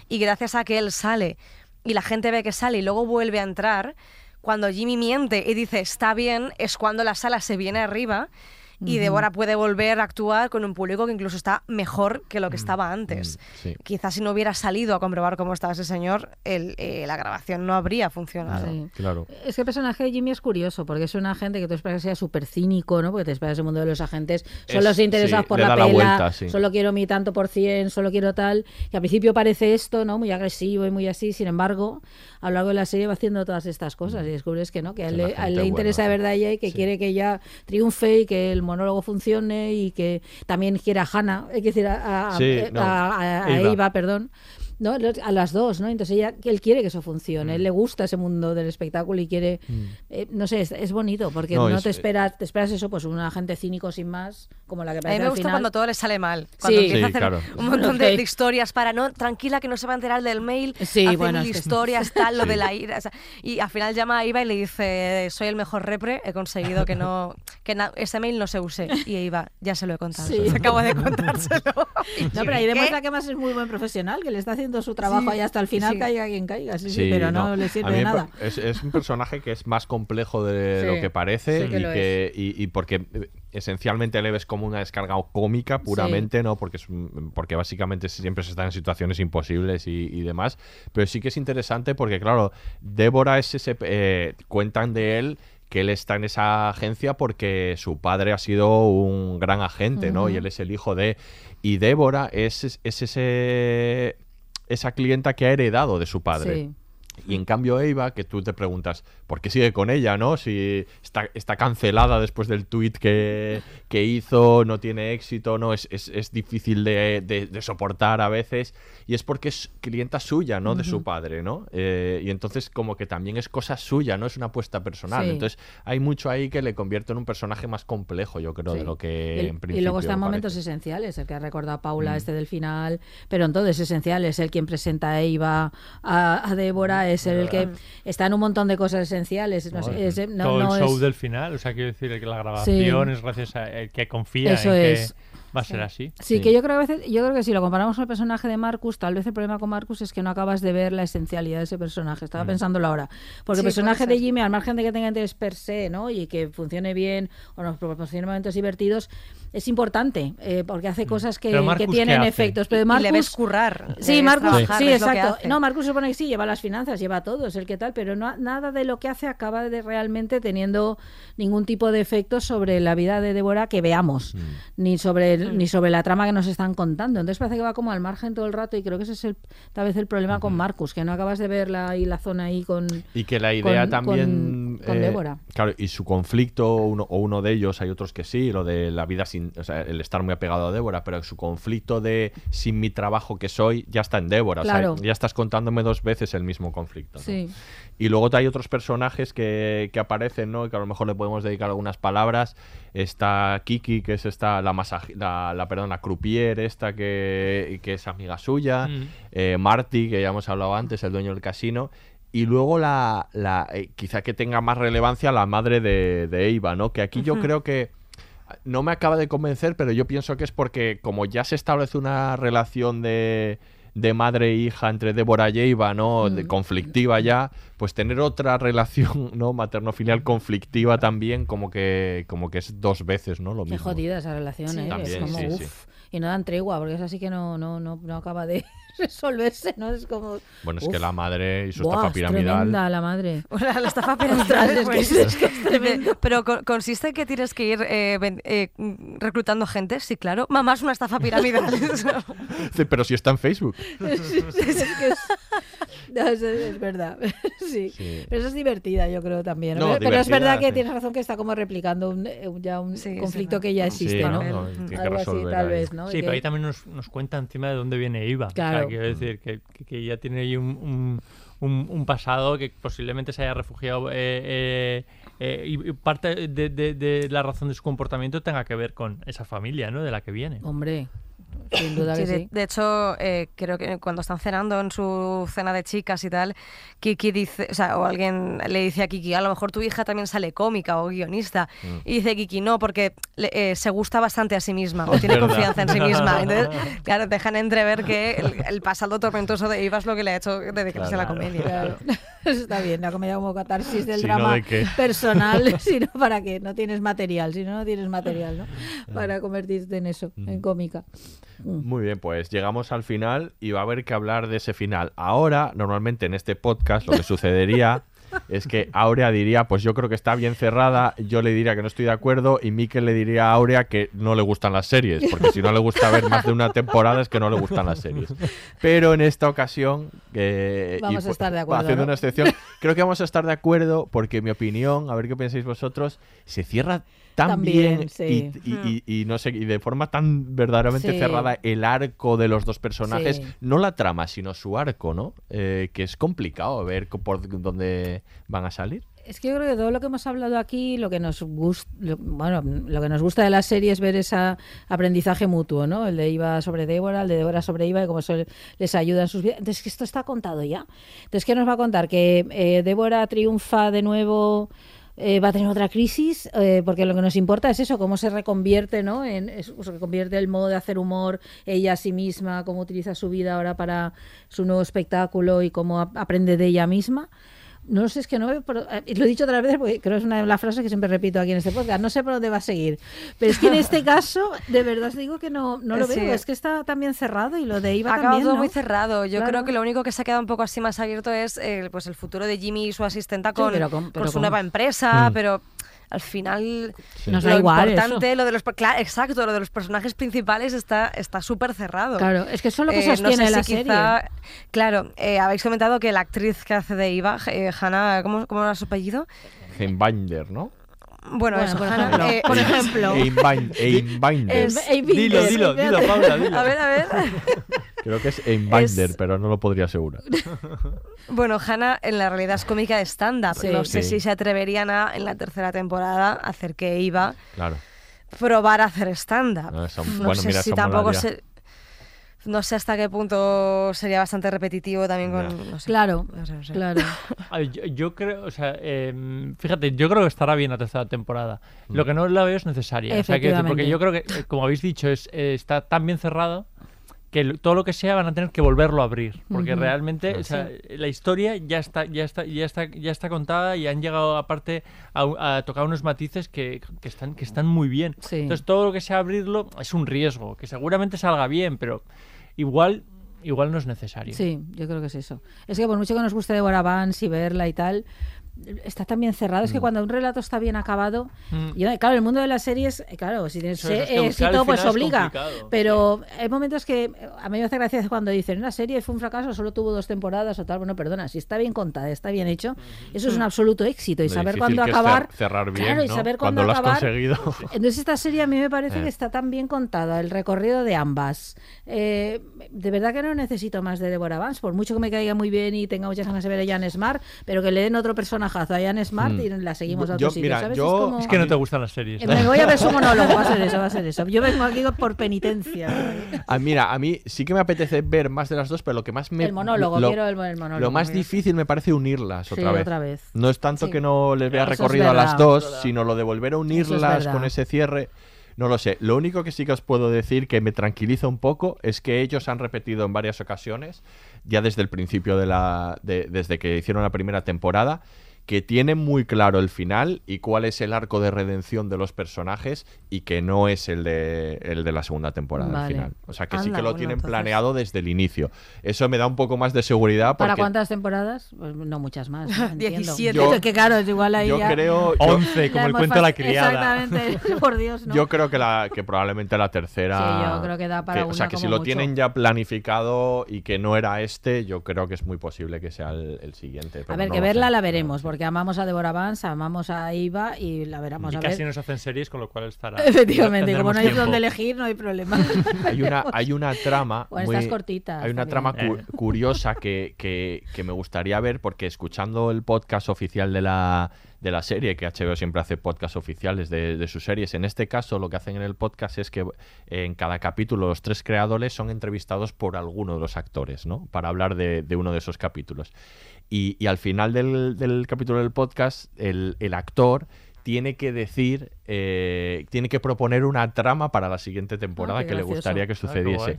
y gracias a que él sale y la gente ve que sale y luego vuelve a entrar, cuando Jimmy miente y dice está bien, es cuando la sala se viene arriba y. Débora puede volver a actuar con un público que incluso está mejor que lo que estaba antes. sí. Quizás si no hubiera salido a comprobar cómo estaba ese señor, el, eh, la grabación no habría funcionado. Sí. Claro. Es que el personaje de Jimmy es curioso, porque es un agente que tú esperas que sea súper cínico, ¿no? Porque te esperas el mundo de los agentes, solo Es- se interesados sí, por la la pela, vuelta, sí. solo quiero mi tanto por cien, solo quiero tal. Y al principio parece esto, ¿no? Muy agresivo y muy así, sin embargo, a lo largo de la serie va haciendo todas estas cosas y descubres que no, que a él, Es a él le interesa de verdad ella y que quiere que ella triunfe y que el monólogo funcione y que también quiere a Hannah, que decir, a, a- Sí, no, a- a- a Eva. Eva, perdón. ¿No? A las dos, ¿no? Entonces ella, él quiere que eso funcione, Mm. él le gusta ese mundo del espectáculo y quiere, eh, no sé, es, es bonito porque No, no, es- te esperas, te esperas eso, pues un agente cínico sin más, como la que A mí parece me gusta final. cuando todo le sale mal. Cuando Sí. empieza a Sí, hacer claro. un montón de, historias para no, tranquila que no se va a enterar del mail. Sí, hace bueno, mil es que- historias, tal, lo Sí. de la ira. o sea, y al final llama a Iva y le dice, soy el mejor repre, he conseguido que no que na- ese mail no se use. Y Iva, ya se lo he contado. Sí. Acabo de contárselo. No, pero ahí demuestra que más es muy buen profesional, que le está haciendo su trabajo Sí, ahí hasta el final, sí. caiga quien caiga, sí, sí, Sí, pero no, le sirve A mí de nada. Es, es un personaje que es más complejo de Sí, lo que parece sí que y, lo que, y, y porque eh, esencialmente le ves como una descarga cómica puramente, ¿no? Porque, es un- porque básicamente siempre se está en situaciones imposibles y, y demás. Pero sí que es interesante porque, claro, Débora es ese... eh, cuentan de él que él está en esa agencia porque su padre ha sido un gran agente, ¿no? Y él es el hijo de... Y Débora es, es ese... Esa clienta que ha heredado de su padre. Y en cambio Eva, que tú te preguntas, ¿por qué sigue con ella, no? Si está, está cancelada después del tuit que, que hizo, no tiene éxito, no es, es, es difícil de, de- de soportar a veces. Y es porque es clienta suya, ¿no? De su Ujú. padre, ¿no? Eh, y entonces como que también es cosa suya, no es una apuesta personal. Sí. Entonces hay mucho ahí que le convierte en un personaje más complejo, yo creo, de Sí. lo que en principio y luego están parece. momentos esenciales, el que ha recordado Paula, Mm. este del final, pero en todo es esencial, es el quien presenta a Eva, a, a Débora, es el que está en un montón de cosas esenciales. No, sé, es- no- Todo el show es- del final, o sea, quiero decir que la grabación Sí. es gracias a el que confía Eso en es. que va a ser así. Sí, que yo creo que a veces, yo creo que si lo comparamos con el personaje de Marcus, tal vez el problema con Marcus es que no acabas de ver la esencialidad de ese personaje. Estaba Mm. pensándolo ahora. Porque Sí, el personaje de. Jimmy, al margen de que tenga interés per se, ¿no? Y que funcione bien o nos proporcione momentos divertidos, es importante eh, porque hace cosas que, Pero que Marcus, ¿qué tienen efectos. Pero Y Marcus, le ves currar, Sí, ves Marcus, trabajar, sí, exacto. No, Marcus se supone que sí, lleva las finanzas, lleva todo, es el que tal, pero no, nada de lo que hace acaba de realmente teniendo ningún tipo de efecto sobre la vida de Débora que veamos, Mm. ni sobre el- ni sobre la trama que nos están contando. Entonces parece que va como al margen todo el rato y creo que ese es el, tal vez el problema con Marcus, que no acabas de ver la, ahí la zona ahí con... Y que la idea con- también Con eh, Débora. Claro, y su conflicto, uno, o uno de ellos, hay otros que sí, lo de la vida sin. O sea, el estar muy apegado a Débora, pero su conflicto de sin mi trabajo que soy, ya está en Débora. Claro. O sea, ya estás contándome dos veces el mismo conflicto. ¿no? Sí. Y luego hay otros personajes que, que aparecen, ¿no? Y que a lo mejor le podemos dedicar algunas palabras. Está Kiki, que es esta, la masaje, la, la, perdón, la croupier esta que, que es amiga suya. Mm. Eh, Marty, que ya hemos hablado antes, el dueño del casino. Y luego la, la eh, quizá que tenga más relevancia la madre de, de Eva, ¿no? Que aquí yo creo que no me acaba de convencer, pero yo pienso que es porque como ya se establece una relación de, de madre e hija entre Débora y Eva, ¿no? De- Mm. conflictiva ya, pues tener otra relación, ¿no? Materno-filial conflictiva también, como que, como que es dos veces, ¿no? Lo Qué mismo. jodida esa relación, Sí. ¿eh? También, es como, sí. Y no dan tregua, porque es así que no, no, no, no acaba de resolverse, ¿no? Es como... Bueno, es que la madre y su Buah, estafa es piramidal. tremenda la madre. La, la estafa piramidal. es que es- es que es tremendo. Pero co- consiste en que tienes que ir eh, ven- eh, reclutando gente, sí, claro. Mamá es una estafa piramidal. Sí, Pero si está en Facebook. es, es que es, no, es- es verdad. sí. Sí. Pero eso es divertida, yo creo también. No, pero, pero es verdad que sí. tienes razón que está como replicando un, eh, un- ya un Sí, conflicto sí, que ya existe, no, Algo así, tal vez, ¿no? Sí, pero ahí también nos, nos cuenta encima de dónde viene Iva. O sea, Claro. quiero decir que, que- ya tiene ahí un, un- un- un pasado que posiblemente se haya refugiado. eh, eh, eh, y y parte de, de- de la razón de su comportamiento tenga que ver con esa familia, ¿no? De la que viene. Hombre, sin duda Sí, que de, sí. de hecho, eh, creo que cuando están cenando en su cena de chicas y tal, Kiki dice, o sea, o alguien le dice a Kiki, a lo mejor tu hija también sale cómica o guionista. Mm. Y dice Kiki, no, porque le- eh, se gusta bastante a sí misma o tiene verdad. confianza en sí misma. Entonces, claro, dejan entrever que el, el pasado tormentoso de Eva es lo que le ha hecho dedicarse a la Claro. comedia. Claro. Eso está bien, la comedia como catarsis del Si no, drama ¿de qué? personal, sino para qué, no tienes material, si no, no tienes material, ¿no? Para convertirte en eso, en cómica. Muy bien, pues llegamos al final y va a haber que hablar de ese final. Ahora, normalmente en este podcast, lo que sucedería es que Aurea diría, pues yo creo que está bien cerrada, yo le diría que no estoy de acuerdo y Mikel le diría a Aurea que no le gustan las series, porque si no le gusta ver más de una temporada es que no le gustan las series. Pero en esta ocasión... eh, Vamos a fu- estar de acuerdo, Haciendo ¿no? una excepción, creo que vamos a estar de acuerdo porque mi opinión, a ver qué pensáis vosotros, se cierra tan Tan bien, bien, sí. y, y- y- y no sé, y de forma tan verdaderamente Sí. cerrada el arco de los dos personajes, Sí. no la trama, sino su arco, ¿no? Eh, que es complicado ver por dónde van a salir. Es que yo creo que todo lo que hemos hablado aquí, lo que nos gusta, bueno, lo que nos gusta de la serie es ver ese aprendizaje mutuo, ¿no? El de Iva sobre Débora, el de Débora sobre Iva y cómo eso les ayuda en sus vidas. Entonces, que esto está contado ya. Entonces, ¿qué nos va a contar? Que eh, Débora triunfa de nuevo. Eh, va a tener otra crisis, eh, porque lo que nos importa es eso, cómo se reconvierte, ¿no? En, es- se reconvierte el modo de hacer humor, ella a sí misma, cómo utiliza su vida ahora para su nuevo espectáculo y cómo ap- aprende de ella misma. No sé, es que no veo por- eh, Lo he dicho otras veces porque creo que es una de las frases que siempre repito aquí en este podcast. No sé por dónde va a seguir. Pero es que en este caso, de verdad os digo que no, no lo Sí. veo. Es que está también cerrado y lo de Iva Ha acabado también, todo ¿no? muy cerrado. Yo Claro. creo que lo único que se ha quedado un poco así más abierto es eh, pues el futuro de Jimmy y su asistenta Sí, con, pero su con- nueva empresa, Mm. pero al final Nos lo da igual importante, lo de los claro, exacto, lo de los personajes principales está está súper cerrado. Claro, es que eso es lo que Eh, no sostiene sé la si serie. quizá- Claro, eh, habéis comentado que la actriz que hace de Eva, eh, Hannah, ¿cómo, ¿cómo era su apellido? Genbinder, ¿no? Bueno, Bueno, eso, por ejemplo, eh, por ejemplo. Es- Dilo, dilo, dilo, Paula, dilo. A ver, a ver. Creo que es Einbinder, Es- pero no lo podría asegurar. Bueno, Hannah en la realidad es cómica de stand-up. Sí. No sé Sí. si se atreverían a, en la tercera temporada, a hacer que Eva Claro. probar a hacer stand-up. No, eso- no bueno, sé mira, si tampoco se... No sé hasta qué punto sería bastante repetitivo también con... Ya. no sé. Claro, No sé, no sé. claro. Yo, yo creo, o sea, eh, fíjate, yo creo que estará bien la tercera temporada. Lo que no la veo es necesaria. O sea, quiero decir, porque yo creo que, eh, como habéis dicho, es, eh, está tan bien cerrado que todo lo que sea van a tener que volverlo a abrir. Porque realmente o sea, la historia ya está, ya está, ya está, ya está contada y han llegado aparte a, a tocar unos matices que, que están, que están muy bien. Sí. Entonces todo lo que sea abrirlo es un riesgo, que seguramente salga bien, pero igual, igual no es necesario. Sí, yo creo que es eso. Es que por mucho que nos guste Deborah Vance y verla y tal, está tan bien cerrado. Es que Mm. cuando un relato está bien acabado, Mm. yo, claro, el mundo de las series, eh, claro, si tienes es, eh, que éxito, pues obliga. Pero hay momentos que eh, a mí me hace gracia cuando dicen, una serie fue un fracaso, solo tuvo dos temporadas o tal. Bueno, perdona, si está bien contada, está bien hecho, eso es un absoluto éxito. Y Lo saber cuándo acabar. cer- cerrar bien, claro, y ¿no? saber Cuando cuándo lo has acabar. conseguido. Entonces esta serie a mí me parece Eh. que está tan bien contada, el recorrido de ambas. Eh, de verdad que no necesito más de Deborah Vance, por mucho que me caiga muy bien y tenga muchas ganas de ver a Jan Smart, pero que le den otro personajazo a Jan Smart Mm. y la seguimos a Yo- otro sitio, mira, ¿sabes? yo- es, como... Es que no te gustan las series. Eh, Me voy a ver su monólogo, va a ser eso, va a ser eso. Yo vengo aquí por penitencia. Ah, mira, a mí sí que me apetece ver más de las dos, pero lo que más me. El monólogo, lo, quiero el, el monólogo. Lo más difícil me parece unirlas Sí, otra vez. otra vez. No es tanto Sí. que no les vea Eso recorrido a las dos, verdad. sino lo de volver a es unirlas con ese cierre. No lo sé. Lo único que sí que os puedo decir que me tranquiliza un poco es que ellos han repetido en varias ocasiones, ya desde el principio de la. de- desde que hicieron la primera temporada, que tienen muy claro el final y cuál es el arco de redención de los personajes y que no es el de, el de la segunda temporada Vale. al final. O sea, que sí que lo bueno, tienen entonces- planeado desde el inicio. Eso me da un poco más de seguridad ¿Para cuántas temporadas? Pues no muchas más. ¿no? Entiendo. 17. Yo- que claro, es igual ahí yo ya- creo- yo- 11, ya como el cuento de la criada. Exactamente, por Dios, ¿no? Yo creo que, la, que probablemente la tercera. Sí, yo creo que da para O sea, que si lo mucho. tienen ya planificado y que no era este, yo creo que es muy posible que sea el, el siguiente. A ver, no que verla sé. la veremos, porque amamos a Deborah Vance, amamos a Iva y la veremos y a casi ver. nos hacen series, con lo cual estará. Efectivamente, y como no hay tiempo. donde elegir, no hay problema. Hay una, hay una trama. Bueno, muy- estas cortitas, Hay una trama cu- curiosa que, que- que me gustaría ver, porque escuchando el podcast oficial de la, de la serie, que HBO siempre hace podcasts oficiales de, de sus series, en este caso lo que hacen en el podcast es que eh, en cada capítulo los tres creadores son entrevistados por alguno de los actores, ¿no? Para hablar de, de uno de esos capítulos. Y, y al final del, del capítulo del podcast, el, el actor tiene que decir, eh, tiene que proponer una trama para la siguiente temporada Ah, qué que le gustaría que Ah, sucediese.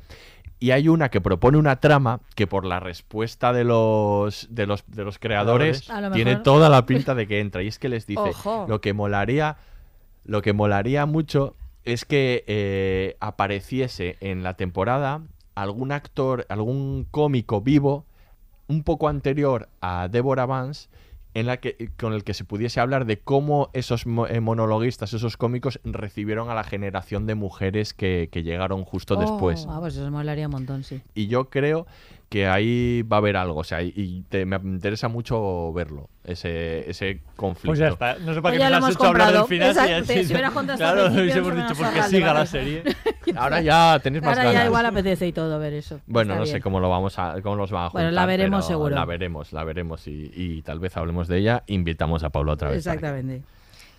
y hay una que propone una trama que por la respuesta de los de los, de los creadores lo tiene toda la pinta de que entra. Y es que les dice, Ojo. lo que molaría, lo que molaría mucho es que eh, apareciese en la temporada algún actor, algún cómico vivo un poco anterior a Deborah Vance en la que con el que se pudiese hablar de cómo esos eh, monologuistas, esos cómicos recibieron a la generación de mujeres que, que llegaron justo Oh, después. Ah, pues eso molaría un montón, sí. Y yo creo que ahí va a haber algo, o sea, y- y te- me interesa mucho verlo, ese, ese conflicto. Pues ya está. No sé para Pues qué nos lo has hemos hecho hablar del comprado. final. si Exacto, así- si hubieras el claro, principio, hubiésemos dicho, pues que siga la serie. Ahora ya tenéis más Ahora ya igual apetece y todo ver eso. Bueno, Está no bien. sé cómo lo vamos a, cómo los van a juntar. Bueno, la veremos seguro. La veremos, la veremos y, y tal vez hablemos de ella. Invitamos a Pablo otra vez. Exactamente.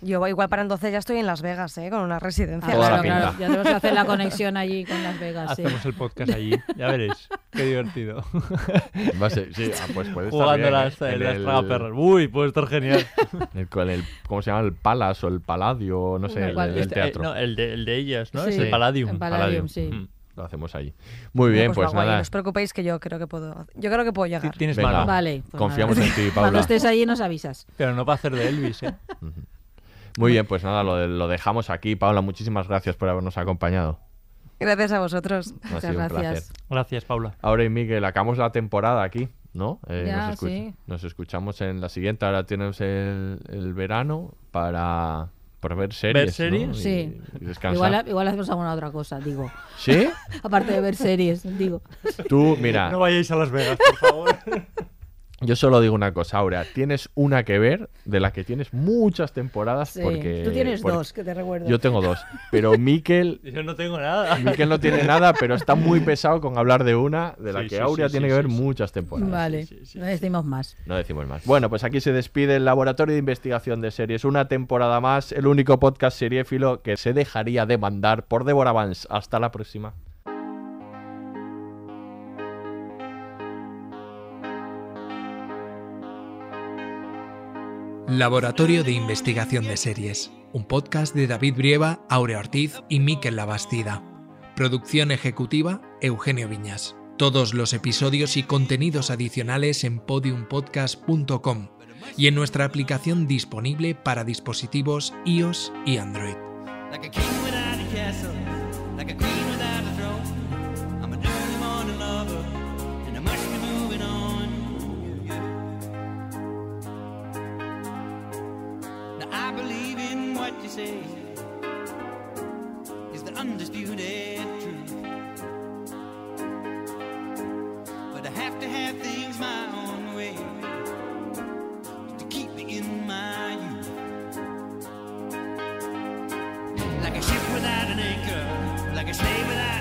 Yo igual para entonces ya estoy en Las Vegas, ¿eh? Con una residencia. Ah, claro, claro. Ya tenemos que hacer la conexión allí con Las Vegas. sí. Hacemos el podcast allí. Ya veréis. Qué divertido. Va a ser- sí, ah, pues puede estar Jugando bien, las, ¿eh? En las el- tragaperras. Uy, puede estar genial. el- con el- ¿Cómo se llama? El Palace o el Paladio, no sé, el, el Este, eh, teatro. no, el de, el de ellas, ¿no? Es Sí, el Palladium. en Palladium, sí. Mm, Lo hacemos ahí. Muy bien, pues pues, nada. No os preocupéis que yo creo que puedo. Yo creo que puedo llegar. Tienes Venga. mano. Vale. pues Confiamos nada. en ti, Cuando Paula. estés allí nos avisas. Pero no para hacer de Elvis, ¿eh? Muy bien, pues nada, lo, lo dejamos aquí. Paula, muchísimas gracias por habernos acompañado. Gracias a vosotros. Ha Muchas sido un gracias. placer. Gracias, Paula. Ahora y Miguel, acabamos la temporada aquí, ¿no? Eh, Ya, nos, escuch- sí. nos escuchamos en la siguiente. Ahora tenemos el, el verano para, para ver series. ¿no? series? Y- Sí. y descansar. Igual, igual hacemos alguna otra cosa, digo. ¿Sí? Aparte de ver series, digo. Tú, mira, No vayáis a Las Vegas, por favor. yo solo digo una cosa, Aurea. Tienes una que ver de la que tienes muchas temporadas Sí. porque... Tú tienes porque- dos, que te recuerdo. Yo tengo dos. Pero Miquel Yo no tengo nada. Miquel no tiene nada, pero está muy pesado con hablar de una de la Sí, que sí, Aurea sí, tiene sí, que ver muchas temporadas. Vale, sí, sí, no decimos más. No decimos más. Bueno, pues aquí se despide el Laboratorio de Investigación de Series. Una temporada más, el único podcast seriéfilo que se dejaría de mandar por Deborah Vance. Hasta la próxima. Laboratorio de Investigación de Series, un podcast de David Brieva, Aurea Ortiz y Miquel Labastida. Producción ejecutiva, Eugenio Viñas. Todos los episodios y contenidos adicionales en podiumpodcast.com y en nuestra aplicación disponible para dispositivos iOS y Android. what you say is the undisputed truth. But I have to have things my own way to keep me in my youth. Like a ship without an anchor, like a slave without.